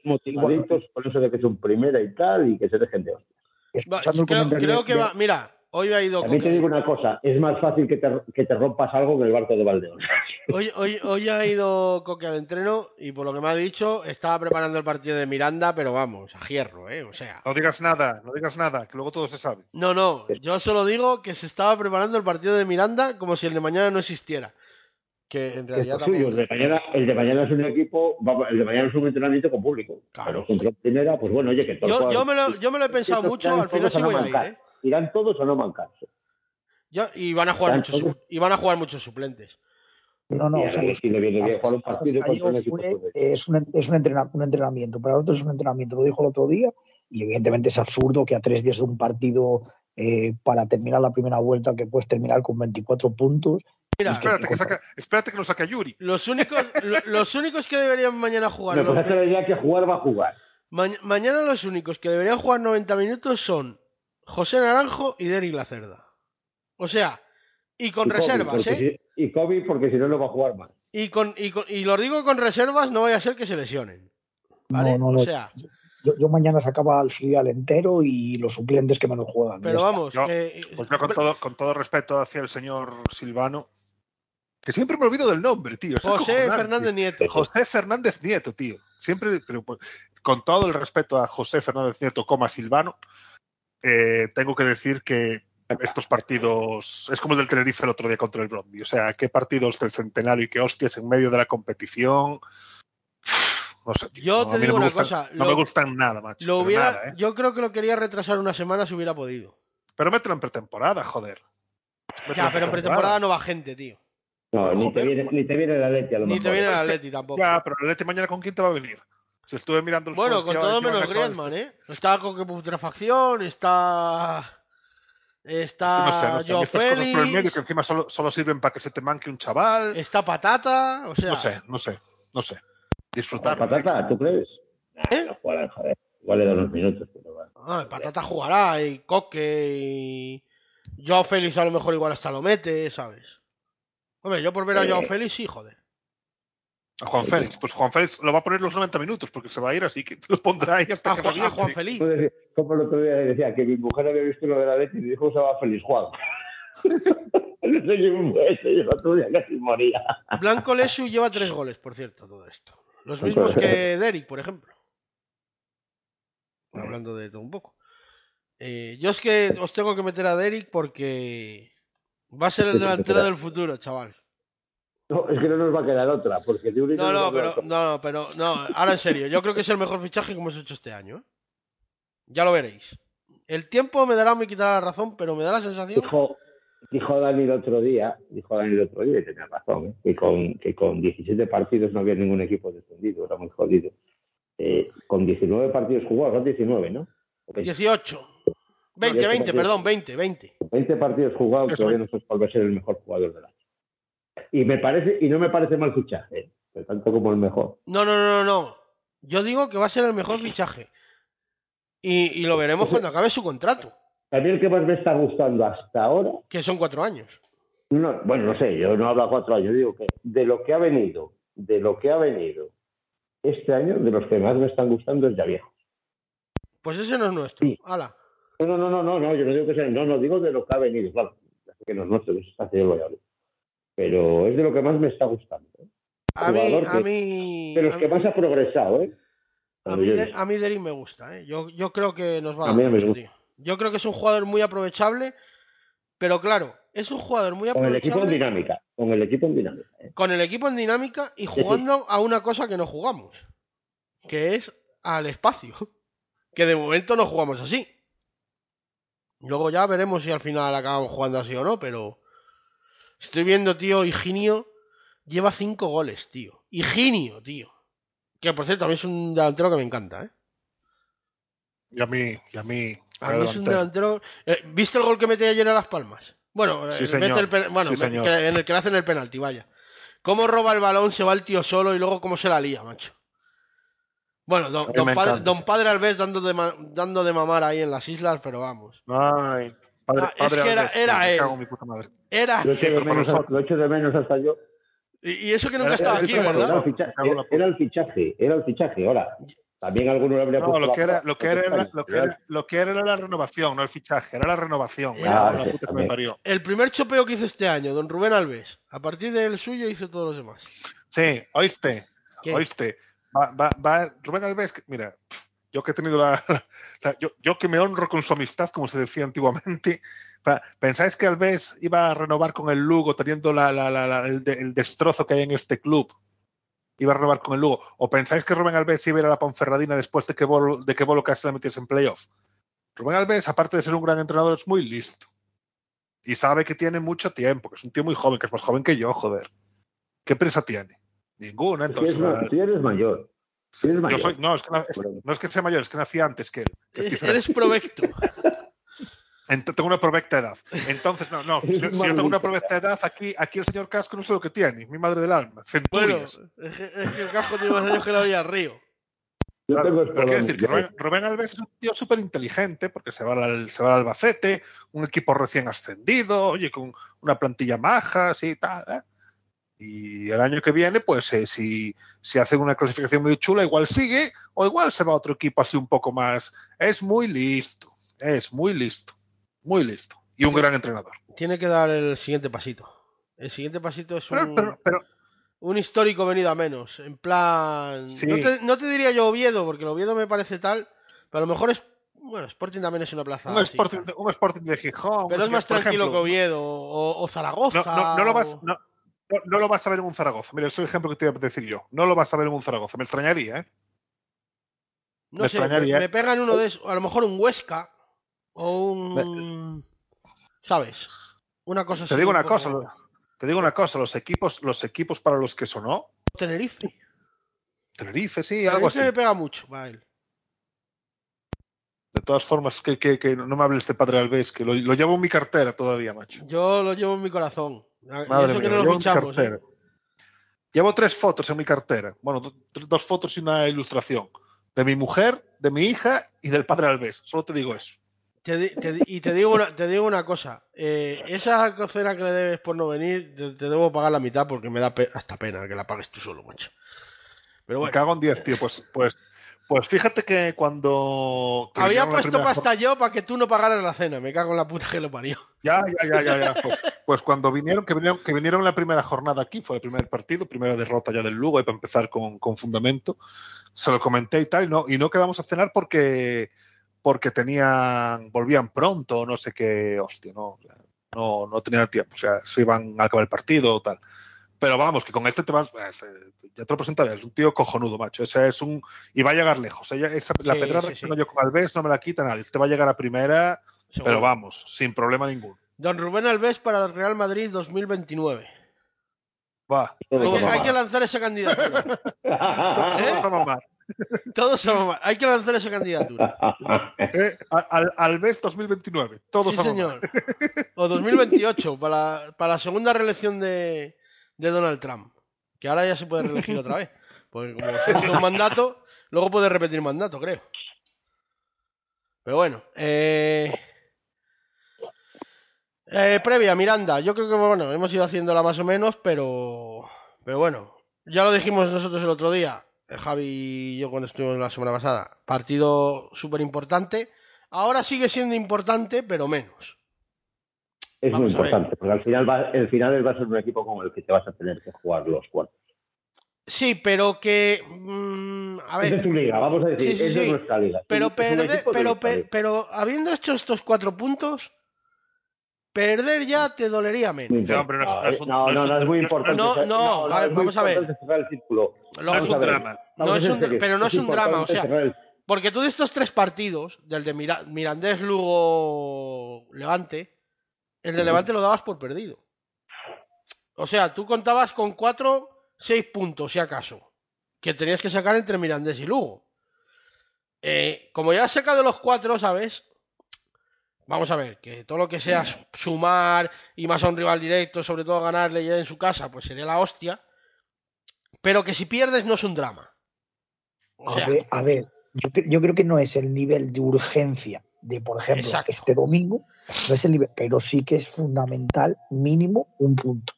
por eso de que son primera y tal y que se dejen de hostias. Creo, creo que va. Mira, hoy ha ido. También te digo una cosa, es más fácil que te, que te rompas algo que el barco de Valdeón. Hoy, hoy, hoy ha ido Coque al entreno y por lo que me ha dicho, estaba preparando el partido de Miranda, pero vamos, a hierro, ¿eh? O sea. No digas nada, no digas nada, que luego todo se sabe. No, no, yo solo digo que se estaba preparando el partido de Miranda como si el de mañana no existiera. Que en Es realidad lo suyo. El de, mañana, el de mañana es un equipo, el de mañana es un entrenamiento con público. Claro. Primera, pues bueno, oye, que todos Yo, yo, me lo, yo me lo he pensado mucho, al final sí voy a ir. ¿eh? Irán todos o no mancarse. Yo- y van a jugar muchos y van a jugar muchos suplentes. No, no, es, un, entrenamiento, para nosotros es un entrenamiento, lo dijo el otro día, y evidentemente es absurdo que a tres días de un partido eh, para terminar la primera vuelta, que puedes terminar con 24 puntos, Mira, Espérate que, saca, espérate que lo saque Yuri. los únicos, lo- los únicos que deberían mañana jugar. Los- que jugar va a jugar. ma- mañana los únicos que deberían jugar 90 minutos son José Naranjo y Derry Lacerda. O sea, Y con Y Kobe, reservas, ¿eh? si- y Kobe porque si no, no va a jugar más. Y, con, y, con- y lo digo con reservas, no vaya a ser que se lesionen. ¿Vale? No, no, no. O sea, Yo, yo mañana sacaba al filial entero y los suplentes que menos juegan. pero vamos, que- Pues yo con todo, con todo respeto hacia el señor Silvano, que siempre me olvido del nombre, tío. es José. Fernández Nieto. José Fernández Nieto, tío. Siempre, pero pues, con todo el respeto a José Fernández Nieto, coma Silvano, eh, tengo que decir que estos partidos es como el del Tenerife el otro día contra el Bromby. O sea, qué partidos del centenario y qué hostias en medio de la competición. No sé, tío. Yo No, te digo no una gustan- cosa, No lo- me gustan nada, macho. lo pero hubiera, nada, ¿eh? yo creo que lo quería retrasar una semana si hubiera podido. Pero mételo en pretemporada, joder. Mételo Ya, pero en pretemporada no va gente, tío. No, ni te viene, ni te viene el Atleti a lo Ni mejor. te viene que- Atleti tampoco. Ya, pero el Atleti mañana con quién te va a venir. Si estuve mirando los Bueno, con que todo menos Griezmann, ¿eh? Está con putrefacción, está. Está no sé, no sé. Joe cosas por el medio Félix, que encima solo, solo sirven para que se te manque un chaval. está Patata, o sea. No sé, no sé, no sé. La Disfrutar. patata, ¿tú crees? ¿Eh? no jugará, joder. Igual le da unos minutos, pero va. Ah, Patata jugará, y Coque, y. Joao Félix a lo mejor igual hasta lo mete, ¿sabes? Hombre, yo por ver a Joao Eh. Félix, sí, joder. A Juan Félix. Pues Juan Félix lo va a poner los 90 minutos porque se va a ir, así que lo pondrá ahí hasta A, que Juan- a. Juan Félix. Como el otro día decía que mi mujer había visto lo de la leche y dijo que se llama Feliz Juan. No sé quién fue ese, yo el otro día casi moría. Blanco Lesu lleva tres goles, por cierto, todo esto. Los mismos que Derek, por ejemplo. Hablando de todo un poco. Eh, yo es que os tengo que meter a Derek porque va a ser el delantero del futuro, chaval. No, es que no nos va a quedar otra, porque de un No, no, pero, no, no, pero, no, ahora en serio, yo creo que es el mejor fichaje que hemos hecho este año. ¿eh? Ya lo veréis. El tiempo me dará o me quitará la razón, pero me da la sensación. Dijo, dijo Dani el otro día, dijo Dani el otro día, y tenía razón, ¿eh? que, con, que con 17 partidos no había ningún equipo descendido, era muy jodido. Eh, con 19 partidos jugados, son 19, ¿no? O 20, 18. 20, Diez 20, partidos. perdón, 20, 20. 20 partidos jugados, todavía no sabes cuál va a ser el mejor jugador del año. Y me parece, y no me parece mal fichaje, ¿eh? Tanto como el mejor. No, no, no, no. Yo digo que va a ser el mejor fichaje. Y, y lo veremos cuando acabe su contrato, A mí el que más me está gustando hasta ahora, que son cuatro años. no, bueno, no sé, yo no hablo a cuatro años, digo que de lo que ha venido, de lo que ha venido este año, de los que más me están gustando es ya viejo. Pues ese no es nuestro. Sí. Hala. No, no, no, no, no, yo no digo que sea, no, no, digo de lo que ha venido, claro, que no es nuestro, que está yo lo hablo. Pero es de lo que más me está gustando. ¿eh? A mí, a mí, De los a que mí- más ha progresado, ¿eh? a mí, de- a mí Derek me gusta, ¿eh? Yo, yo creo que nos va a A dar mí me mucho, gusta. tío. Yo creo que es un jugador muy aprovechable, pero claro, es un jugador muy Con el equipo en aprovechable dinámica, con el equipo en dinámica. ¿eh? con el equipo en dinámica y jugando a una cosa que no jugamos, que es al espacio, que de momento no jugamos así. Luego ya veremos si al final acabamos jugando así o no, pero estoy viendo, tío, Higinio lleva cinco goles, tío. Higinio, tío. Que por cierto, a mí es un delantero que me encanta, ¿eh? Y a mí, y a mí. A mí es un delantero. eh, ¿Viste el gol que mete ayer a Las Palmas? Bueno, eh, mete el pen- bueno Sí, me- señor. que- en el que le hacen el penalti, vaya. ¿Cómo roba el balón, se va el tío solo y luego cómo se la lía, macho? Bueno, don, don padre, don Padre Alves dando de, ma- dando de mamar ahí en las islas, pero vamos. Ay, padre, Ah, es que era- Alves, era me él. cago en mi puta madre. Era. Lo echo, de pero con menos, nosotros. lo echo de menos hasta yo. Y, y eso que nunca Era- estaba era- aquí, ¿verdad? era- era el fichaje, era el fichaje. Ahora, también alguno le habría No, puesto lo que era, lo que era, lo que era, lo que era era la renovación, no el fichaje, era la renovación. Era- Era Ah, la sí, puta que me también. parió. El primer chopeo que hizo este año, don Rubén Alves. A partir del suyo hizo todos los demás. Sí, oíste, ¿Qué? oíste. Va, va, va, Rubén Alves, mira, yo que he tenido la, la- yo, yo que me honro con su amistad, como se decía antiguamente, ¿pensáis que Alves iba a renovar con el Lugo teniendo la, el, de- el destrozo que hay en este club? Iba a renovar con el Lugo. ¿O pensáis que Rubén Alves iba a ir a la Ponferradina después de que Bolo, de que Bolo casi la metiese en playoff? Rubén Alves, aparte de ser un gran entrenador, es muy listo. Y sabe que tiene mucho tiempo, que es un tío muy joven, que es más joven que yo, joder. ¿Qué prisa tiene? Ninguna, Si entonces. si eres mayor. Si eres yo mayor. soy, no, es que, na- es- Bueno. no es que sea mayor, es que nací antes que él. que es diferente. Eres provecto. Ent- tengo una provecta edad. Entonces, no, no. Si, si yo tengo una provecta edad, aquí, aquí el señor Casco no sé lo que tiene. Mi madre del alma. Bueno, Centurias. es que, es que el cajo tiene más años que la orilla del río. Yo Claro, tengo pero quiero decir que Rubén Alves es un tío súper inteligente porque se va, al, se va al Albacete, un equipo recién ascendido, oye, con una plantilla maja, así tal. ¿eh? Y el año que viene, pues eh, si, si hace una clasificación muy chula, igual sigue o igual se va a otro equipo así un poco más. Es muy listo, es muy listo, muy listo. Y un gran entrenador. Tiene que dar el siguiente pasito. El siguiente pasito es Pero, un, pero, pero un histórico venido a menos. En plan. Sí. No, te, no te diría yo Oviedo, porque el Oviedo me parece tal. Pero a lo mejor es. Bueno, Sporting también es una plaza. un, así, Sporting, un Sporting de Gijón. Pero es más tranquilo ejemplo, que Oviedo. O, o Zaragoza. No, no, no lo vas, o- no, lo vas a ver en un Zaragoza. Mira, este es el ejemplo que te iba a decir yo. No lo vas a ver en un Zaragoza. Me extrañaría, ¿eh? No me sé, me, extrañaría. me pegan uno de esos. A lo mejor un Huesca. O un. ¿Sabes? Una cosa así. Te digo un una cosa. Te digo una cosa. Los equipos, los equipos para los que sonó, Tenerife. Tenerife, sí, algo Tenerife así. me pega mucho, va él. De todas formas, que, que, que no me hables de Padre Alves, que lo, lo llevo en mi cartera todavía, macho. Yo lo llevo en mi corazón. Madre mía, no llevo mi fichamos. cartera. ¿eh? Llevo tres fotos en mi cartera. Bueno, do- dos fotos y una ilustración. De mi mujer, de mi hija y del Padre Alves. Solo te digo eso. Te y te digo una, te digo una cosa. eh, esa cocina que le debes por no venir, te, te debo pagar la mitad porque me da pe- hasta pena que la pagues tú solo, macho. Pero Me bueno, cago en 10, tío. Pues, pues, pues fíjate que cuando. que había puesto pasta yo para que tú no pagaras la cena. Me cago en la puta que lo parió. Ya, ya, ya, ya, ya. Pues, pues cuando vinieron, que vinieron, que vinieron la primera jornada aquí, fue el primer partido, primera derrota ya del Lugo, y para empezar con, con fundamento, se lo comenté y tal, y no, y no quedamos a cenar porque, porque tenían, volvían pronto, no sé qué, hostia, no, no, no tenían tiempo, o sea, se iban a acabar el partido o tal. Pero vamos, que con este te vas, eh, ya te lo presentaré, es un tío cojonudo, macho. Ese es un. Y va a llegar lejos. Ella, esa, la Sí, pedrada sí, que tengo yo con Alves no me la quita nadie. Te va a llegar a primera, Seguro. pero vamos, sin problema ninguno. Don Rubén Alves para el Real Madrid 2029. Va. Hay Todo que, va hay que lanzar esa candidatura. Todos a mamar. Todos a mamar. Hay que lanzar esa candidatura. Eh, al, al- Alves 2029. Todos Sí, a mamar. señor. O 2028, para, para la segunda reelección de, de Donald Trump. Que ahora ya se puede reelegir otra vez. Porque como se hizo un mandato, luego puede repetir mandato, creo. Pero bueno. Eh... eh, previa, Miranda. Yo creo que, bueno, hemos ido haciéndola más o menos, pero... Pero bueno. Ya lo dijimos nosotros el otro día. eh, Javi y yo cuando estuvimos la semana pasada. Partido súper importante. Ahora sigue siendo importante, pero menos. Es muy Vamos importante, porque al final, va, el final va a ser un equipo con el que te vas a tener que jugar los cuartos. Sí, pero que. mm, a Es de ver. tu liga, vamos a decir, Sí, sí, es de sí. nuestra liga. Pero, Es perde- pero, nuestra pe- liga. pero habiendo hecho estos cuatro puntos, perder ya te dolería menos. Sí, hombre, no es- no es no, no no, es es muy importante. no, no, a ver, es muy vamos a ver. No Vamos es un drama. No es un- pero no es un drama, o sea, Porque tú de estos tres partidos, del de Mira- Mirandés, Lugo, Levante, el de Sí. Levante lo dabas por perdido. O sea, tú contabas con cuatro, seis puntos, si acaso, que tenías que sacar entre Mirandés y Lugo. Eh, como ya has sacado los cuatro, ¿sabes? Vamos a ver, que todo lo que sea sumar y más a un rival directo, sobre todo ganarle ya en su casa, pues sería la hostia. Pero que si pierdes no es un drama. O sea, a ver, a ver, yo, cre- yo creo que no es el nivel de urgencia de, por ejemplo, Exacto. este domingo, no es el nivel, pero sí que es fundamental mínimo un punto.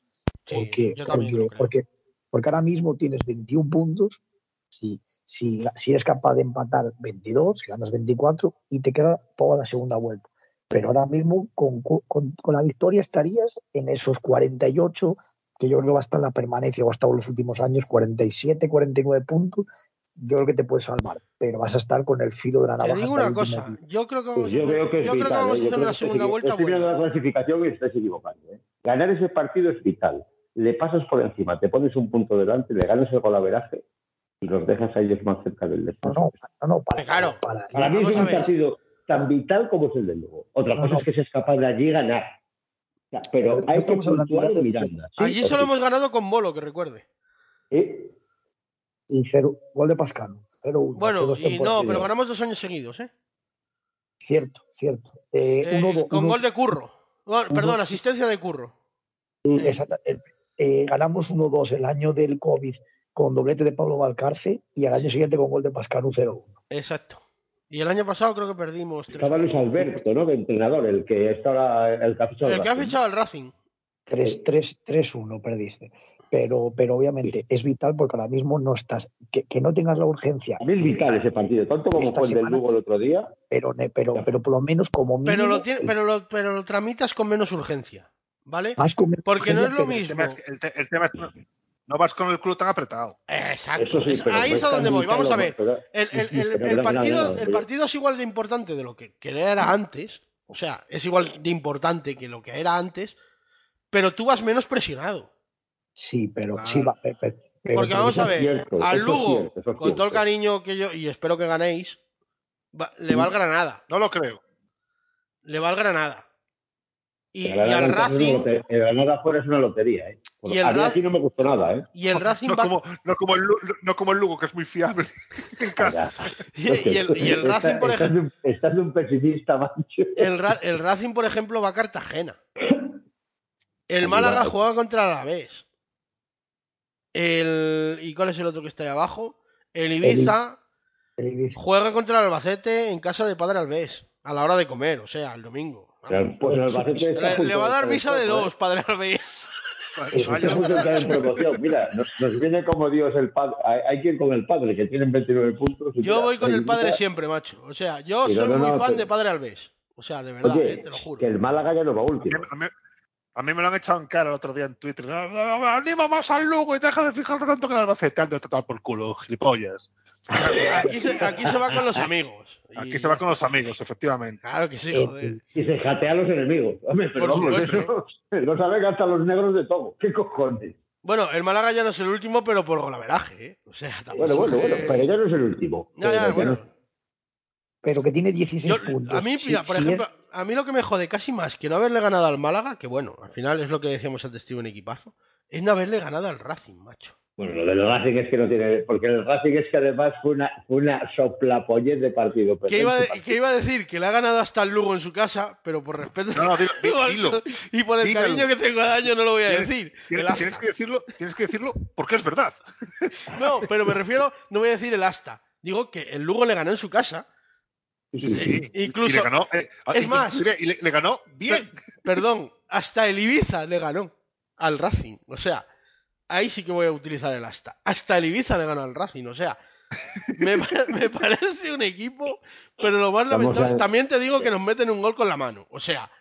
sí, Porque, yo porque, creo. porque, porque ahora mismo tienes 21 puntos, si, si, si eres capaz de empatar 22, si ganas 24 y te queda toda la segunda vuelta. Pero ahora mismo con, con, con la victoria estarías en esos 48, que yo creo que va a estar en la permanencia, o ha estado en los últimos años, 47, 49 puntos. Yo creo que te puedes salvar, pero vas a estar con el filo de la Te navaja. digo hasta el una cosa, yo creo que vamos Pues a yo hacer, creo que es yo creo que vital. vamos ¿eh? a Yo hacer creo una que segunda vuelta Estoy viendo buena. la clasificación y estáis equivocando. ¿eh? Ganar ese partido es vital. Le pasas por encima, te pones un punto delante, le ganas el golaveraje y los dejas a ellos más cerca del No, descenso. no, no, no, para, Claro. para- Para mí es un partido tan vital como es el de Lugo. Otra No, cosa no. es que seas capaz de allí ganar. O sea, pero hay que puntuar de- Miranda. ¿sí Allí solo sí? hemos ganado con Bolo, que recuerde. ¿Eh? Y cero, gol de Pascano, 0-1. hace Bueno, y no, pero ganamos dos años seguidos, ¿eh? Cierto, cierto. Eh, Eh, uno, con uno- gol de Curro. No, uno- perdón, asistencia de Curro. exacta- eh, eh, ganamos 1-2 el año del COVID con doblete de Pablo Valcarce y al año siguiente con gol de Pascal 0-1. Exacto. Y el año pasado creo que perdimos. tres- Estaba Luis Alberto, ¿no? De entrenador, el que está ahora, el que ha fichado El que ha Racing. fichado el Racing. 3-1 perdiste. Pero, pero obviamente es vital porque ahora mismo no estás, que, que no tengas la urgencia. A mí es vital ese partido, tanto como fue el del Lugo el otro día. Pero, ne- pero, pero por lo menos como mínimo. Pero lo, tiene, pero, lo, pero lo tramitas con menos urgencia. ¿Vale? más con- Porque no es lo El mismo. tema es que, el te- el tema es no, vas con el club tan apretado. Exacto. Sí, Es- pero ahí es a donde voy. Vamos a ver. El, partido, el partido es igual de importante de lo que, que era antes. O sea, es igual de importante que lo que era antes. Pero tú vas menos presionado. Sí, pero Claro. sí va. pe- pe- pero- Porque vamos a ver, cierto, al es Lugo, cierto, eso es con todo el cariño que yo, y espero que ganéis, va- le va al Granada. No lo creo. Le va al Granada. Y, El y al Racing, el Granada fuera es una lotería, ¿eh? Y el a mí Ra- aquí no me gustó nada, ¿eh? y el Racing No va. como, no, como el, Lu- no como el Lugo, que es muy fiable en casa. Y, y el, y el Racing, por Estás ejemplo. de un- Estás de un pesimista, macho. El, Ra- el Racing, por ejemplo, va a Cartagena. El Málaga juega contra el Alavés. El, ¿Y cuál es el otro que está ahí abajo? El Ibiza juega contra el Albacete en casa de Padre Alves. A la hora de comer, o sea, el domingo. Pues el Albacete está Le, va a dar visa de Copa, ¿eh? dos, Padre Alves. En promoción. Mira, nos, nos viene como Dios el padre. Hay, hay quien con el padre, que tienen 29 puntos. Yo mira, voy con el Ibiza, padre siempre, macho. O sea, yo no, soy no, muy no, fan pero- de Padre Alves. O sea, de verdad, Oye, eh, te lo juro. que el Málaga ya no va a, mí, último. a mí- a mí me lo han echado en cara el otro día en Twitter. Anima más al Lugo y deja de fijarte tanto que el Albacete. Anda, total por culo, gilipollas. Aquí se, aquí se va con los amigos. Y Aquí se va con los amigos, efectivamente. Claro que sí, Eh, joder. Y se jatea a los enemigos. Hombre, pero Por vamos, eso, no saben hasta los negros de todo. ¿Qué cojones? Bueno, el Málaga ya no es el último, pero por golaveraje, ¿eh? O sea, Bueno, bueno, bueno, pero ya no es el último. Ya, ya, bueno. Pero que tiene 16 Yo- puntos. a mí, Si- mira, por si es- ejemplo, a mí lo que me jode casi más que no haberle ganado al Málaga, que bueno, al final es lo que decíamos antes, Steven Equipazo, es no haberle ganado al Racing, macho. Bueno, lo del Racing es que no tiene. Porque el Racing es que además fue una, fue una soplapollez de partido. Que iba, de- que iba a decir que le ha ganado hasta el Lugo en su casa, pero por respeto No, no, dilo, di- dilo. y por el cariño que tengo a año no lo voy a Tienes- decir. Tienes, que decirlo, tienes que decirlo porque es verdad. No, pero me refiero, no voy a decir el asta. Digo que el Lugo le ganó en su casa. Sí, sí. Incluso- Y le ganó, eh, es incluso más- y le, le ganó bien. Perdón, hasta el Ibiza le ganó al Racing. O sea, ahí sí que voy a utilizar el asta. Hasta el Ibiza le ganó al Racing. O sea, me, pa- me parece un equipo, pero lo más Vamos lamentable. a- También te digo que nos meten un gol con la mano. O sea,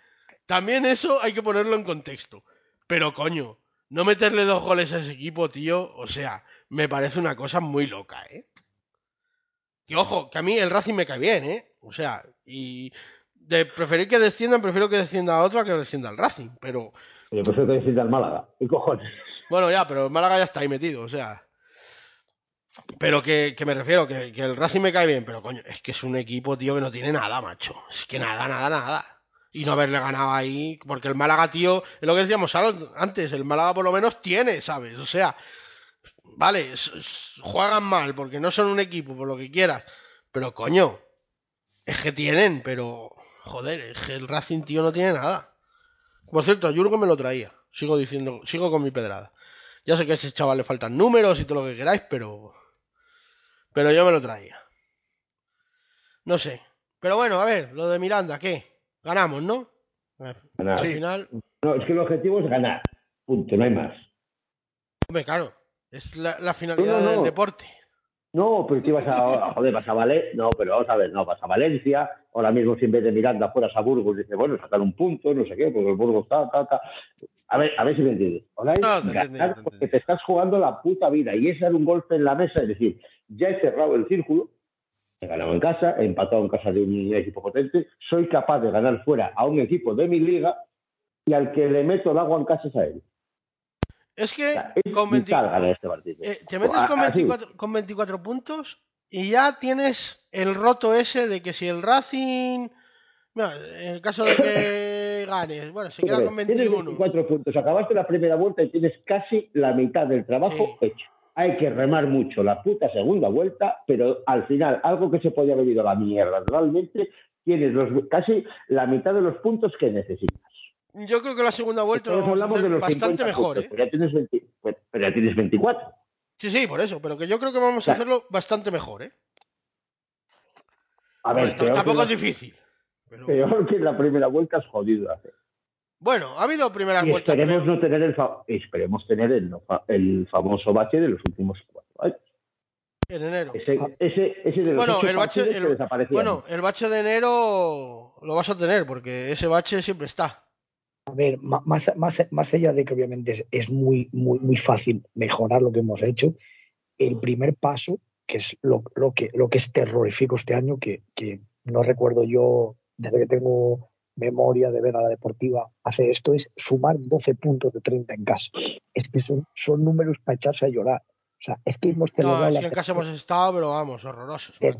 también eso hay que ponerlo en contexto. Pero coño, no meterle dos goles a ese equipo, tío. O sea, me parece una cosa muy loca, ¿eh? Que ojo, que a mí el Racing me cae bien, ¿eh? O sea, y de preferir que desciendan, prefiero que descienda a otro a que descienda al Racing. Pero, por eso te decís al Málaga. ¿Qué cojones? bueno, ya, pero el Málaga ya está ahí metido, o sea. Pero que, que me refiero, que, que el Racing me cae bien, pero coño, es que es un equipo, tío, que no tiene nada, macho. Es que nada, nada, nada. Y no haberle ganado ahí, porque el Málaga, tío, es lo que decíamos antes, el Málaga por lo menos tiene, ¿sabes? O sea, vale, juegan mal porque no son un equipo, por lo que quieras, pero coño, es que tienen, pero joder, es que el Racing, tío, no tiene nada. Por cierto, a Jurgo me lo traía, sigo diciendo, sigo con mi pedrada. Ya sé que a ese chaval le faltan números y todo lo que queráis, pero. Pero yo me lo traía. No sé. Pero bueno, a ver, lo de Miranda, ¿qué? Ganamos, ¿no? Al Ganar. final. No, es que el objetivo es ganar. Punto, no hay más. Hombre, claro. Es la, la finalidad No, no, no. del deporte. No, pero que vas a, joder, vas a Valencia, no, pero vamos a ver, no, vas a Valencia, ahora mismo si en vez de Miranda fueras a Burgos, dice, bueno, sacar un punto, no sé qué, porque el Burgos está, está, está. A ver, a ver si me entiendes. Ahora No, te entendí, ganar te porque te estás jugando la puta vida y es dar un golpe en la mesa, es decir, ya he cerrado el círculo, he ganado en casa, he empatado en casa de un equipo potente, soy capaz de ganar fuera a un equipo de mi liga y al que le meto el agua en casa es a él. Es que sea, es con 20 vital ganar este partido. eh, te metes A- con así. 24, con 24 puntos y ya tienes el roto ese de que si el Racing. En el caso de que ganes, bueno, se queda con Tienes 21. 24 puntos, acabaste la primera vuelta y tienes casi la mitad del trabajo Sí. hecho. Hay que remar mucho la puta segunda vuelta, pero al final, algo que se podía haber ido a la mierda, realmente tienes los, casi la mitad de los puntos que necesitas. Yo creo que la segunda vuelta lo vamos a hacer de los bastante 50 mejor, puntos, ¿eh? pero, ya tienes 20 pues, pero ya tienes 24. Sí, sí, por eso, pero que yo creo que vamos a hacerlo bastante mejor, ¿eh? A ver, Bueno, peor, tampoco es difícil. pero- peor que la primera vuelta es jodido hacer. Bueno, ha habido primeras Y vueltas. esperemos no tener el fa- esperemos tener el, el famoso bache de los últimos cuatro años. En enero. Ese, ese, ese de los Bueno, el bache, el- bueno, el bache de enero lo vas a tener, porque ese bache siempre está. A ver, más, más, más allá de que obviamente es, es muy, muy, muy fácil mejorar lo que hemos hecho, el primer paso, que es lo, lo que, lo que es terrorífico este año, que, que no recuerdo yo desde que tengo memoria de ver a la deportiva hacer esto, es sumar 12 puntos de 30 en casa. Es que son, son números para echarse a llorar. O sea, es que hemos No, celebrado es la que en casa hemos estado, pero vamos, horrorosos. Eh.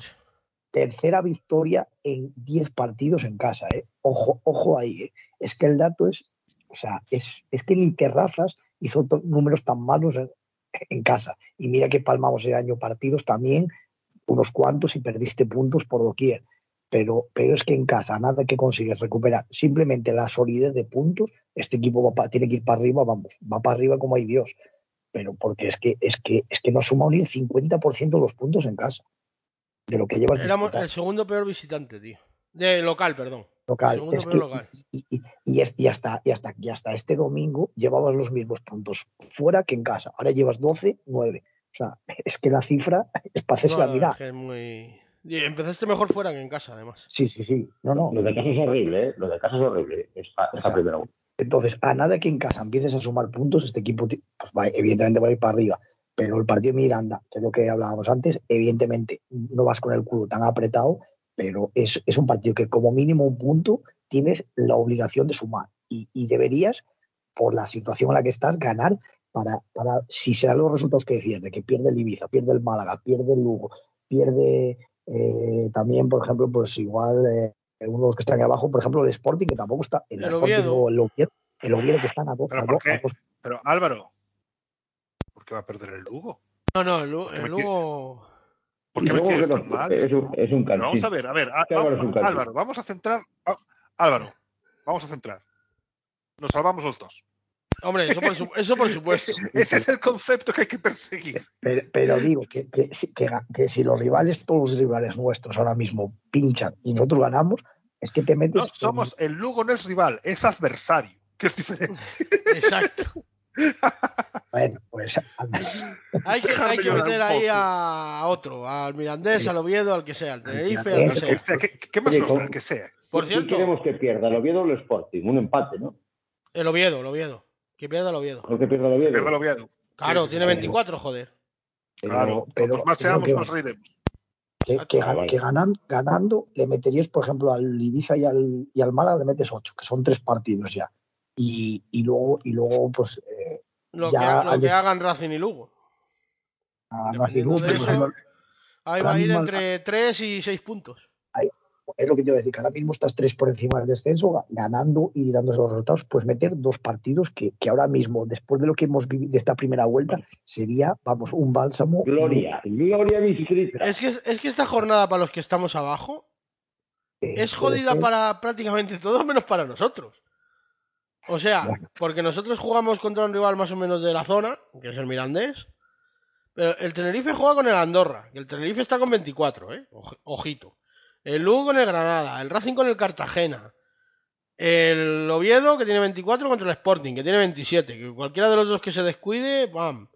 Tercera victoria en 10 partidos en casa, ¿eh? Ojo, ojo ahí, ¿eh? Es que el dato es, o sea, es, es que ni Terrazas hizo números tan malos en, casa. Y mira que palmamos el año partidos también, unos cuantos, y perdiste puntos por doquier. Pero, pero es que en casa nada que consigues recuperar. Simplemente la solidez de puntos, este equipo tiene que ir para arriba, vamos, va para arriba como hay Dios. Pero porque es que, es que, es que no ha sumado ni el 50% de los puntos en casa. De lo que llevas Éramos disputado el segundo peor visitante, tío. De local, perdón. local. segundo Es peor que- local. y, y- y es- y hasta, y, hasta, y hasta este domingo llevabas los mismos puntos fuera que en casa. Ahora llevas 12, 9. O sea, es que la cifra es para hacerse No, la mirar. es que es muy... Y empezaste mejor fuera que en casa, además. Sí, sí, sí. No, no. Lo de casa es horrible, ¿eh? Lo de casa es horrible. Esta, esta Ajá. primera vuelta. Entonces, a nada que en casa empieces a sumar puntos, este equipo pues va- evidentemente va a ir para arriba. Pero el partido de Miranda, que es lo que hablábamos antes, evidentemente no vas con el culo tan apretado, pero es, es un partido que como mínimo un punto tienes la obligación de sumar. Y, y deberías, por la situación en la que estás, ganar para, para si se dan los resultados que decías, de que pierde el Ibiza, pierde el Málaga, pierde el Lugo, pierde eh, también, por ejemplo, pues igual eh, uno de los que están ahí abajo, por ejemplo, el Sporting, que tampoco está. El, El Sporting Oviedo. o el Oviedo, el Oviedo que están a dos. ¿Pero a dos- a dos- Pero Álvaro, ¿por qué va a perder el Lugo? No, no, el, Lugo... ¿Por qué me quieres tan mal? Es un, es un vamos a ver, a ver, a- Que Álvaro a- vamos a centrar. a- Álvaro, vamos a centrar. Nos salvamos los dos. Hombre, eso por, su- eso por supuesto. Ese es el concepto que hay que perseguir. Pero, pero digo que, que, que si los rivales, todos los rivales nuestros ahora mismo pinchan y nosotros ganamos, es que te metes. No, somos, el Lugo no es rival, es adversario, que es diferente. Exacto. Bueno, pues. Hay que, hay meter ahí a otro, al Mirandés, Sí. al Oviedo, al que sea, al Tenerife, al que sea. Este, ¿qué, qué más nos da que sea? Por ¿Qué cierto, queremos que pierda? ¿El Oviedo o el Sporting? Un empate, ¿no? el Oviedo, el Oviedo. Que pierda el Oviedo. Que pierda el Oviedo. Pierda el Oviedo. Claro, Sí, tiene sí. 24, joder. Claro, pero cuantos más seamos, que- más reiremos. que, que, Ah, vale. que ganan- ganando le meterías, por ejemplo, al Ibiza y al, y al Málaga le metes ocho, que son tres partidos ya. Y, y luego, y luego pues, Lo Ya, que, ha- lo al que des- hagan Racing y Lugo. a Dependiendo Racing, de por eso, ejemplo, Ahí va a ir entre 3 y 6 puntos. es lo que te iba a decir, que ahora mismo estás tres por encima del descenso, ga- ganando y dándose los resultados, pues meter dos partidos que, que ahora mismo, después de lo que hemos vivido de esta primera vuelta, sería, vamos, un bálsamo. Gloria, gloria distrita. Es que, es que esta jornada para los que estamos abajo Eh, es jodida para prácticamente todos menos para nosotros. O sea, porque nosotros jugamos contra un rival más o menos de la zona, que es el Mirandés, pero el Tenerife juega con el Andorra, y el Tenerife está con 24, ¿eh? Oj- Ojito. El Lugo con el Granada, el Racing con el Cartagena, el Oviedo que tiene 24 contra el Sporting, que tiene 27, que cualquiera de los dos que se descuide, ¡bam!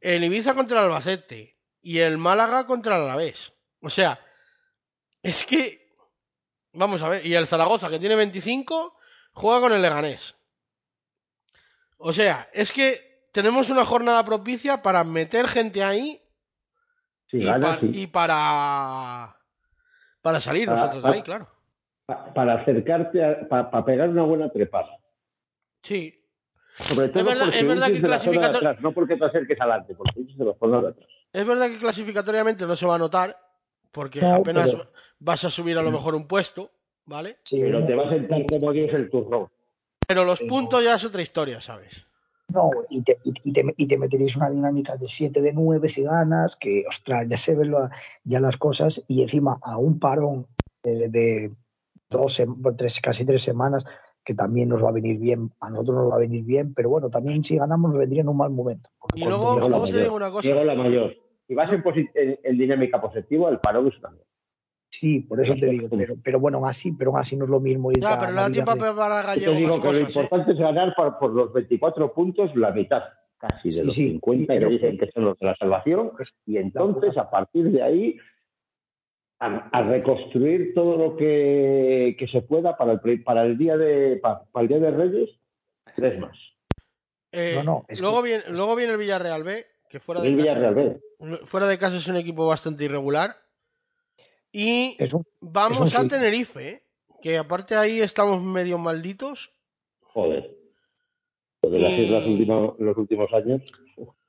El Ibiza contra el Albacete y el Málaga contra el Alavés. O sea, es que Vamos a ver, y el Zaragoza, que tiene 25, juega con el Leganés. O sea, es que tenemos una jornada propicia para meter gente ahí y, gana, pa- sí. y para para salir Para- nosotros de ahí, claro. Pa- para acercarte, para pegar una buena trepada. Sí. Sobre todo verdad- es verdad que clasificator- atrás, no porque te acerques adelante, porque huyes de la zona de atrás. Es verdad que clasificatoriamente no se va a notar, porque No, apenas pero- vas a subir a lo mejor un puesto, ¿vale? Sí, Pero no, te va a sentar como Dios el turno. Pero los Pero- puntos ya es otra historia, ¿sabes? No, y te, y, y te, y te meterías una dinámica de 7 de 9 si ganas, que, ostras, ya se ven la- ya las cosas, y encima a un parón eh, de dos, tres, casi tres semanas, que también nos va a venir bien, a nosotros nos va a venir bien, pero bueno, también si ganamos nos vendría en un mal momento, Y luego, luego te digo una cosa. Diego la mayor. Si vas en, posi- en- en dinámica positiva, el paro es una mierda. Sí, por eso te digo, pero, pero bueno, aún así, pero aún así no es lo mismo. ir Ya, pero le da tiempo de- preparar a Yo Gallego te digo que lo cosas, ¿eh? importante es ganar por, por los 24 puntos la mitad casi de Sí, los sí, 50 y- que dicen que son los de la salvación. Es- Y entonces, a partir de ahí, a, a reconstruir todo lo que, que se pueda para el, pre- para el día de pa- para, el día de Reyes, tres más. Eh, No, no, es luego, que- viene, luego viene el Villarreal B, que fuera de, El casa, Villarreal B. fuera de casa es un equipo bastante irregular. Y es un- vamos a. Tenerife, ¿eh? que aparte ahí estamos medio malditos. Joder. De las Y- islas los últimos años.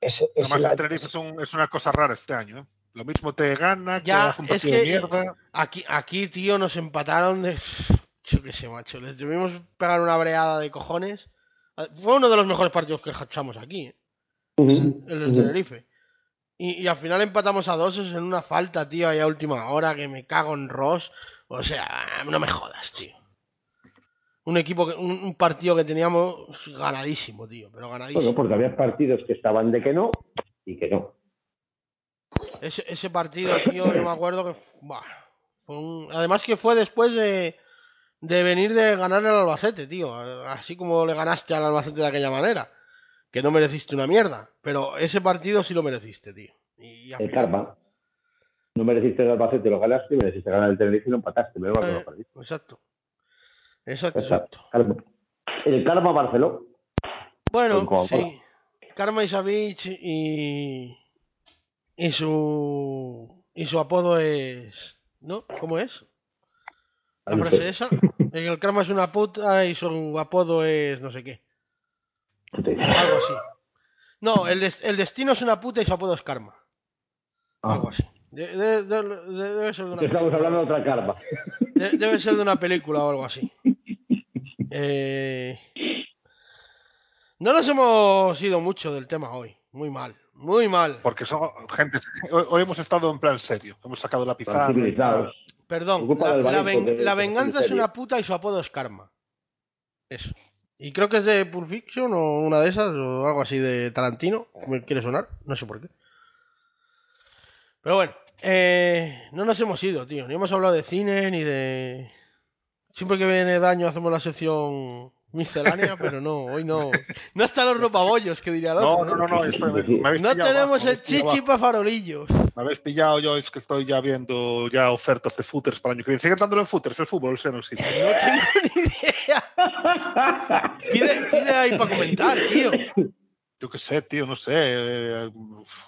es- es Además, la- el Tenerife es, un- es una cosa rara este año. ¿eh? Lo mismo te gana, que Ya, hace un es que- de mierda. Aquí, aquí, tío, nos empataron de. Yo qué sé, macho. Les debimos pegar una breada de cojones. Fue uno de los mejores partidos que echamos aquí, ¿eh? el del Tenerife. Y, y al final empatamos a dos en una falta, tío, ahí a última hora, que me cago en Ross. O sea, no me jodas, tío. Un equipo, que, un, un partido que teníamos ganadísimo, tío, pero ganadísimo. Bueno, porque había partidos que estaban de que no y que no. Ese, ese partido, tío, yo me acuerdo que. fue un- Además que fue después de, de venir de ganar al Albacete, tío. Así como le ganaste al Albacete de aquella manera. Que no mereciste una mierda. Pero ese partido sí lo mereciste, tío. Y El karma. No mereciste el Albacete, lo ganaste, mereciste ganar el Tenerife y lo empataste. Me que lo perdiste. Exacto. Exacto, Exacto. El karma Barceló. Bueno, sí. Karma Isavich y. Y su. Y su apodo es. ¿No? ¿Cómo es? La frase esa. El karma es una puta y su apodo es no sé qué. Algo así. No, el, des- el destino es una puta y su apodo es karma. Ah. Algo así. De- de- de- de- debe ser de una Estamos película. hablando de otra karma. De- debe ser de una película o algo así. Eh, No nos hemos ido mucho del tema hoy. Muy mal. Muy mal. Porque son gente. Hoy, hemos estado en plan serio. Hemos sacado la pizarra. y. Perdón. La, la ven- venganza es una puta y su apodo es karma. Eso. Y creo que es de Pulp Fiction o una de esas o algo así de Tarantino. Me quiere sonar. No sé por qué. Pero bueno. eh, no nos hemos ido, tío. Ni hemos hablado de cine ni de. Siempre que viene daño hacemos la sección miscelánea, pero no, hoy no. No están los ropabollos, que diría el No, otro. no, no, no. esto me, me habéis No pillado tenemos abajo, el chichi para farolillos. Me habéis pillado yo, es que estoy ya viendo ya ofertas de footers para el año que viene. ¿Siguen dándolo en footers el fútbol? O sea, no existe. No tengo ni idea. Pide, pide ahí para comentar, tío. Yo qué sé, tío, no sé. eh,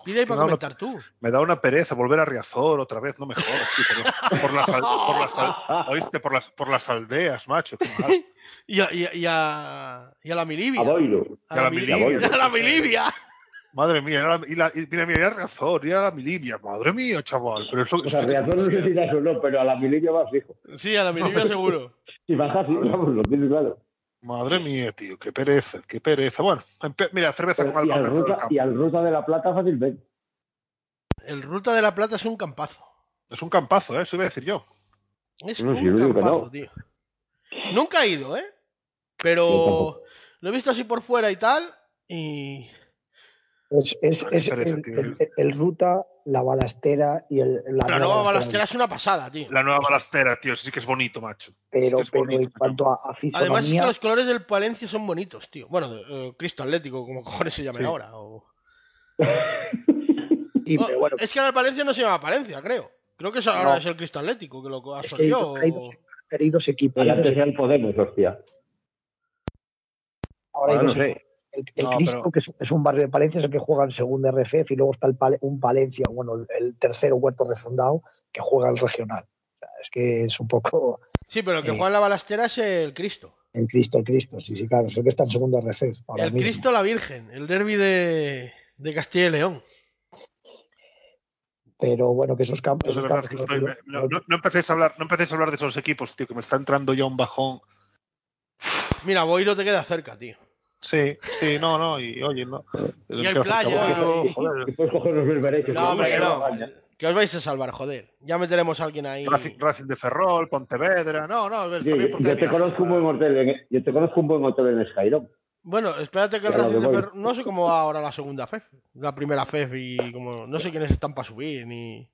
Pide ahí para me da una- comentar tú. Me da una pereza volver a Riazor otra vez, no me jodas, tío, por, por las, por las oíste, por las, por las aldeas, macho. qué mal. Y a, y a, y a, y a la Milivia. A Boiro. A la Milivia. Milivia. A la Milivia. Madre mía, era la- y, la, y mira, mira, era Riazor, y era la Milivia, madre mía, chaval. Pero eso, O sea, Riazor no sé si das o no, pero a la Milivia vas fijo. Sí, a la Milivia seguro. Si bajas, vamos, lo tienes claro. Madre mía, tío, qué pereza, qué pereza. Bueno, mira, cerveza con Y al, ruta, y al Ruta de la Plata fácilmente. El Ruta de la Plata es un campazo. Es un campazo, ¿eh? Eso iba a decir yo. Es No, un si campazo, no. tío. Nunca he ido, ¿eh? Pero lo he visto así por fuera y tal. Y. Es, es, el, tío. el- el ruta, la balastera y el, la, La nueva balastera es una pasada, tío. La nueva balastera, tío, sí que es bonito, macho. Pero, Sí, es pero bonito, en cuanto a, a Además es que los colores del Palencia son bonitos, tío. Bueno, eh, Cristo Atlético, como cojones se llame Sí. ahora. o- pero bueno, Es que ahora el Palencia no se llama Palencia, creo. Creo que ahora No. es el Cristo Atlético, que lo es que hay, absorbió. hay dos, hay dos equipos. Antes era el Podemos, hostia. Ahora hay Ahora dos no sé. El, el No, pero- que es, es un barrio de Palencia, es el que juega en segunda RFF, y luego está el un Palencia, bueno, el, el tercero o cuarto refundado, que juega el regional. O sea, es que es un poco Sí, pero el que Sí. juega en la balastera es el Cristo. el Cristo, el Cristo. Sí, sí, claro, es el que está en segunda RFF. ahora el mismo. Cristo la Virgen, el derby de, de Castilla y León. Pero bueno, que esos campos. Esos verdad que campos estoy. los- No, no, no empecéis a hablar, no empecéis a hablar de esos equipos, tío, que me está entrando ya un bajón. Mira, Boiro te queda cerca, tío. Sí, sí, no, no, y oye, no. Y hay playa, puedes coger los berbereches. No, hombre, que no. Que os vais a salvar, joder. Ya meteremos a alguien ahí. Racing, Racing de Ferrol, Pontevedra, no, no, está Sí, bien porque yo te conozco un buen hotel en, yo te conozco un buen hotel en Skyrock. Bueno, espérate que el Racing de. Ferrol. No sé cómo va ahora la segunda FEF. La primera FEF y como. No sé quiénes están para subir ni.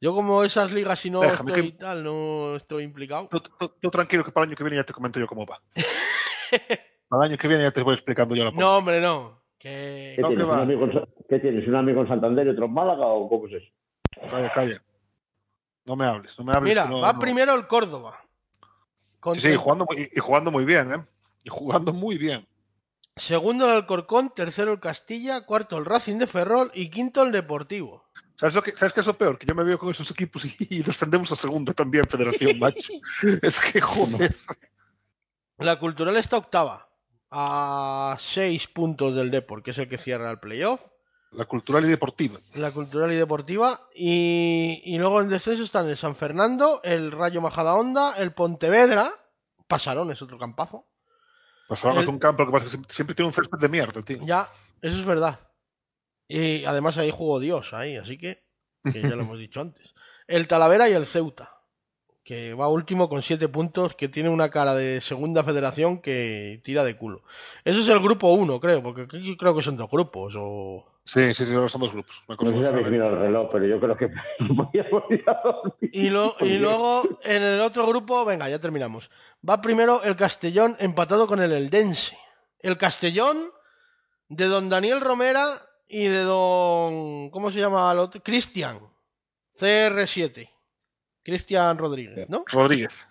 Yo, como esas ligas, si no Déjame estoy que- tal, no estoy implicado. Tú, tú- tú tranquilo que para el año que viene ya te comento yo cómo va. para el año que viene ya te voy explicando yo la No, hombre, no. Que. ¿Qué, No, tienes, que un amigo en Sa- ¿Qué tienes? ¿Un amigo en Santander y otro en Málaga o cómo es eso? Calla, calla. No me hables, no me hables. Mira, no- va no. primero el Córdoba. Con Sí, sí, jugando, muy- y jugando muy bien, ¿eh? Y jugando muy bien. Segundo el Alcorcón, tercero el Castilla, cuarto el Racing de Ferrol y quinto el Deportivo. ¿Sabes, lo que, ¿Sabes qué es lo peor? Que yo me veo con esos equipos y, y descendemos a segunda también, Federación, macho. es que, joder. La Cultural está octava, a seis puntos del Deport, que es el que cierra el playoff. La cultural y deportiva. La Cultural y Deportiva. Y, y luego en descenso están el San Fernando, el Rayo Majadahonda, el Pontevedra. Pasaron, es otro campazo. Pasaron El- a un campo, lo que pasa es que siempre, siempre tiene un césped de mierda, tío. Ya, eso es verdad. Y además ahí jugó Dios, ahí, así que, que ya lo hemos dicho antes. El Talavera y el Ceuta, que va último con siete puntos, que tiene una cara de segunda federación que tira de culo. Eso es el grupo 1, creo, porque creo que son dos grupos. O... Sí, sí, sí, son dos grupos. Me No sé si mirado el reloj, pero yo creo que voy a ir a. Y, lo- y luego en el otro grupo, venga, ya terminamos. Va primero el Castellón empatado con el Eldense. El Castellón de don Daniel Romera y de don. ¿Cómo se llama el otro? Cristian. CR7. Cristian Rodríguez, ¿no? Rodríguez.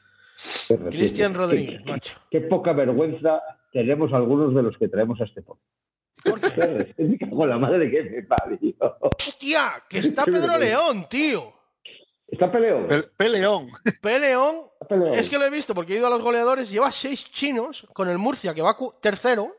Cristian Rodríguez, Qué, macho. qué poca vergüenza tenemos algunos de los que traemos a este podcast. ¿Por qué? Me cago en la madre que me parió. ¡Hostia! ¡Que está Pedro León, tío! ¿Está peleón? Pe- Peleón. P. León ¿Está peleón? Es que lo he visto porque he ido a los goleadores. Lleva seis chinos con el Murcia, que va tercero.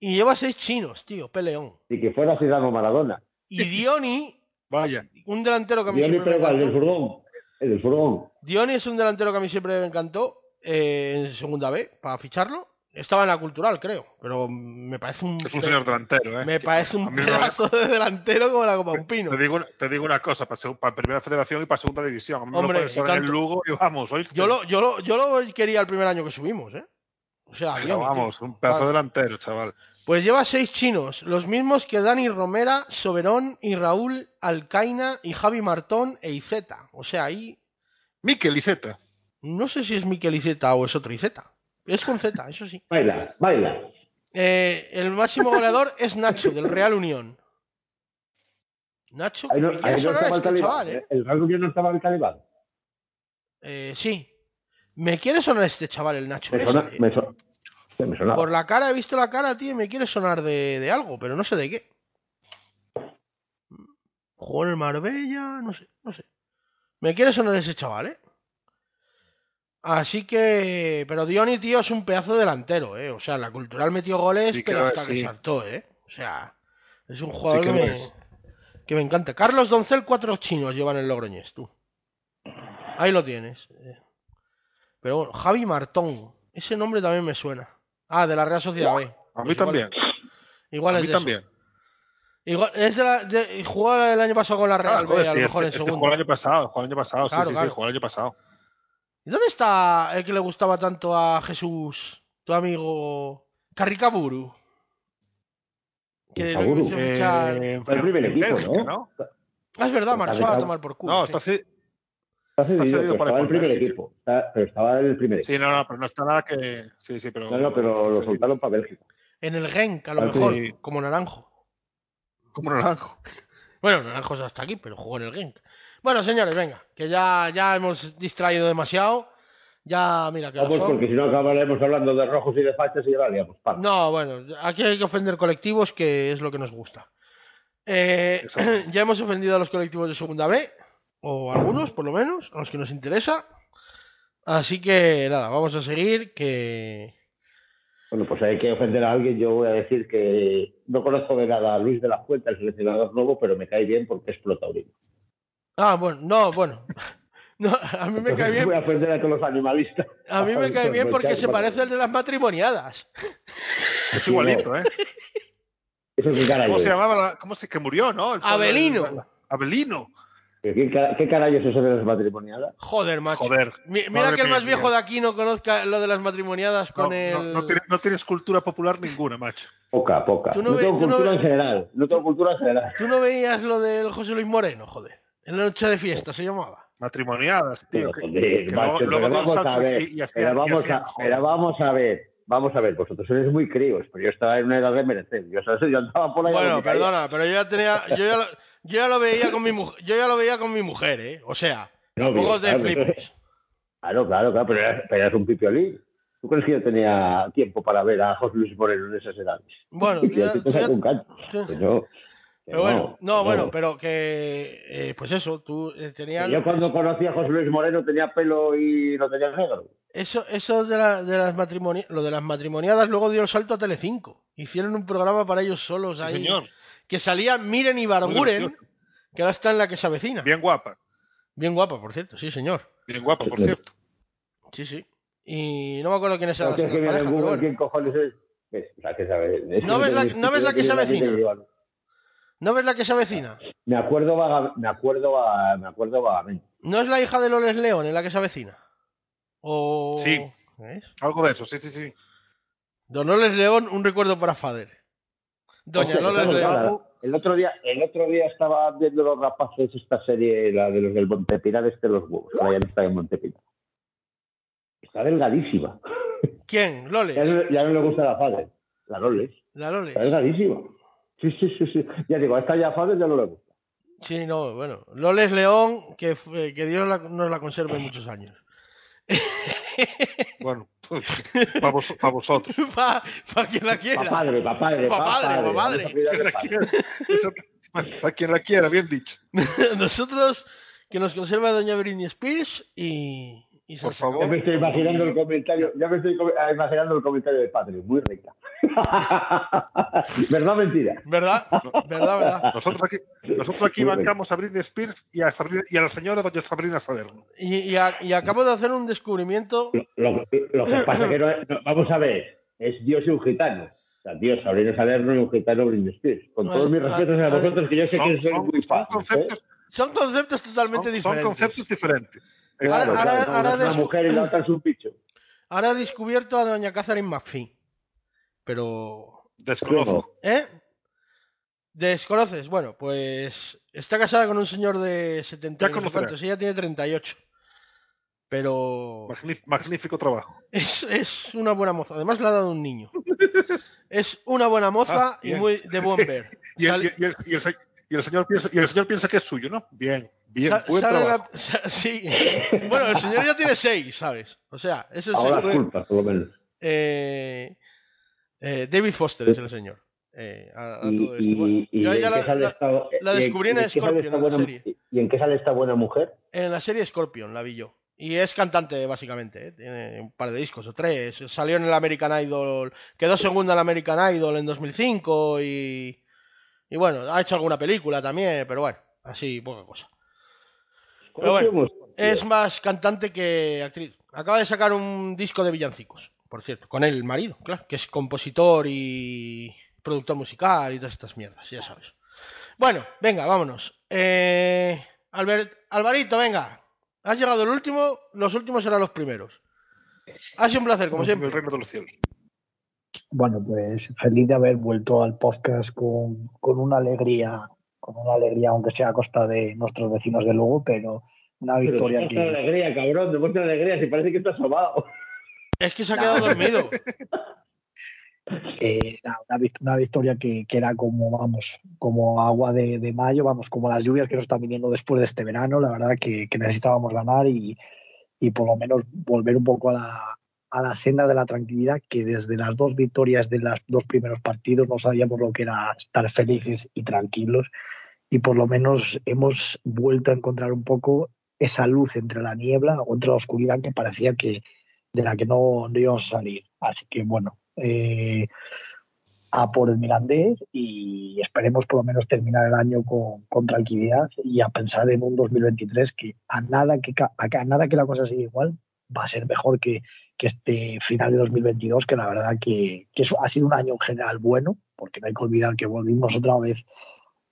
Y lleva seis chinos, tío, peleón. Y que fuera Zidane o Maradona. Y Dioni, Vaya. un delantero que a mí siempre me pero ¿cuál? ¿El del encantó. furgón? El del furgón. Dioni es un delantero que a mí siempre me encantó eh, en segunda B para ficharlo. Estaba en la cultural, creo, pero me parece un, Es un señor delantero, ¿eh? me parece un pedazo de delantero como la copa un pino. Te digo, te digo una cosa, para, Primera Federación y para Segunda División. A mí me Hombre, lo en el. Lugo y vamos, ¿oíste? Yo lo, yo lo, yo lo quería el primer año que subimos, ¿eh? O sea, tío. vamos, un pedazo Vale. delantero, chaval. Pues lleva seis chinos, los mismos que Dani Romera, Soberón y Raúl Alcaina y Javi Martón e Izeta. O sea, ahí Miquel Iceta. no sé si es Miquel Izeta o es otro Izeta. Es con Z, eso sí. Baila, baila. Eh, el máximo goleador es Nacho, del Real Unión. Nacho, Ahí no, me quiere ahí no sonar estaba el este chaval, ¿eh? El Real Unión no estaba el Calibán. Eh, Sí. Me quiere sonar este chaval, el Nacho. Me, sona, este. me, so- me. Por la cara, he visto la cara, tío, y me quiere sonar de, de algo, pero no sé de qué. Jugó en el Marbella, no sé, no sé. Me quiere sonar ese chaval, ¿eh? Así que. Pero Dioni, tío, es un pedazo de delantero, ¿eh? O sea, la cultural metió goles, Sí, pero hasta que saltó, ¿eh? O sea, es un jugador que me, que me encanta. Carlos Doncel, cuatro chinos llevan el Logroñés, tú. Ahí lo tienes. eh. Pero bueno, Javi Martón. Ese nombre también me suena. Ah, de la Real Sociedad B. A mí Pues igual- también. Igual A es mí de eso. también. Igual, es de la, de- jugó el año pasado con la Real Ah, B, joder, a sí, lo mejor en este, este segundo. jugó el año pasado, jugó el año pasado, Claro, sí, sí, claro. sí, jugó el año pasado. ¿Y dónde está el que le gustaba tanto a Jesús, tu amigo Carricaburu? Que lo quiso fichar- Eh, el primer en equipo, ¿no? Ah, es verdad, marchó a tomar por culo. No, sí. está Está cedido, cedido pero para estaba en el primer equipo. Está- pero estaba en el primer equipo. Sí, no, no, pero no está nada que. Sí, sí, pero. No, no, pero lo soltaron para Bélgica. En el Genk, a lo Ah, mejor, sí. como Naranjo. Como naranjo. Bueno, Naranjo es hasta aquí, pero jugó en el Genk. Bueno, señores, venga, que ya, ya hemos distraído demasiado. Ya, mira, que Vamos, porque si no acabaremos hablando de rojos y de fachas y ya la liamos. parda. No, bueno, aquí hay que ofender colectivos, que es lo que nos gusta. Eh, ya hemos ofendido a los colectivos de segunda B, o algunos, por lo menos, a los que nos interesa. Así que nada, vamos a seguir, que... Bueno, pues hay que ofender a alguien. Yo voy a decir que no conozco de nada a Luis de la Fuente, el seleccionador nuevo, pero me cae bien porque es protaurino. Ah, bueno, no, bueno. No, a mí me cae Voy a bien, ofender a todos los animalistas. a mí me cae bien porque se parece al de las matrimoniadas. Es igualito. ¿eh? Eso es mi cara ¿Cómo se llamaba? La... ¿Cómo se que murió, no? El Abelino. Abelino. ¿Qué, qué carajo es eso de las matrimoniadas? Joder, macho. Joder. Mi- mira que el más mía. viejo de aquí no conozca lo de las matrimoniadas con no, el. no tienes, no tienes cultura popular ninguna, macho. Poca, poca. Tú no no, ve- tengo tú cultura ve- en general. No tengo cultura en general. ¿Tú no veías lo del José Luis Moreno, joder? En la noche de fiesta se llamaba. Matrimoniadas, tío. Pero, joder, que macho, luego, pero luego dan vamos a ver, y, y hacían- pero y vamos a, joder. pero vamos a ver, vamos a ver, vosotros sois muy críos, pero yo estaba en una edad de merecer. Yo, ¿sabes? yo andaba por ahí. Bueno, perdona, pero yo ya tenía. Yo ya lo, yo ya lo veía con mi mujer. Yo ya lo veía con mi mujer, ¿eh? O sea, No, tampoco te claro, flipes. Claro, claro, claro, pero eras, pero eras un pipiolín. ¿Tú crees que yo tenía tiempo para ver a José Luis Moreno en esas edades? Bueno, ya- te Que no, bueno, no, bueno, pero que. eh, pues eso, tú eh, tenías. Yo cuando conocí a José Luis Moreno tenía pelo y lo tenía negro. Eso, eso de, la- de las matrimoniadas, lo de las matrimoniadas luego dio el salto a Telecinco. Hicieron un programa para ellos solos Sí, ahí. señor. Que salía Miren y Barguren, que ahora está en la que se avecina. Bien. Bien guapa. guapa, por cierto, sí, señor. Bien guapa, por cierto. Sí, sí. Y no me acuerdo ¿No las quieres que pero Google bueno. quién cojones es? Es ¿No ves la- que- no ves la que se avecina? ¿No ves la que se avecina? Me acuerdo, vaga- me acuerdo, vaga- me acuerdo vagamente. ¿No es la hija de Loles León en la que se avecina? O... Sí. ¿Ves? Algo de eso, sí, sí, sí. Don Loles León, un recuerdo para Fader. Doña Hostia, León. claro. El otro día, el otro día estaba viendo los rapaces esta serie, la de los del Montepinar, este los huevos. Ahora ya no está en Montepinar. Está delgadísima. ¿Quién? Ya Loles. no, ya no le gusta la Fader. La Loles. La Loles. Está delgadísima. Sí, sí, sí, sí. Ya digo, a esta ya Fader ya no le gusta. Sí, no, bueno. Loles León, que, fue- que Dios la- nos la conserve muchos años. Bueno, para, vosotros. Para quien la quiera. Pa' padre, pa' padre, Pa' pa' padre, padre. pa' padre. Para quien la quiera, bien dicho. Nosotros, que nos conserva Doña Britney Spears y. y Por se favor. Ya me estoy imaginando el comentario, ya me estoy ah, imaginando el comentario de padre, muy rica. ¿Verdad o mentira? ¿Verdad? ¿Verdad, verdad? Nosotros aquí, nosotros aquí bancamos a Britney Spears y a, Sabrina- y a la señora doña Sabrina Salerno. Y, y a- y acabo de hacer un descubrimiento. Lo, lo- lo que pasa que no, no- vamos a ver, es Dios y un gitano. O sea, Dios, Sabrina Salerno y un gitano Britney Spears. Con todos mis respetos a vosotros, que yo sé que Son, sois son- muy son fans. ¿eh? Son conceptos totalmente son- son diferentes. conceptos diferentes. Ahora- Claro, ahora- claro, ahora una es una des- mujer y la otra es un bicho. Ahora he descubierto a Doña Catherine McPhee. Pero. Desconozco. ¿Eh? ¿Desconoces? Bueno, pues está casada con un señor de 70 Ya y no sé conoceré. cuántos, ella tiene 38. Pero Magnif- magnífico trabajo. es, es una buena moza. Además le ha dado un niño. Es una buena moza Ah, y bien. muy de buen ver. Y el, Sale- y el- y el se- y el señor piensa, y el señor piensa que es suyo, ¿no? Bien, bien, buen trabajo. la- sí. Bueno, el señor ya tiene seis, ¿sabes? O sea, ese es Ahora el- las culpas, por lo menos. eh, eh, David Foster es el señor. eh, a, a Y, todo esto. Bueno, y, y yo en ya qué la- sale la- esta- la y en- descubrí en sale Scorpion, en la buena- serie. ¿Y en qué sale esta buena mujer? En la serie Scorpion la vi yo. Y es cantante, básicamente. ¿eh? Tiene un par de discos o tres. Salió en el American Idol. Quedó segunda en el American Idol en 2005. Y, y bueno, ha hecho alguna película también. Pero bueno, así, poca cosa. Pero bueno, Es más cantante que actriz. Acaba de sacar un disco de villancicos, por cierto. Con el marido, claro. Que es compositor y productor musical y todas estas mierdas, ya sabes. Bueno, venga, vámonos. Eh, Albert, Alvarito, venga. Has llegado el último, los últimos eran los primeros. Ha sido un placer, como En el siempre. reino de los cielos. Bueno, pues feliz de haber vuelto al podcast con, con una alegría, con una alegría, aunque sea a costa de nuestros vecinos de Lugo, pero una Pero victoria demuestra que, alegría, cabrón, demuestra alegría, si parece que está sobado. Es que se ha quedado dormido. nada, una, una victoria que, que era como, vamos, como agua de, de mayo, vamos, como las lluvias que nos están viniendo después de este verano, la verdad que, que necesitábamos ganar y, y por lo menos volver un poco a la, a la senda de la tranquilidad, que desde las dos victorias de los dos primeros partidos no sabíamos lo que era estar felices y tranquilos y por lo menos hemos vuelto a encontrar un poco esa luz entre la niebla o entre la oscuridad que parecía que de la que no, íbamos a salir. Así que bueno, eh, a por el Mirandés y esperemos por lo menos terminar el año con, con tranquilidad y a pensar en un 2023 que a nada que, a nada que la cosa siga igual va a ser mejor que, que este final de 2022 que la verdad que, que eso ha sido un año en general bueno porque no hay que olvidar que volvimos otra vez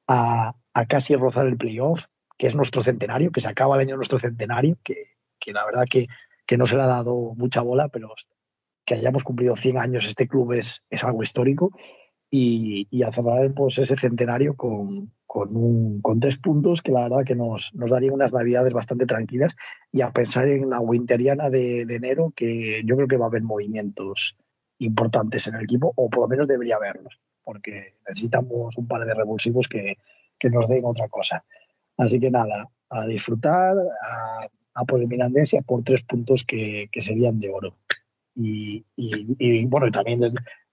a, a casi rozar el playoff que es nuestro centenario, que se acaba el año nuestro centenario, que, que la verdad que, que, no se le ha dado mucha bola, pero que hayamos cumplido 100 años este club es, es algo histórico. Y, y a cerrar pues, ese centenario con, con, un, con, tres puntos que la verdad que nos, nos daría unas navidades bastante tranquilas. Y a pensar en la winteriana de, de, enero que yo creo que va a haber movimientos importantes en el equipo o por lo menos debería haberlos porque necesitamos un par de revulsivos que, que nos den otra cosa. Así que nada, a disfrutar, a, por el a por tres puntos que, serían de oro. Y, y, bueno, y también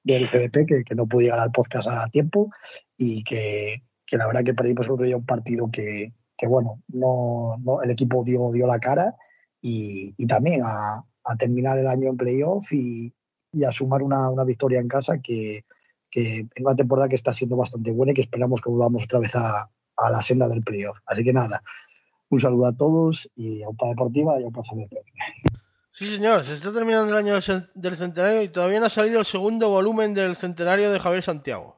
del, PDP, que, no pude llegar al podcast a tiempo y que, la verdad que perdimos otro día un partido que, bueno, no, no, el equipo dio, dio la cara y, y también a, a, terminar el año en playoff y, y a sumar una, una victoria en casa que, que en una temporada que está siendo bastante buena y que esperamos que volvamos otra vez a, a la senda del playoff. Así que nada, un saludo a todos y a UPA Deportiva y a UPA CDP. Sí, señor, se está terminando el año del centenario y todavía no ha salido el segundo volumen del centenario de Javier Santiago.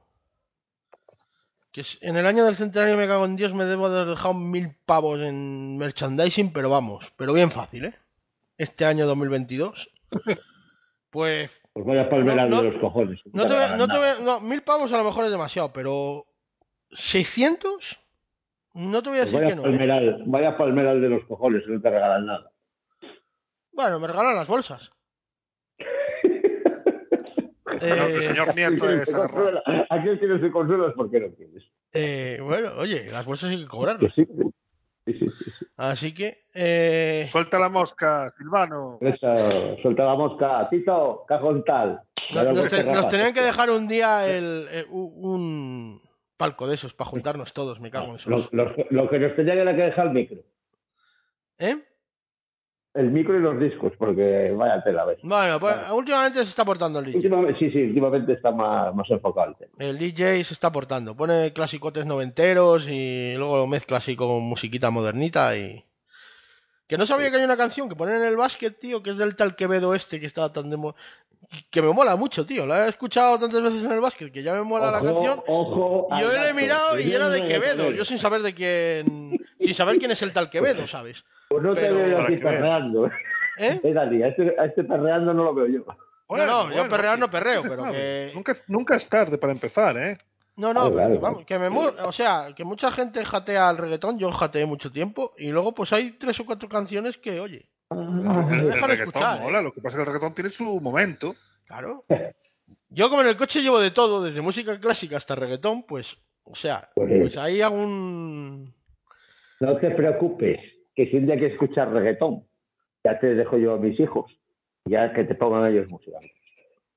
Que en el año del centenario me cago en Dios, me debo de haber dejado mil pavos en merchandising, pero vamos, pero bien fácil, ¿eh? Este año 2022. Pues. Pues vaya palmera no, no, de los cojones. No te, voy, no te voy, no, mil pavos a lo mejor es demasiado, pero. ¿600? No te voy a decir pues que no. Palmeral, ¿eh? Vaya palmeral de los cojones, no te regalan nada. Bueno, me regalan las bolsas. Bueno, el señor Nieto es Aquel que no se consuela es porque no quieres. Eh, bueno, oye, las bolsas hay que cobrarlas. Sí, sí, Así que. Eh... Suelta la mosca, Silvano. Eso, suelta la mosca. Tito, cajón tal. Nos, nos, te, nos, tenían que dejar un día el, eh, un palco de esos para juntarnos todos, me cago en eso. Lo, lo, lo, que nos tenían era que dejar el micro. ¿Eh? El micro y los discos, porque vaya tela, ¿ves? Bueno, pues vale. últimamente se está portando el DJ. Últimamente, sí, sí, últimamente está más, más enfocado el tema. El DJ se está portando, pone clasicotes noventeros y luego lo mezcla así con musiquita modernita y... Que no sabía que hay una canción que ponen en el básquet, tío, que es del tal Quevedo este, que está tan de... Mo... Que me mola mucho, tío. La he escuchado tantas veces en el básquet que ya me mola ojo, la canción. Ojo y yo le he mirado y era de Quevedo. Yo sin saber de quién... Sin saber quién es el tal Quevedo, ¿sabes? Pues no Pero- te veo aquí perreando. ¿Eh? Dani, a este, a este perreando no lo veo yo. Bueno, no, yo bueno, perrear no perreo, pero que... Nunca, nunca es tarde para empezar, ¿eh? No, no, Ah, pero claro, que, vamos, que me mu- o sea, que mucha gente jatea al reggaetón, yo jateé mucho tiempo, y luego pues hay tres o cuatro canciones que, oye, me el dejan escuchar, mola, ¿eh? lo que pasa es que el reggaetón tiene su momento. claro. Yo como en el coche llevo de todo, desde música clásica hasta reggaetón, pues, o sea, pues ahí hago un... No te preocupes, que si un día hay que escuchar reggaetón, ya te dejo yo a mis hijos, ya que te pongan ellos música.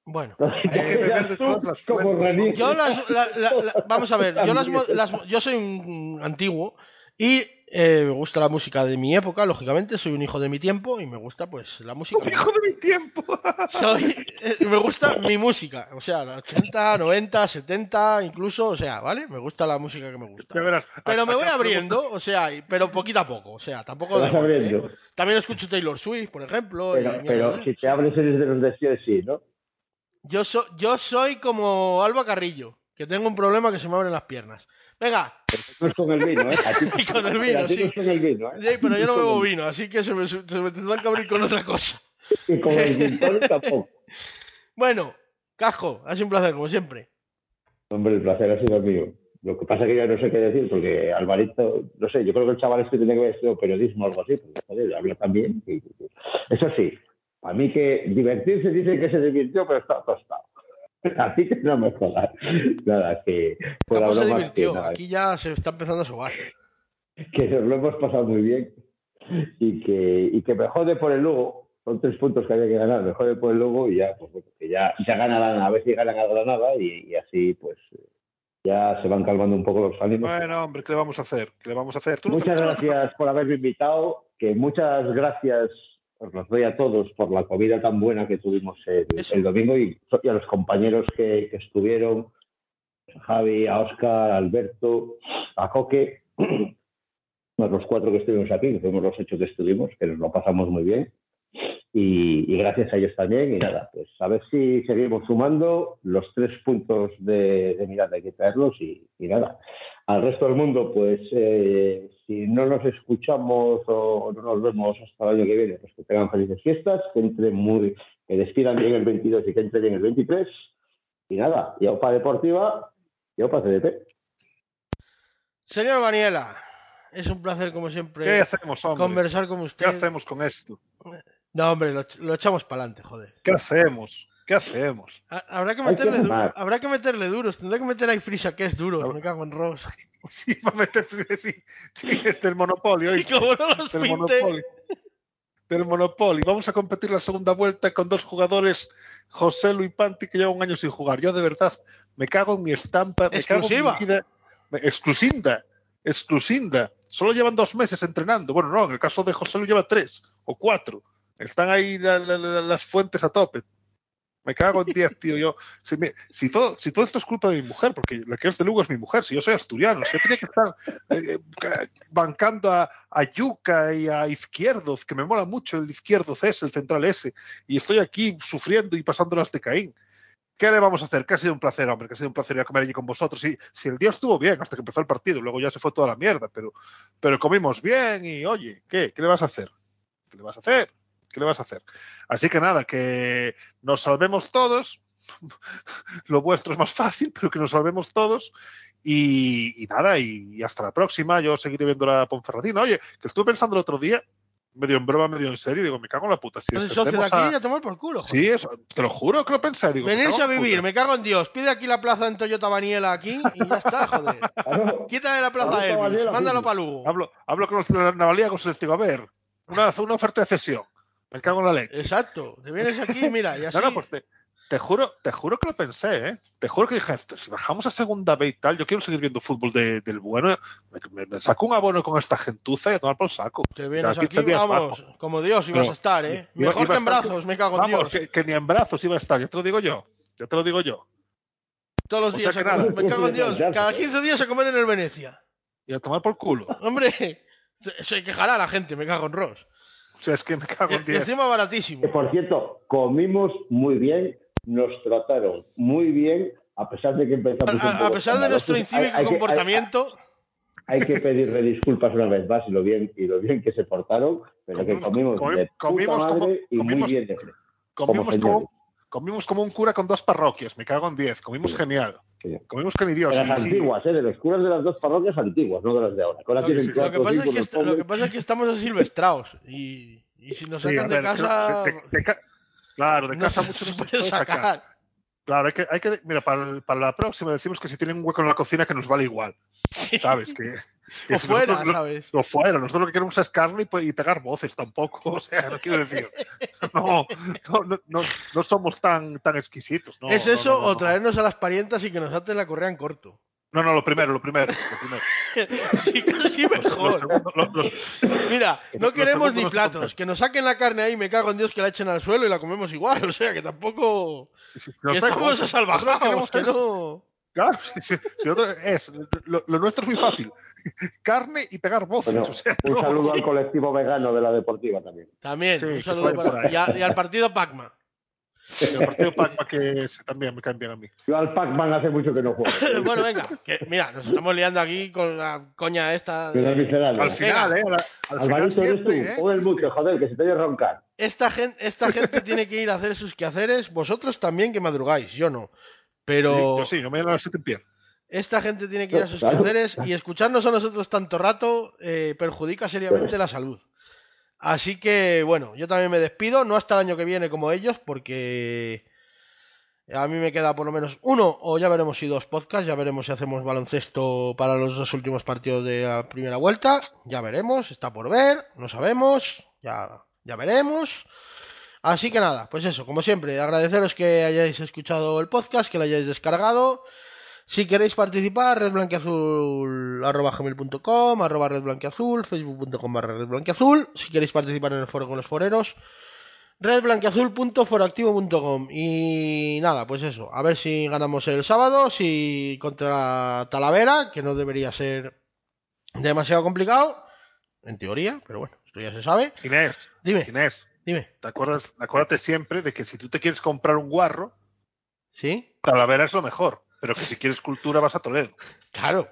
Bueno, eh, yo las, la- la- la- vamos a ver, yo las- yo soy un antiguo y eh, me gusta la música de mi época, lógicamente, soy un hijo de mi tiempo y me gusta pues la música. Un hijo de mi tiempo. soy, eh, me gusta mi música, o sea, la 80, 90, 70, incluso, o sea, ¿vale? Me gusta la música que me gusta. verás. Pero me voy abriendo, o sea, y- pero poquito a poco, o sea, tampoco vas abriendo. ¿eh? También escucho Taylor Swift, por ejemplo. Pero, si te hables eres de los de sí, sí, ¿no? yo, so- yo soy como Alba Carrillo, que tengo un problema que se me abren las piernas. Venga, No es con el vino, ¿eh? A ti- Y con el vino, a ti sí. No es con el vino, ¿eh? sí, pero yo no bebo el- vino, así que se me, se me tendrán que abrir con otra cosa. Y con el tonic tampoco. Bueno, Casco, ha sido un placer, como siempre. Hombre, el placer ha sido mío. Lo que pasa es que ya no sé qué decir, porque Alvarito, no sé, yo creo que el chaval este tiene que haber estudiado periodismo o algo así, porque joder, habla también. Eso sí, a mí que divertirse dice que se divirtió, pero está tostado. Así que no me jodas. Nada, que por la se broma, divirtió, que, nada, aquí ya se está empezando a sobar. que nos lo hemos pasado muy bien y que, y que me jode por el Lugo. Son tres puntos que había que ganar, me jode por el Lugo y ya, pues bueno, que ya, ya ganarán, a ver si ganan a Granada y, y así pues ya se van calmando un poco los ánimos. Bueno, hombre, ¿qué le vamos a hacer? ¿Qué le vamos a hacer? Muchas gracias por haberme invitado, que muchas gracias os los doy a todos por la comida tan buena que tuvimos el, domingo y, y a los compañeros que, que estuvieron, a Javi, a Oscar, a Alberto, a Coque, los cuatro que estuvimos aquí, que fuimos los ocho que estuvimos, que nos lo pasamos muy bien. Y, y gracias a ellos también. Y nada, pues a ver si seguimos sumando los tres puntos de, de mirada, hay que traerlos y, y nada, al resto del mundo, pues eh, si no nos escuchamos o no nos vemos hasta el año que viene, pues que tengan felices fiestas, que entren muy, que despidan bien el 22 y que entren bien el 23. Y nada, y OPA Deportiva y OPA CDP. Señor Baniela, es un placer como siempre ¿Qué hacemos, conversar con usted. ¿Qué hacemos con esto? No, hombre, lo, lo echamos para adelante, joder. ¿Qué hacemos? ¿Qué hacemos? Ha- Habrá que meterle, habrá que meterle duros. Tendrá que meter ahí prisa que es duro. Me cago en Ross. Sí, para meter sí, sí, es del monopolio. Y como no los del pinte, Monopoly. Del Monopoly. Vamos a competir la segunda vuelta con dos jugadores, José Luis Panti, que lleva un año sin jugar. Yo de verdad me cago en mi estampa, me cago en Exclusiva. mi vida. Me- Exclusinda, exclusinda. Solo llevan dos meses entrenando. Bueno, no, en el caso de José Luis lleva tres o cuatro. Están ahí la- la- la- las fuentes a tope. Me cago en 10, tío. Yo, si, todo, si todo esto es culpa de mi mujer, porque la que es de Lugo es mi mujer, si yo soy asturiano, si yo tenía que estar eh, eh, bancando a, a Yuca y a Izquierdoz, que me mola mucho el Izquierdoz ese, el central ese, y estoy aquí sufriendo y pasándolas de Caín. ¿Qué le vamos a hacer? Que ha sido un placer, hombre, que ha sido un placer ir a comer allí con vosotros. Si el día estuvo bien hasta que empezó el partido, luego ya se fue toda la mierda, pero, pero comimos bien y oye, ¿qué? ¿Qué le vas a hacer? ¿Qué le vas a hacer? ¿Qué le vas a hacer? Así que nada, que nos salvemos todos. Lo vuestro es más fácil, pero que nos salvemos todos. Y, y nada, y, y hasta la próxima. Yo seguiré viendo la Ponferradina. Oye, que estuve pensando el otro día, medio en broma, medio en serio, digo, me cago en la puta. Si Entonces, socio de aquí a- a tomar por culo. joder. Sí, eso, te lo juro que lo pensé. Digo, Venirse a la vivir, puta. me cago en Dios. Pide aquí la plaza en Toyota Baniela aquí y ya está, joder. Quítale la plaza a Elvis, mándalo para Lugo. Hablo, hablo con los navaliegos y les digo, a ver, una, una oferta de cesión. Me cago en la leche. Exacto. Te vienes aquí, mira, y así. No, no, pues te, te juro, te juro que lo pensé, ¿eh? Te juro que dije, si bajamos a segunda B y tal, yo quiero seguir viendo fútbol de- del bueno. Me, me- me saco un abono con esta gentuza y a tomar por saco. Te vienes Cada 15 aquí, vamos, como Dios ibas No. a estar, ¿eh? Iba- Mejor iba que en estar- brazos, me cago en Vamos, Dios. que, que ni en brazos iba a estar, ya te lo digo yo. Ya te lo digo yo. Todos los o días nada. me cago en Dios. Cada 15 días a comer en el Venecia. Y a tomar por culo. Hombre, se quejará la gente, me cago en Ross. O sea, es que me cago en Y 10. encima baratísimo. por cierto, comimos muy bien, nos trataron muy bien, a pesar de que empezamos. A, a poco pesar de nuestro incívico hay que- hay- comportamiento, Hay, que pedirle disculpas una vez más y lo bien, y lo bien que se portaron, pero que Comimos- comimos comi- de puta comimos como- madre y comimos- muy bien. Comimos como comimos como un cura con dos parroquias. Me cago en 10. Comimos Sí. genial. Sí. Comimos que ni Dios. De las sí, antiguas, ¿eh? de los curas de las dos parroquias antiguas, no de las de ahora. No, sí, lo que, pasa es que lo que pasa es que estamos asilvestrados. Y, y si nos sí, sacan de casa, claro, de no casa mucho nos puede sacar. sacar. Claro, hay que, hay que mira, para, el- para la próxima decimos que si tienen un hueco en la cocina que nos vale igual, Sí. ¿sabes? Que O fuera, nosotros- ¿sabes? O fuera, nosotros lo que queremos es carne y, pe- y pegar voces tampoco, o sea, no quiero decir, no, no, no, no, somos tan, tan exquisitos. No, ¿Es eso o no. traernos a las parientas y que nos aten la correa en corto? No, no, lo primero, lo primero, lo primero. Sí, casi mejor. los- los- Mira, no queremos ni platos. Que nos saquen la carne ahí, me cago en Dios que la echen al suelo y la comemos igual. O sea, que tampoco. Que estamos nosotros- nosotros salvajados, queremos que no. Claro, si, si- otro- es, lo, lo nuestro es muy fácil. Carne y pegar voces. Bueno, o sea, un no. saludo al colectivo vegano de la deportiva también. También, Sí, un saludo para. Y, a- y al partido Pacma. Y el partido Pacma que también me caen bien a mí. Yo al Pac-Man hace mucho que no juego. bueno, venga, que mira, nos estamos liando aquí con la coña esta. De- Al final, ¿eh? Al, al final Alvarito, eres tú. siempre, ¿eh? Joder mucho, joder, que se te oye roncar. Esta gente, esta gente tiene que ir a hacer sus quehaceres. Vosotros también que madrugáis, yo no. Pero Yo sí, no me da la siete en pie. esta gente tiene que ir a sus Claro. quehaceres y escucharnos a nosotros tanto rato eh, perjudica seriamente la salud. Así que, bueno, yo también me despido, no hasta el año que viene como ellos, porque a mí me queda por lo menos uno, o ya veremos si dos podcasts, ya veremos si hacemos baloncesto para los dos últimos partidos de la primera vuelta, ya veremos, está por ver, no sabemos, ya, ya veremos. Así que nada, pues eso, como siempre, agradeceros que hayáis escuchado el podcast, que lo hayáis descargado. Si queréis participar, redblanqueazul arroba gmail.com, arroba redblanqueazul, facebook.com barra redblanqueazul. Si queréis participar en el foro con los foreros, redblanqueazul.foroactivo.com. Y nada, pues eso, a ver si ganamos el sábado, si contra Talavera, que no debería ser demasiado complicado, en teoría, pero bueno, esto ya se sabe. Inés, Dime, Inés, dime, ¿te acuerdas, acuérdate siempre de que si tú te quieres comprar un guarro, ¿sí? Talavera es lo mejor. Pero que si quieres cultura vas a Toledo. Claro.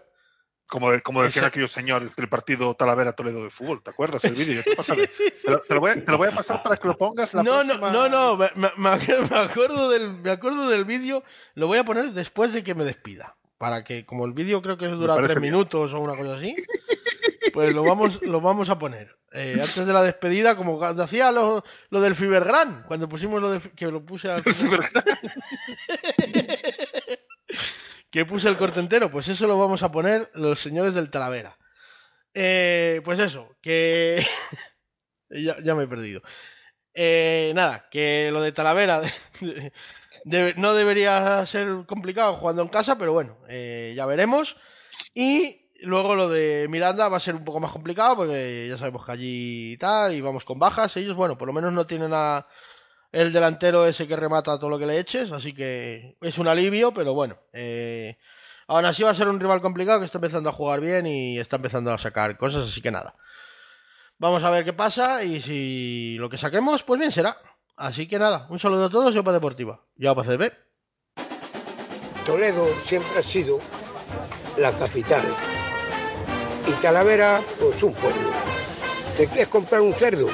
Como, como decían Esa- aquellos señores del partido Talavera-Toledo de fútbol, ¿te acuerdas el vídeo? Te, lo- te lo voy a, te lo voy a pasar para que lo pongas la No, próxima- no, no, no, me, me- me ac- me acuerdo del, me acuerdo del vídeo, lo voy a poner después de que me despida. Para que, como el vídeo creo que dura tres bien. minutos o una cosa así, pues lo vamos, lo vamos a poner. Eh, antes de la despedida, como hacía lo, lo del Fibergran, cuando pusimos lo del, que lo puse al que puse el corte entero, pues eso lo vamos a poner los señores del Talavera. Eh, pues eso, que ya, ya me he perdido. Eh, nada, que lo de Talavera debe- no debería ser complicado jugando en casa, pero bueno, eh, ya veremos. Y luego lo de Miranda va a ser un poco más complicado porque ya sabemos que allí tal, y vamos con bajas. Ellos, bueno, por lo menos no tienen a el delantero ese que remata todo lo que le eches, así que es un alivio, pero bueno. Eh, aún así va a ser un rival complicado que está empezando a jugar bien y está empezando a sacar cosas, así que nada. Vamos a ver qué pasa y si lo que saquemos, pues bien será. Así que nada, un saludo a todos y Opa Deportiva. Yo Opa CDP. Toledo siempre ha sido la capital. Y Talavera, pues un pueblo. ¿Te quieres comprar un cerdo?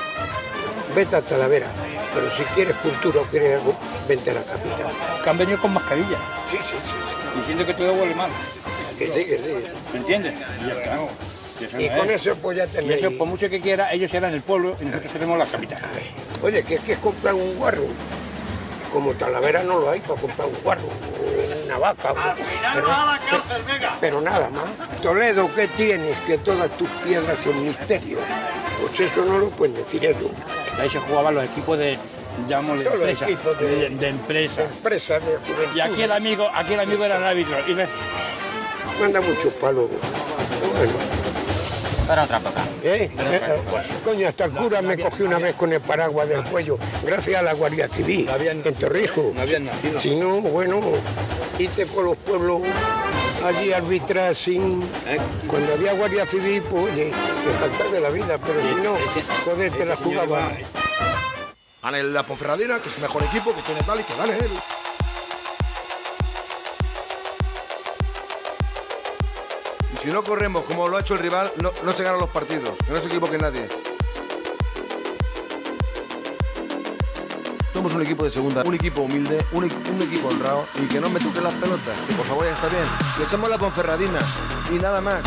Vete a Talavera. Pero si quieres cultura o quieres algo, vente a la capital. que han venido con mascarilla, Sí, sí, sí. diciendo que todo huele mal. Que sí, que sí. ¿Me entiendes? Y ya está. Y eso Y no con es. eso pues ya Y tenéis... eso, por mucho que quiera, ellos serán el pueblo y nosotros seremos la capital. Oye, que quieres comprar un guarro. Como Talavera no lo hay para comprar un guarro. Una vaca. pero, pero nada más. Toledo, ¿qué tienes? Que todas tus piedras son misterios. Pues eso no lo pueden decir ellos. Ahí se jugaban los equipos de, Todos los empresa. equipos de- de, de empresa. De juventud. Y aquí el amigo, aquí el amigo era el árbitro. Y ves, Manda muchos palos. Bueno, Para otra época. ¿eh? Eh, Coño, hasta el cura me cogió una vez con el paraguas del cuello, gracias a la Guardia Civil, No habían- en Torrijos. no habían nacido. Si no, bueno, irte por los pueblos allí a arbitrar sin... Cuando había Guardia Civil, pues oye, descansar de la vida, pero si no, joder, te la jugaba. Gane la Ponferradina, que es el mejor equipo, que tiene tal y que gane él. Si no corremos como lo ha hecho el rival, no, no se ganan los partidos. Que no se equivoque nadie. Somos un equipo de segunda, un equipo humilde, un, equ- un equipo honrado y que no me toquen las pelotas. Que por favor ya está bien. Que somos la Ponferradina y nada más.